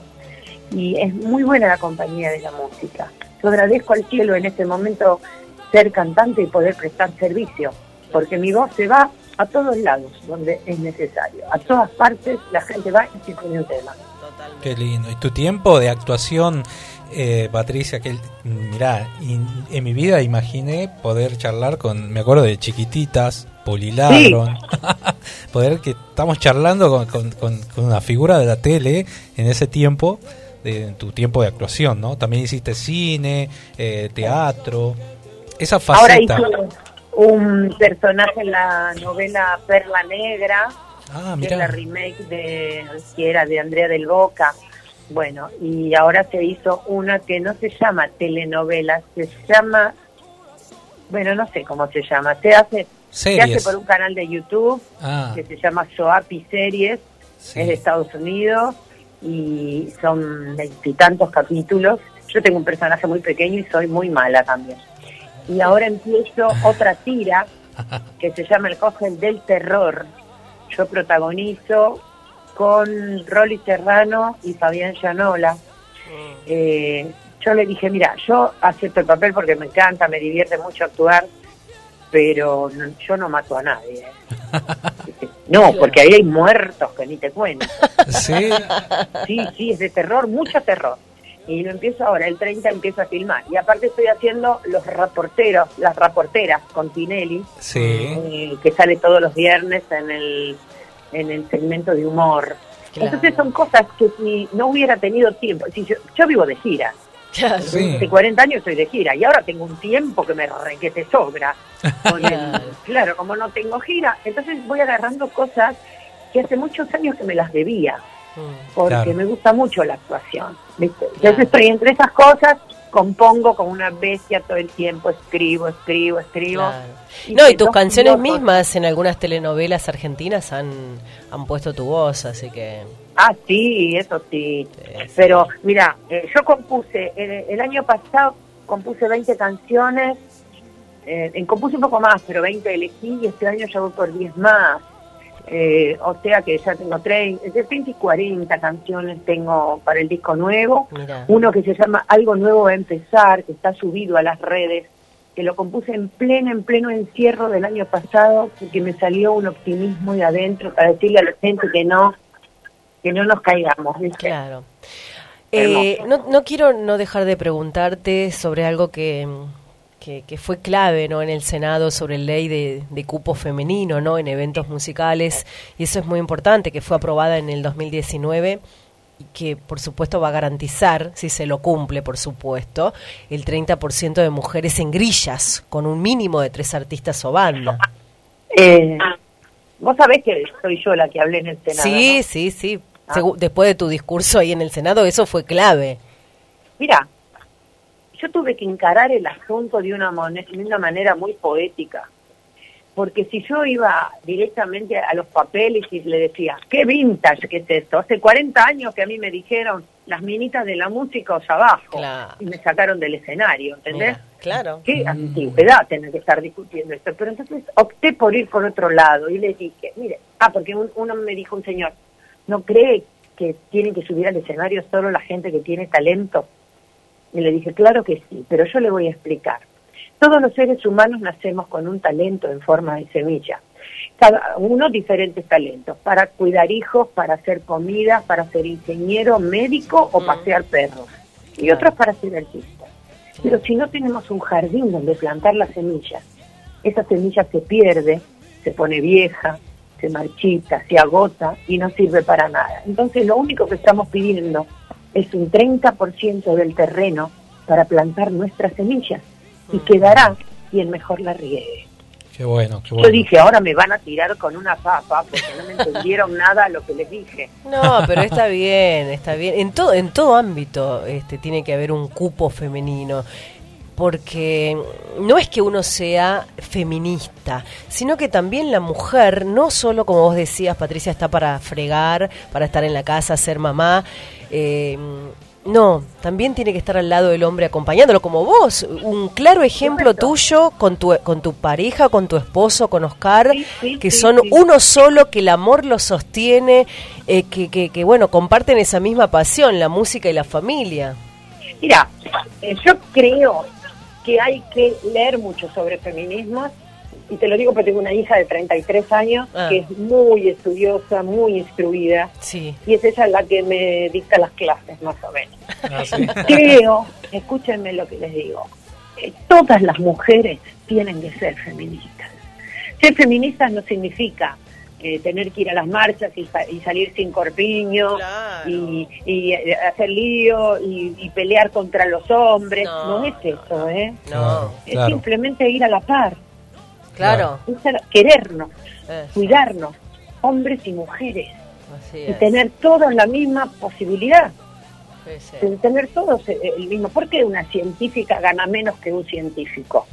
Y es muy buena la compañía de la música. Yo agradezco al cielo en este momento ser cantante y poder prestar servicio, porque mi voz se va a todos lados donde es necesario. A todas partes la gente va y se pone un tema. Qué lindo. Y tu tiempo de actuación, eh, Patricia, que mirá, in- en mi vida imaginé poder charlar con, me acuerdo de chiquititas, Poliladron, poder que estamos charlando con, con- con- con una figura de la tele en ese tiempo, de tu tiempo de actuación, ¿no? También hiciste cine, eh, teatro, esa Ahora faceta. hice un personaje en la novela Perla Negra, Ah, que es la remake de que era de Andrea del Boca. Bueno, y ahora se hizo una que no se llama telenovela, se llama, bueno, no sé cómo se llama, se hace, se hace por un canal de YouTube Ah. que se llama Soapi Series, es de Estados Unidos y son veintitantos capítulos. Yo tengo un personaje muy pequeño y soy muy mala también. Y ahora empiezo otra tira que se llama El Cogen del Terror. Yo protagonizo con Rolly Serrano y Fabián Llanola. Eh, yo le dije, mira, yo acepto el papel porque me encanta, me divierte mucho actuar, pero no- yo no mato a nadie. ¿eh? No, porque ahí hay muertos que ni te cuento. Sí. Sí, sí, es de terror, mucho terror. Y lo empiezo ahora, el 30 empiezo a filmar. Y aparte estoy haciendo los reporteros, las reporteras con Tinelli, Sí. eh, que sale todos los viernes en el, en el segmento de humor. Claro. Entonces son cosas que si no hubiera tenido tiempo, si yo, yo vivo de gira, Sí. Hace 40 años estoy de gira y ahora tengo un tiempo que me re, que te sobra. Con el- claro, como no tengo gira, entonces voy agarrando cosas que hace muchos años que me las debía, porque Claro. me gusta mucho la actuación. ¿viste? Entonces estoy entre esas cosas, compongo como una bestia todo el tiempo, escribo, escribo, escribo. Claro. Y No, y tus canciones mismas en algunas telenovelas argentinas han, han puesto tu voz, así que... Ah, sí, eso sí. Pero mira, eh, yo compuse, el, el año pasado compuse 20 canciones, eh, en- compuse un poco más, pero 20 elegí y este año ya voy por 10 más. Eh, o sea que ya tengo 30, entre 30 y 40 canciones tengo para el disco nuevo. Mira. Uno que se llama Algo Nuevo va a empezar, que está subido a las redes, que lo compuse en pleno, en pleno encierro del año pasado, porque me salió un optimismo de adentro para decirle a la gente que no, que no nos caigamos, ¿viste? Claro. Eh, no, no quiero no dejar de preguntarte sobre algo que, que, que fue clave ¿no? en el Senado sobre la ley de, de cupo femenino ¿no? en eventos musicales, y eso es muy importante, que fue aprobada en el 2019 y que por supuesto va a garantizar, si se lo cumple por supuesto, el 30% de mujeres en grillas, con un mínimo de tres artistas o banda. Eh, Vos sabés que soy yo la que hablé en el Senado. Sí, ¿no? sí, sí. Segu- Después de tu discurso ahí en el Senado, eso fue clave. Mira, yo tuve que encarar el asunto de una, de una manera muy poética. Porque si yo iba directamente a los papeles y le decía, ¿qué vintage que es esto? Hace 40 años que a mí me dijeron las minitas de la música os abajo. Y me sacaron del escenario, ¿entendés? Mira, claro. Qué antigüedad tener que estar discutiendo esto. Pero entonces opté por ir por otro lado y le dije, mire, ah, porque un- uno me dijo un señor, ¿no cree que tienen que subir al escenario solo la gente que tiene talento? Y le dije, claro que sí, pero yo le voy a explicar. Todos los seres humanos nacemos con un talento en forma de semilla. Cada uno diferentes talentos, para cuidar hijos, para hacer comida, para ser ingeniero, médico o pasear perros. Y otros para ser artistas. Pero si no tenemos un jardín donde plantar las semillas, esa semilla se pierde, se pone vieja, se marchita, se agota y no sirve para nada. Entonces lo único que estamos pidiendo es un 30% del terreno para plantar nuestras semillas y quedará quien mejor la riegue. Qué bueno, qué Yo bueno. dije, ahora me van a tirar con una papa porque no me entendieron nada lo que les dije. No, pero está bien, está bien. En todo, en todo ámbito este, tiene que haber un cupo femenino. Porque no es que uno sea feminista, sino que también la mujer, no solo como vos decías, Patricia, está para fregar, para estar en la casa, ser mamá. Eh, no, también tiene que estar al lado del hombre acompañándolo, como vos. Un claro ejemplo tuyo con tu, con tu pareja, con tu esposo, con Oscar, que sí, son uno solo, que el amor los sostiene, eh, que, que, que, bueno, comparten esa misma pasión, la música y la familia. Mira, eh, yo creo que hay que leer mucho sobre feminismo y te lo digo porque tengo una hija de 33 años Ah. que es muy estudiosa, muy instruida Sí. y es ella la que me dicta las clases más o menos. Ah, Creo, escúchenme lo que les digo, eh, todas las mujeres tienen que ser feministas. Ser feministas no significa eh, tener que ir a las marchas y, sa- y salir sin corpiño y, y, eh, hacer lío y, y pelear contra los hombres. No, es eso, ¿eh? No. Es Claro. simplemente ir a la par. Claro. Es ser- querernos, cuidarnos, hombres y mujeres, así y es. tener todos la misma posibilidad. Sí, sí. de tener todos el mismo. ¿Por qué una científica gana menos que un científico?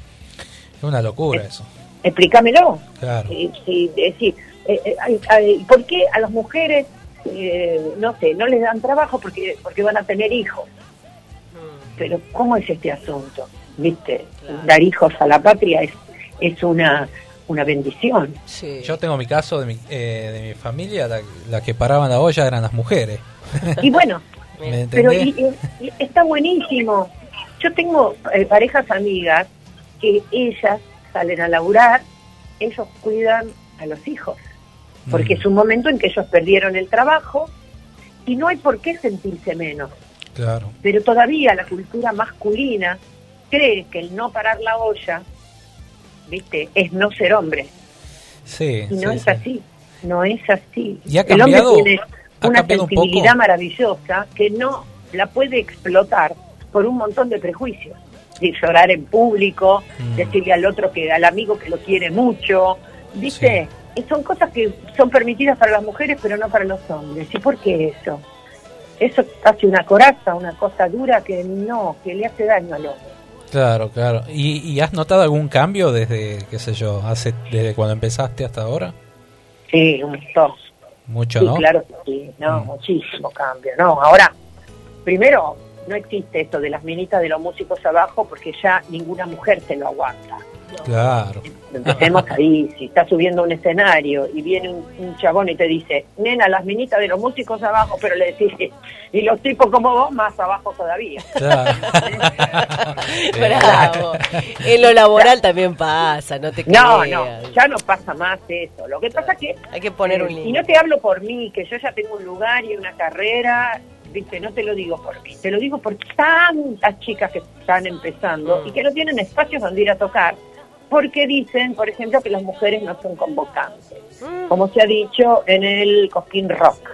Es una locura eso. Explícamelo. Claro. Eh, sí, es decir, eh, ay, ay, ¿por qué a las mujeres, eh, no sé, no les dan trabajo porque, porque van a tener hijos? Pero ¿cómo es este asunto? ¿Viste? Dar hijos a la patria es, es una, una bendición. Yo tengo mi caso de mi, eh, de mi familia, la, la que paraban la olla eran las mujeres. Y bueno, ¿Me pero y- y- está buenísimo. Yo tengo eh, parejas amigas que ellas salen a laburar, ellos cuidan a los hijos, porque es un momento en que ellos perdieron el trabajo y no hay por qué sentirse menos. Claro. Pero todavía la cultura masculina cree que el no parar la olla, viste, es no ser hombre. Sí, Y no sí, es sí. así, no es así. ¿Y ha el hombre tiene una un sensibilidad maravillosa que no la puede explotar por un montón de prejuicios. De llorar en público, Mm. decirle al otro que al amigo que lo quiere mucho, ¿viste? Y son cosas que son permitidas para las mujeres pero no para los hombres. ¿Y por qué eso? Eso hace una coraza, una cosa dura que no, que le hace daño al hombre. Claro, claro. ¿Y, y has notado algún cambio desde, qué sé yo, hace desde cuando empezaste hasta ahora? Sí, un montón. Mucho, sí, ¿no? claro que sí, no, muchísimo cambio, no. Ahora, primero, no existe esto de las minitas de los músicos abajo porque ya ninguna mujer se lo aguanta. Claro. Empecemos ahí, si estás subiendo a un escenario y viene un, un chabón y te dice, nena, las minitas de los músicos abajo, pero le decís, y los tipos como vos más abajo todavía. Bravo. En lo laboral también pasa, no te No, creas. no, ya no pasa más eso. Lo que pasa que... Hay que poner un eh, Y límite. no te hablo por mí, que yo ya tengo un lugar y una carrera, viste, no te lo digo por mí, te lo digo por tantas chicas que están empezando y que no tienen espacios donde ir a tocar, porque dicen, por ejemplo, que las mujeres no son convocantes, como se ha dicho en el Cosquín Rock.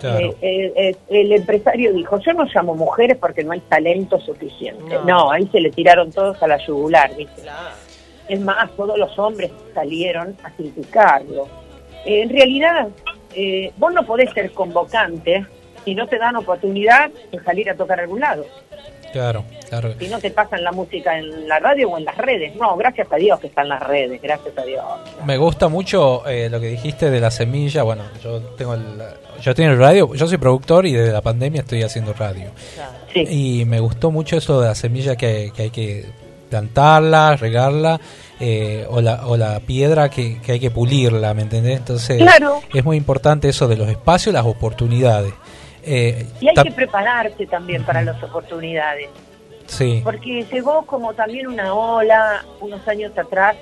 Claro. Eh, eh, eh, el empresario dijo, yo no llamo mujeres porque no hay talento suficiente. No, ahí se le tiraron todos a la yugular, ¿viste? Es más, todos los hombres salieron a criticarlo. Eh, en realidad, eh, vos no podés ser convocante si no te dan oportunidad de salir a tocar a algún lado. Claro, claro. Si no te pasan la música en la radio o en las redes. No, gracias a Dios que están las redes, gracias a Dios. Me gusta mucho eh, lo que dijiste de la semilla. Bueno, yo tengo el, yo tengo el radio, yo soy productor y desde la pandemia estoy haciendo radio. Y me gustó mucho eso de la semilla que, que hay que plantarla, regarla, eh, o, la, o la piedra que, que hay que pulirla, ¿me entendés? Entonces Claro. es muy importante eso de los espacios las oportunidades. Eh, Y hay que prepararse también para las oportunidades. sí, Porque llegó como también una ola unos años atrás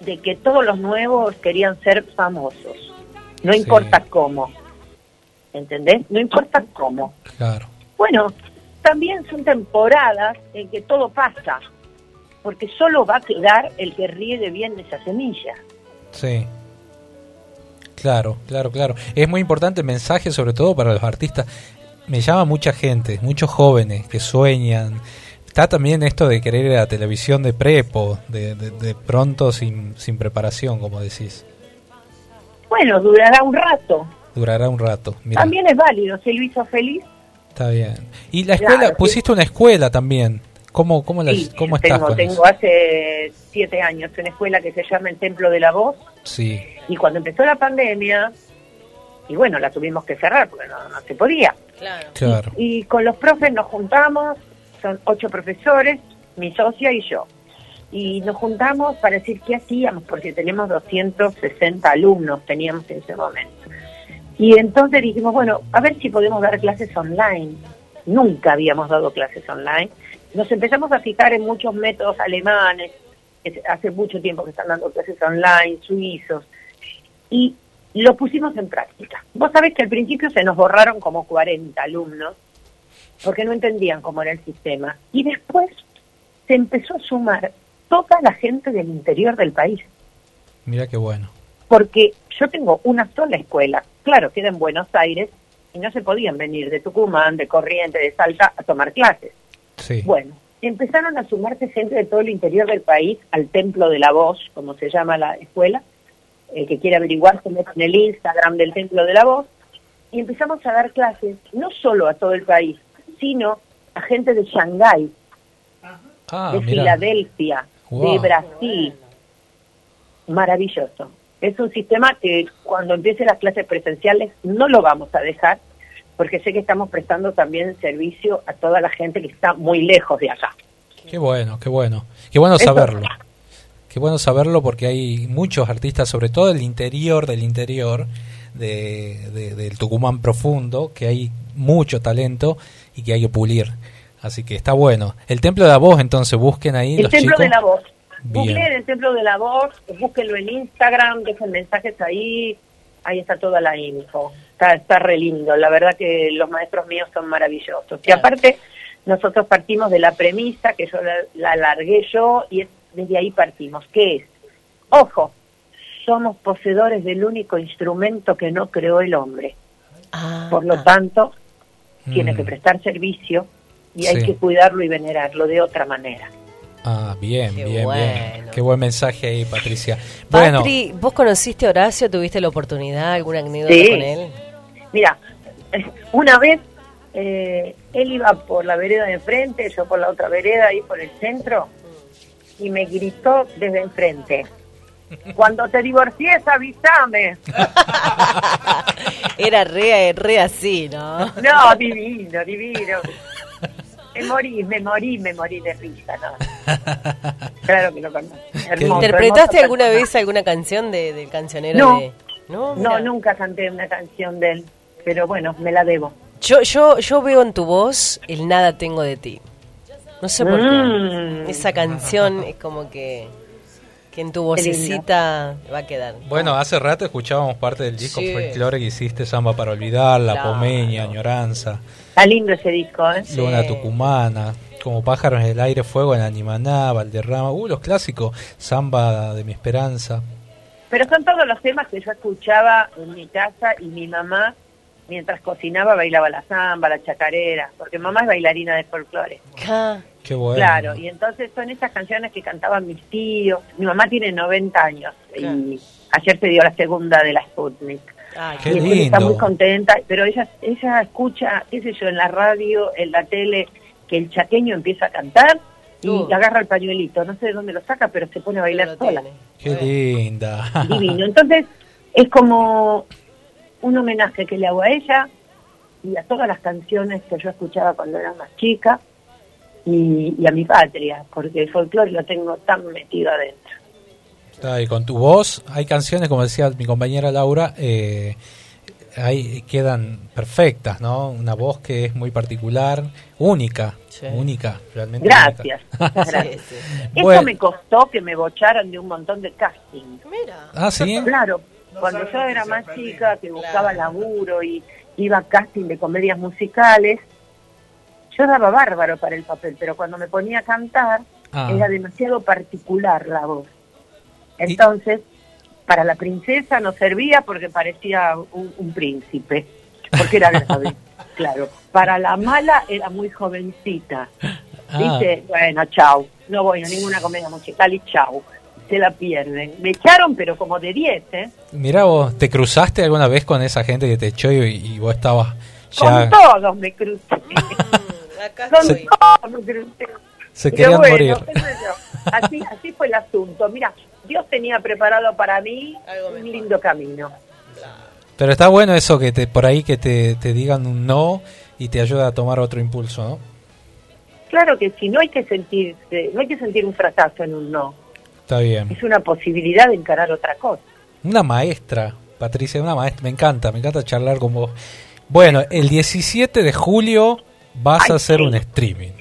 de que todos los nuevos querían ser famosos. No Sí. importa cómo. ¿Entendés? No importa cómo. claro. Bueno, también son temporadas en que todo pasa. Porque solo va a quedar el que riegue bien esa semilla. Sí. Claro, claro, claro. Es muy importante el mensaje, sobre todo para los artistas. Me llama mucha gente, muchos jóvenes que sueñan. Está también esto de querer ir a la televisión de prepo, de, de, de pronto sin, sin preparación, como decís. Bueno, durará un rato. Durará un rato. También es válido. Si lo hizo feliz, está bien. Y la escuela, Claro, sí. pusiste una escuela también. ¿Cómo, cómo, la- sí, cómo estás tengo, con eso? tengo hace siete años una escuela que se llama el Templo de la Voz. Sí, Y cuando empezó la pandemia, y bueno, la tuvimos que cerrar porque no, no se podía. claro. Y con los profes nos juntamos, son ocho profesores, mi socia y yo. Y nos juntamos para decir qué hacíamos, porque tenemos 260 alumnos, teníamos en ese momento. Y entonces dijimos, bueno, a ver si podemos dar clases online. Nunca habíamos dado clases online. Nos empezamos a fijar en muchos métodos alemanes, que hace mucho tiempo que están dando clases online, suizos, y lo pusimos en práctica. Vos sabés que al principio se nos borraron como 40 alumnos, porque no entendían cómo era el sistema. Y después se empezó a sumar toda la gente del interior del país. Mira qué bueno. porque yo tengo una sola escuela. Claro, queda en Buenos Aires y no se podían venir de Tucumán, de Corrientes, de Salta a tomar clases. Sí. Bueno, empezaron a sumarse gente de todo el interior del país al Templo de la Voz, como se llama la escuela. El que quiere averiguar se mete en el Instagram del Templo de la Voz. Y empezamos a dar clases no solo a todo el país, sino a gente de Shanghái, Ah, de. Filadelfia, de. Brasil. Maravilloso. Es un sistema que cuando empiecen las clases presenciales no lo vamos a dejar, porque sé que estamos prestando también servicio a toda la gente que está muy lejos de acá. Qué bueno, qué bueno. Qué bueno Eso- saberlo. Qué bueno saberlo porque hay muchos artistas, sobre todo del interior del interior, de, de- del Tucumán profundo, que hay mucho talento y que hay que pulir. Así que está bueno. El Templo de la Voz, entonces, busquen ahí El los Templo chicos. de la Voz. Googleen el Templo de la Voz, búsquenlo en Instagram, dejen mensajes ahí, ahí está toda la info. Está, está re lindo, la verdad que los maestros míos son maravillosos. Y aparte, nosotros partimos de la premisa, que yo la, la alargué yo, y es- desde ahí partimos, que es, ojo, somos poseedores del único instrumento que no creó el hombre. Por lo tanto, tiene Mm. que prestar servicio y hay que cuidarlo y venerarlo de otra manera. Ah, bien, Qué bien, bien. Qué buen mensaje ahí, Patricia. Bueno, Patri, ¿vos conociste a Horacio? ¿Tuviste la oportunidad? ¿Alguna anécdota Sí. con él? Mira, una vez eh, él iba por la vereda de enfrente, yo por la otra vereda, ahí por el centro, y me gritó desde enfrente. Cuando te divorcies, avísame. Era re, re así, ¿no? No, divino, divino. Me morí, me morí, me morí de risa, ¿no? Claro que lo conozco. ¿Interpretaste hermoso alguna vez alguna canción de, del cancionero No. de...? No, nunca canté una canción de él, pero bueno, me la debo. Yo, yo, yo veo en tu voz el nada tengo de ti. No sé por Mm. qué. Esa canción es como que, que en tu vocecita va a quedar. bueno, hace rato escuchábamos parte del disco Sí. folclore que hiciste, Samba para olvidar, La Claro. Pomeña, Añoranza, Está lindo ese disco, ¿eh? Luna Tucumana, Como pájaros en el aire, Fuego en Animaná, Valderrama, uh, los clásicos, Samba de mi esperanza. Pero son todos los temas que yo escuchaba en mi casa y mi mamá, mientras cocinaba, bailaba la samba, la chacarera, porque mamá es bailarina de folclore. Qué bueno. Claro, y entonces son esas canciones que cantaban mis tíos. Mi mamá tiene 90 años y ayer se dio la segunda de la Sputnik. Qué y entonces está lindo. muy contenta, pero ella ella escucha, qué sé yo, en la radio, en la tele, que el chaqueño empieza a cantar y Uh. agarra el pañuelito. No sé de dónde lo saca, pero se pone a bailar sola. Qué linda. Divino. Entonces, es como un homenaje que le hago a ella y a todas las canciones que yo escuchaba cuando era más chica y, y a mi patria, porque el folclore lo tengo tan metido adentro. Está, y con tu voz, hay canciones, como decía mi compañera Laura, eh, ahí quedan perfectas, ¿no? Una voz que es muy particular, única, única, realmente. Gracias. única. gracias. Eso Bueno. me costó que me bocharan de un montón de casting. Ah, ¿sí? Claro, cuando yo era más chica, que buscaba laburo y iba a casting de comedias musicales, yo daba bárbaro para el papel, pero cuando me ponía a cantar, Ah. era demasiado particular la voz. Entonces, para la princesa no servía porque parecía un, un príncipe, porque era grave, claro. Para la mala era muy jovencita. Ah. Dice, bueno, chau, no voy a ninguna comedia musical y chau, se la pierden. Me echaron, pero como de 10, ¿eh? Mira vos, ¿te cruzaste alguna vez con esa gente que te echó y, y vos estabas Con todos me crucé. Con Se- todos me crucé. Se querían bueno, morir. Así, así fue el asunto. Mira, Dios tenía preparado para mí un lindo camino. Pero está bueno eso que te por ahí que te, te digan un no y te ayuda a tomar otro impulso, ¿no? Claro que sí, no hay que sentir, no hay que sentir un fracaso en un no. Está bien. Es una posibilidad de encarar otra cosa. Una maestra, Patricia, una maestra. Me encanta, me encanta charlar con vos. Bueno, el 17 de julio vas a hacer un streaming.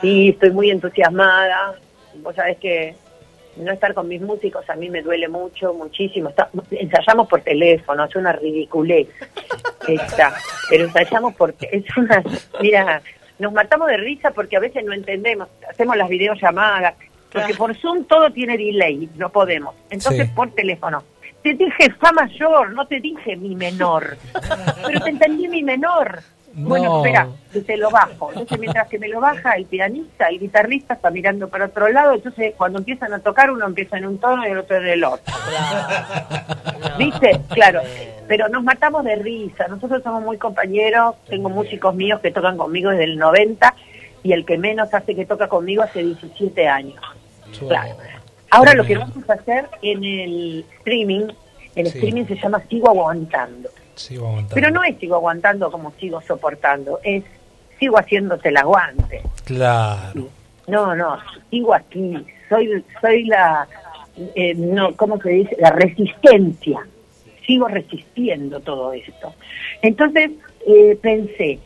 Sí, estoy muy entusiasmada. Vos sabés que no estar con mis músicos a mí me duele mucho, muchísimo. Está- ensayamos por teléfono, es una ridiculez esta, pero ensayamos por te- es una mira, nos matamos de risa porque a veces no entendemos, hacemos las videollamadas, porque por Zoom todo tiene delay, no podemos. Entonces Sí. por teléfono. Te dije fa mayor, no te dije mi menor. Pero te entendí mi menor. Bueno, No. espera, que te lo bajo. Entonces, mientras que me lo baja, el pianista, el guitarrista está mirando para otro lado. Entonces, cuando empiezan a tocar, uno empieza en un tono y el otro en el otro. ¿Viste? Claro. Pero nos matamos de risa. Nosotros somos muy compañeros. Tengo músicos míos que tocan conmigo desde el 90 y el que menos hace que toca conmigo hace 17 años. Claro. Ahora lo que vamos a hacer en el streaming, el Sí. streaming se llama Sigo Aguantando. Sigo aguantando. Pero no es sigo aguantando como sigo soportando, es sigo haciéndote el aguante. Claro. No, no, sigo aquí, soy soy la, eh, no, ¿cómo se dice? La resistencia. Sigo resistiendo todo esto. Entonces eh, pensé,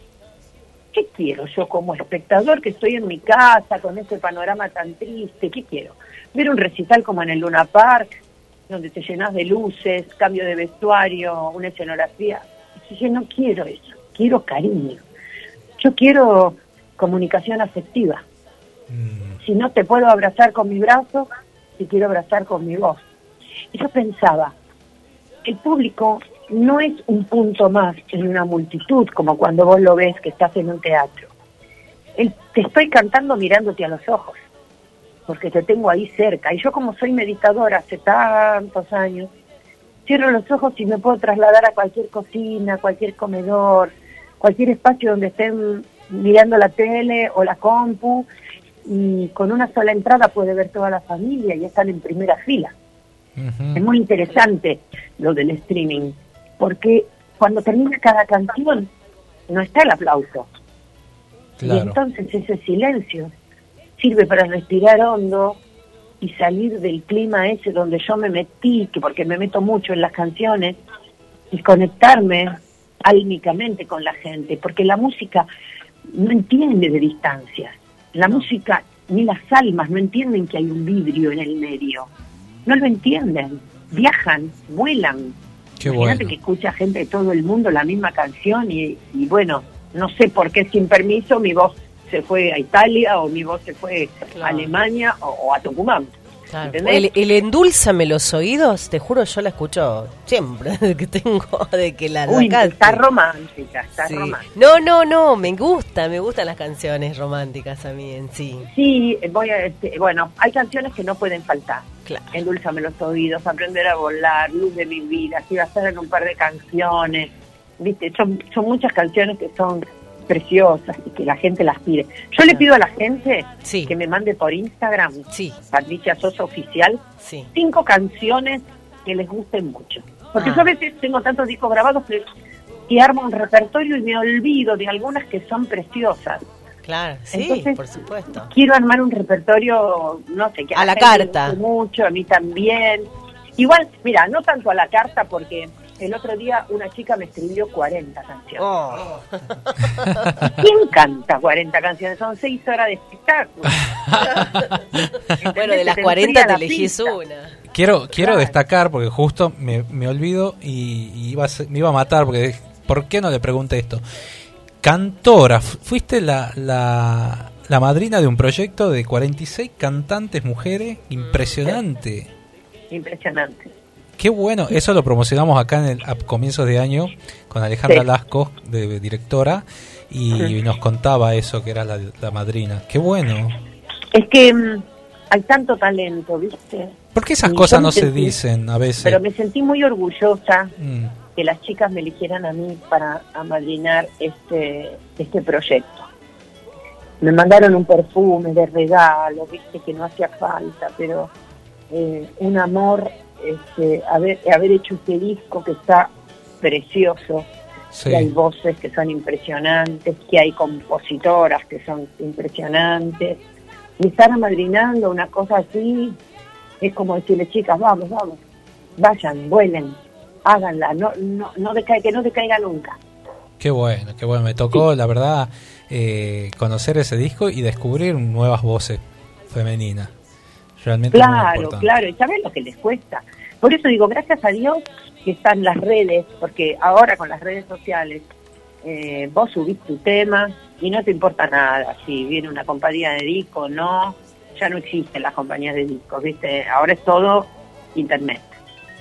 ¿qué quiero yo como espectador que estoy en mi casa con ese panorama tan triste? ¿Qué quiero? Ver un recital como en el Luna Park, donde te llenas de luces, cambio de vestuario, una escenografía. Y yo no quiero eso, quiero cariño. Yo quiero comunicación afectiva. Si no te puedo abrazar con mi brazo, te quiero abrazar con mi voz. Y yo pensaba, el público no es un punto más en una multitud, como cuando vos lo ves que estás en un teatro. El- te estoy cantando mirándote a los ojos, porque te tengo ahí cerca. Y yo como soy meditadora hace tantos años, cierro los ojos y me puedo trasladar a cualquier cocina, cualquier comedor, cualquier espacio donde estén mirando la tele o la compu y con una sola entrada puede ver toda la familia y están en primera fila. Es muy interesante lo del streaming, porque cuando termina cada canción no está el aplauso. Y entonces ese silencio sirve para respirar hondo y salir del clima ese donde yo me metí, que porque me meto mucho en las canciones, y conectarme álmicamente con la gente, porque la música no entiende de distancias. La música, ni las almas no entienden que hay un vidrio en el medio. No lo entienden. Viajan, vuelan. Qué Imagínate bueno. que escucha gente de todo el mundo la misma canción y, y bueno, no sé por qué sin permiso mi voz se fue a Italia o mi voz se fue a Alemania o, o a Tucumán. El, el endulzame los oídos, te juro, yo la escucho siempre, que tengo, de que la Uy, está romántica, está Sí. romántica. No, no, no, me gusta, me gustan las canciones románticas a mí en sí. Sí, voy a, este, bueno, hay canciones que no pueden faltar. Endulzame los oídos, aprender a volar, luz de mi vida, si va a estar en un par de canciones. Viste, son, son muchas canciones que son preciosas y que la gente las pide. Yo le pido a la gente que me mande por Instagram, Patricia Sosa Oficial, cinco canciones que les gusten mucho. Porque Ah. yo a veces tengo tantos discos grabados que, que armo un repertorio y me olvido de algunas que son preciosas. Claro, sí, Entonces, por supuesto. quiero armar un repertorio, no sé, que A la gente le carta. mucho, a mí también. Igual, mira, no tanto a la carta porque el otro día una chica me escribió 40 canciones. Oh. ¿Quién canta 40 canciones? Son 6 horas de espectáculo. Bueno, de las Te 40 enfría te la elegís pista. una. Quiero, quiero destacar, porque justo me, me olvido y, y iba a ser- me iba a matar, porque ¿por qué no le pregunté esto? Cantora, fu- fuiste la, la, la madrina de un proyecto de 46 cantantes mujeres, impresionante. Impresionante. Qué bueno, eso lo promocionamos acá en el, a comienzos de año con Alejandra Sí. Lasco, de directora, y nos contaba eso que era la, la madrina. Qué bueno. Es que mm, hay tanto talento, ¿viste? ¿Por qué esas Y cosas no se dicen a veces? Pero me sentí muy orgullosa Mm. que las chicas me eligieran a mí para amadrinar este, este proyecto. Me mandaron un perfume de regalo, viste que no hacía falta, pero eh, un amor este, haber, haber hecho este disco que está precioso, Sí. que hay voces que son impresionantes, que hay compositoras que son impresionantes, y estar amadrinando una cosa así es como decirle, chicas, vamos, vamos, vayan, vuelen, háganla, no, no, no que no decaiga nunca. Qué bueno, qué bueno. Me tocó, la verdad, eh, conocer ese disco y descubrir nuevas voces femeninas. Realmente Claro, claro, y sabes lo que les cuesta. Por eso digo, gracias a Dios que están las redes, porque ahora con las redes sociales eh, vos subís tu tema y no te importa nada si viene una compañía de disco o no, ya no existen las compañías de discos, ¿viste? Ahora es todo internet.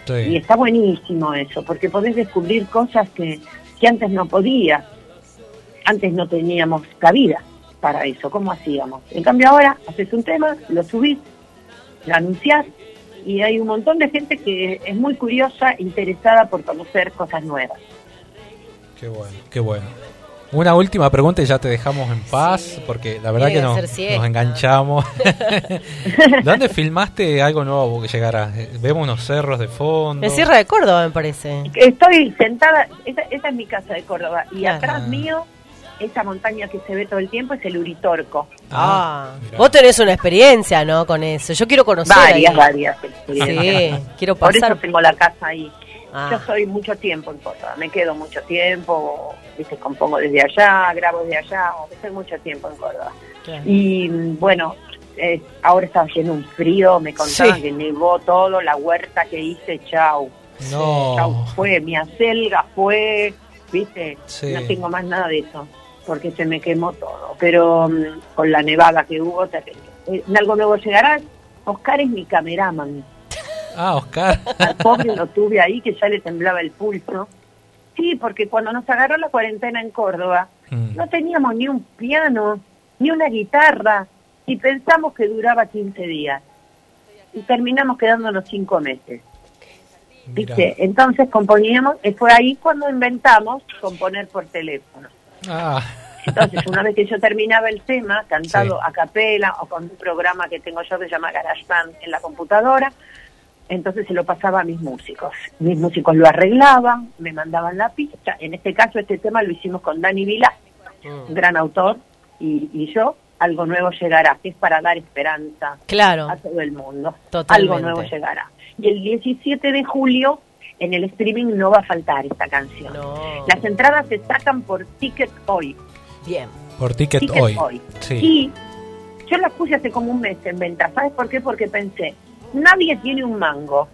Sí. Y está buenísimo eso, porque podés descubrir cosas que, que antes no podías. Antes no teníamos cabida para eso. ¿Cómo hacíamos? En cambio ahora haces un tema, lo subís, lo anunciás y hay un montón de gente que es muy curiosa, interesada por conocer cosas nuevas. Qué bueno, qué bueno. Una última pregunta y ya te dejamos en paz, porque la verdad Debe que nos, nos enganchamos. ¿Dónde filmaste algo nuevo que llegara? Vemos unos cerros de fondo. En Sierra de Córdoba, me parece. Estoy sentada, esa, esa es mi casa de Córdoba, y Claro. atrás mío, esa montaña que se ve todo el tiempo es el Uritorco. Ah, vos tenés una experiencia, ¿no? Con eso. Yo quiero conocer. Varias, ahí. varias experiencias. Sí, quiero Por pasar. eso tengo la casa ahí. Ah. Yo soy mucho tiempo en Córdoba, me quedo mucho tiempo, ¿viste? compongo desde allá, grabo desde allá, estoy mucho tiempo en Córdoba. Y bueno, eh, ahora estaba haciendo un frío, me contaban Sí. que nevó todo, la huerta que hice, chau. No. Chau, fue, mi acelga fue, ¿viste? Sí. No tengo más nada de eso, porque se me quemó todo. Pero mm, con la nevada que hubo, terrible. Eh, En algo nuevo llegará. Oscar es mi cameraman. Ah, Oscar. Al pobre lo tuve ahí que ya le temblaba el pulso. Sí, porque cuando nos agarró la cuarentena en Córdoba, Mm. no teníamos ni un piano, ni una guitarra, y pensamos que duraba 15 días. Y terminamos quedándonos cinco meses. Mira. ¿Viste? Entonces componíamos, y fue ahí cuando inventamos componer por teléfono. Ah, Entonces, una vez que yo terminaba el tema, cantado a capela o con un programa que tengo yo que se llama GarageBand en la computadora, entonces se lo pasaba a mis músicos. Mis músicos lo arreglaban, me mandaban la pista. En este caso, este tema lo hicimos con Dani Vila, un gran autor, y, y yo. Algo nuevo llegará, que es para dar esperanza Claro. a todo el mundo. Totalmente. Algo nuevo llegará. Y el 17 de julio, en el streaming, no va a faltar esta canción. Las entradas se sacan por Ticket Hoy. Bien. por Ticket, Ticket hoy. Hoy. Sí. Y yo las puse hace como un mes en venta. ¿Sabes por qué? Porque pensé, nadie tiene un mango.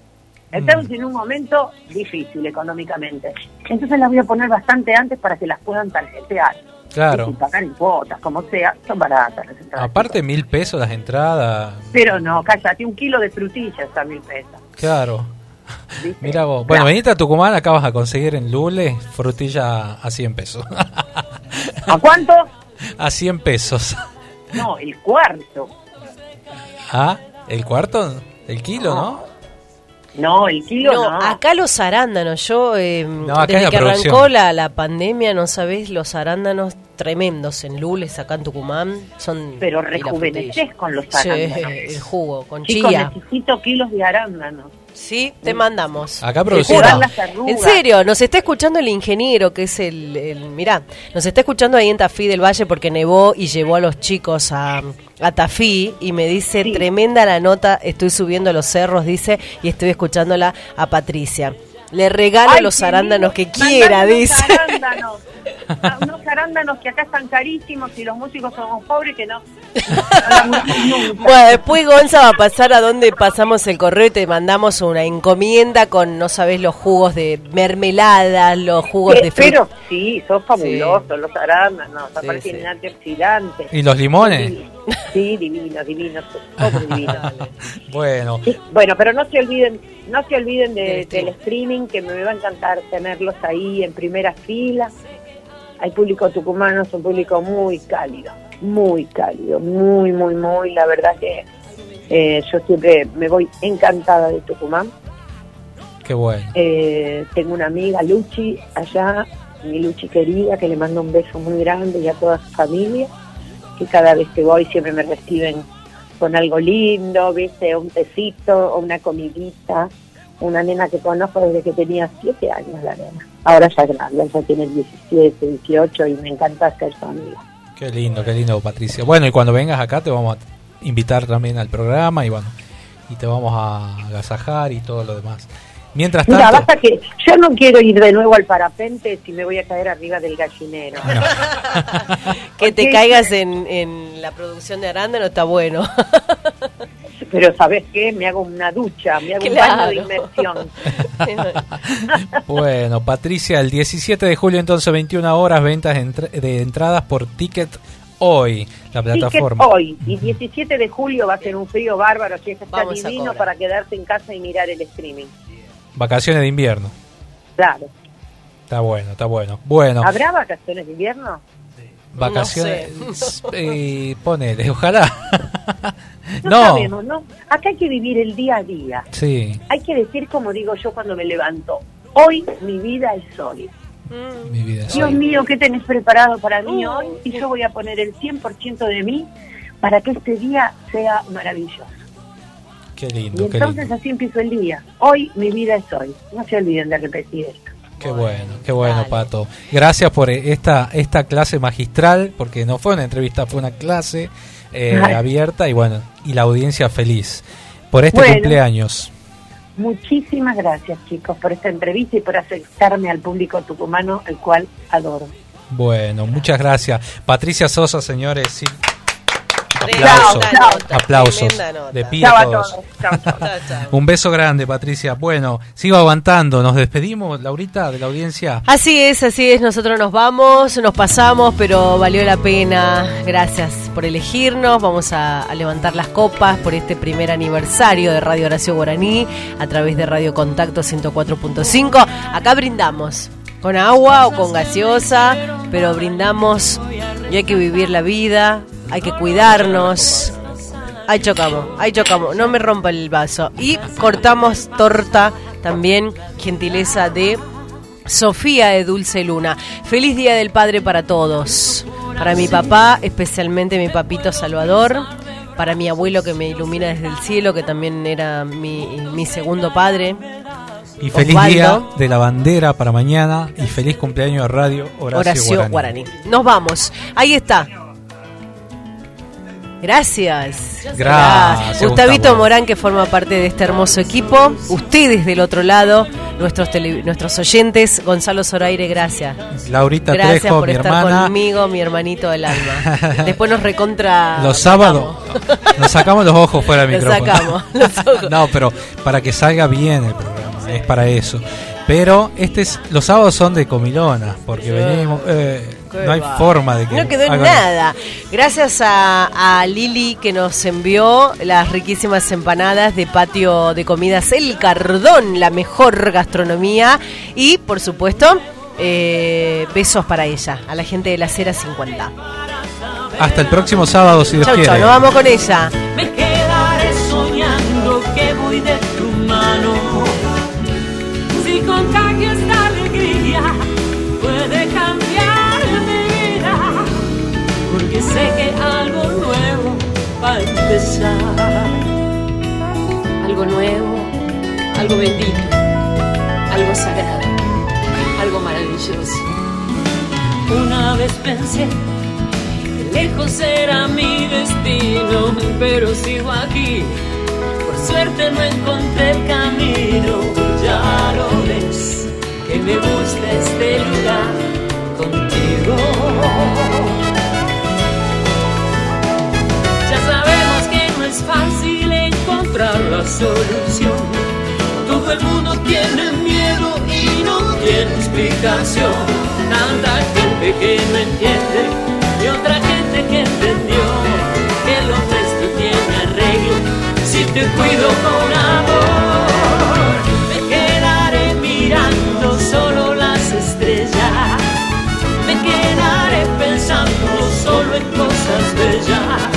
Estamos en un momento difícil económicamente. Entonces las voy a poner bastante antes para que las puedan tarjetear. Claro. Y sin pagar en cuotas, como sea, son baratas las entradas. Aparte, mil pesos las entradas. Pero no, cállate, un kilo de frutillas a mil pesos. Claro. Mira vos. Bueno, venite a Tucumán, acá vas a conseguir en Lule frutilla a 100 pesos. ¿A cuánto? a 100 pesos. No, el cuarto. ¿Ah? ¿El cuarto? ¿El kilo, no? No, el kilo No, no. acá los arándanos, yo eh, desde la que producción. arrancó la, la pandemia, no sabés, los arándanos tremendos en Lules, acá en Tucumán, son... Pero rejuveneces con los Sí, arándanos. el jugo, con Chicos, chía. necesito kilos de arándanos. Sí, te mandamos. Acá producimos. En serio, nos está escuchando el ingeniero, que es el, el- mirá, nos está escuchando ahí en Tafí del Valle porque nevó y llevó a los chicos a, a Tafí y me dice, tremenda la nota, estoy subiendo los cerros, dice, y estoy escuchándola a Patricia. Le regalo Ay, los arándanos que quiera, Mandame dice. Unos arándanos. Ah, unos arándanos que acá están carísimos y los músicos somos pobres que no. Bueno, después Gonza va a pasar a donde pasamos el correo y te mandamos una encomienda con, no sabes, los jugos de mermelada, los jugos Eh, de fruta. pero sí, son fabulosos los arándanos, aparte Sí, tienen antioxidantes. ¿Y los limones? Sí, divinos, divinos, todos divinos. Bueno. Bueno, pero no se olviden, no se olviden de- Del del streaming, que me va a encantar tenerlos ahí en primera fila. Hay público tucumano, es un público muy cálido, muy cálido, muy, muy, muy. La verdad que eh, yo siempre me voy encantada de Tucumán. Qué bueno. Eh, tengo una amiga, Luchi, allá, mi Luchi querida, que le mando un beso muy grande y a toda su familia, que cada vez que voy siempre me reciben con algo lindo, viste, un tecito o una comidita. Una nena que conozco desde que tenía siete años, la nena. Ahora ya es grande, ya tiene 17, 18 y me encanta ser su amiga. Qué lindo, qué lindo, Patricia. Bueno, y cuando vengas acá te vamos a invitar también al programa y bueno, y te vamos a agasajar y todo lo demás. Mientras Mira, tanto, basta que yo no quiero ir de nuevo al parapente si me voy a caer arriba del gallinero. Que te caigas en, en la producción de arándano está bueno. Pero ¿sabes qué? Me hago una ducha, me hago Claro. un baño de inmersión. bueno, Patricia, el 17 de julio entonces 21 horas ventas de, entr- de entradas por Ticket Hoy, la Ticket plataforma. hoy y 17 de julio va a ser un frío bárbaro, así que está Vamos divino para quedarse en casa y mirar el streaming. Vacaciones de invierno. Claro. Está bueno, está bueno. Bueno, ¿Habrá vacaciones de invierno? vacaciones. eh, ponele, ojalá. No, no, sabemos, ¿no? Acá hay que vivir el día a día. sí, Hay que decir como digo yo cuando me levanto. Hoy mi vida es hoy. mi vida es Dios hoy. mío, ¿qué tenés preparado para mí hoy? Y yo voy a poner el 100% de mí para que este día sea maravilloso. Qué Y lindo, qué lindo. entonces así empiezo el día. Hoy mi vida es hoy. No se olviden de repetir esto. Qué bueno, qué bueno, Pato. Gracias por esta esta clase magistral, porque no fue una entrevista, fue una clase eh, abierta y bueno, y la audiencia feliz por este Bueno. cumpleaños. Muchísimas gracias chicos por esta entrevista y por acercarme al público tucumano, el cual adoro. Bueno, muchas gracias. Patricia Sosa, señores, sí. Aplausos, nota, aplausos. nota. A todos. Chao, chao. Un beso grande, Patricia. Bueno, sigo aguantando. Nos despedimos, Laurita, de la audiencia. Así es, así es, nosotros nos vamos, nos pasamos, pero valió la pena. Gracias por elegirnos. Vamos a, a levantar las copas por este primer aniversario de Radio Horacio Guaraní a través de Radio Contacto 104.5. Acá brindamos con agua o con gaseosa, pero brindamos y hay que vivir la vida, hay que cuidarnos. Ahí chocamos, ahí chocamos, no me rompa el vaso. Y cortamos torta también, gentileza de Sofía de Dulce Luna. Feliz Día del Padre para todos. Para mi papá, especialmente mi papito Salvador. Para mi abuelo que me ilumina desde el cielo, que también era mi, mi segundo padre. Y feliz Osvaldo. día de la bandera para mañana. Y feliz cumpleaños de Radio Horacio. Guaraní. Nos vamos. Ahí está. Gracias. Gracias, Gustavito Gustavo. Morán, que forma parte de este hermoso equipo. Ustedes del otro lado, nuestros, tele- nuestros oyentes. Gonzalo Zoraire, gracias. Laurita Gracias Trejo, por mi estar hermana. conmigo, mi hermanito del alma. Después nos recontra. Los sábados nos sacamos los ojos fuera del micrófono. sacamos, no, pero para que salga bien el programa, es para eso. Pero este es, los sábados son de comilona, porque venimos, eh, Qué no hay va. forma de que No quedó en nada. Gracias a, a Lili que nos envió las riquísimas empanadas de patio de comidas El Cardón, la mejor gastronomía. Y, por supuesto, eh, besos para ella, a la gente de la Cera 50. Hasta el próximo sábado, si Dios Chau, quiere. chau, nos vamos con ella. Me quedaré soñando que voy de Algo nuevo, algo bendito, algo sagrado, algo maravilloso. Una vez pensé que lejos era mi destino, pero sigo aquí. Por suerte no encontré el camino. Ya lo ves, que me gusta este lugar contigo. Es fácil encontrar la solución. Todo el mundo tiene miedo y no tiene explicación. Tanta gente que no entiende y otra gente que entendió que lo nuestro tiene arreglo si te cuido con amor. Me quedaré mirando solo las estrellas. Me quedaré pensando solo en cosas bellas.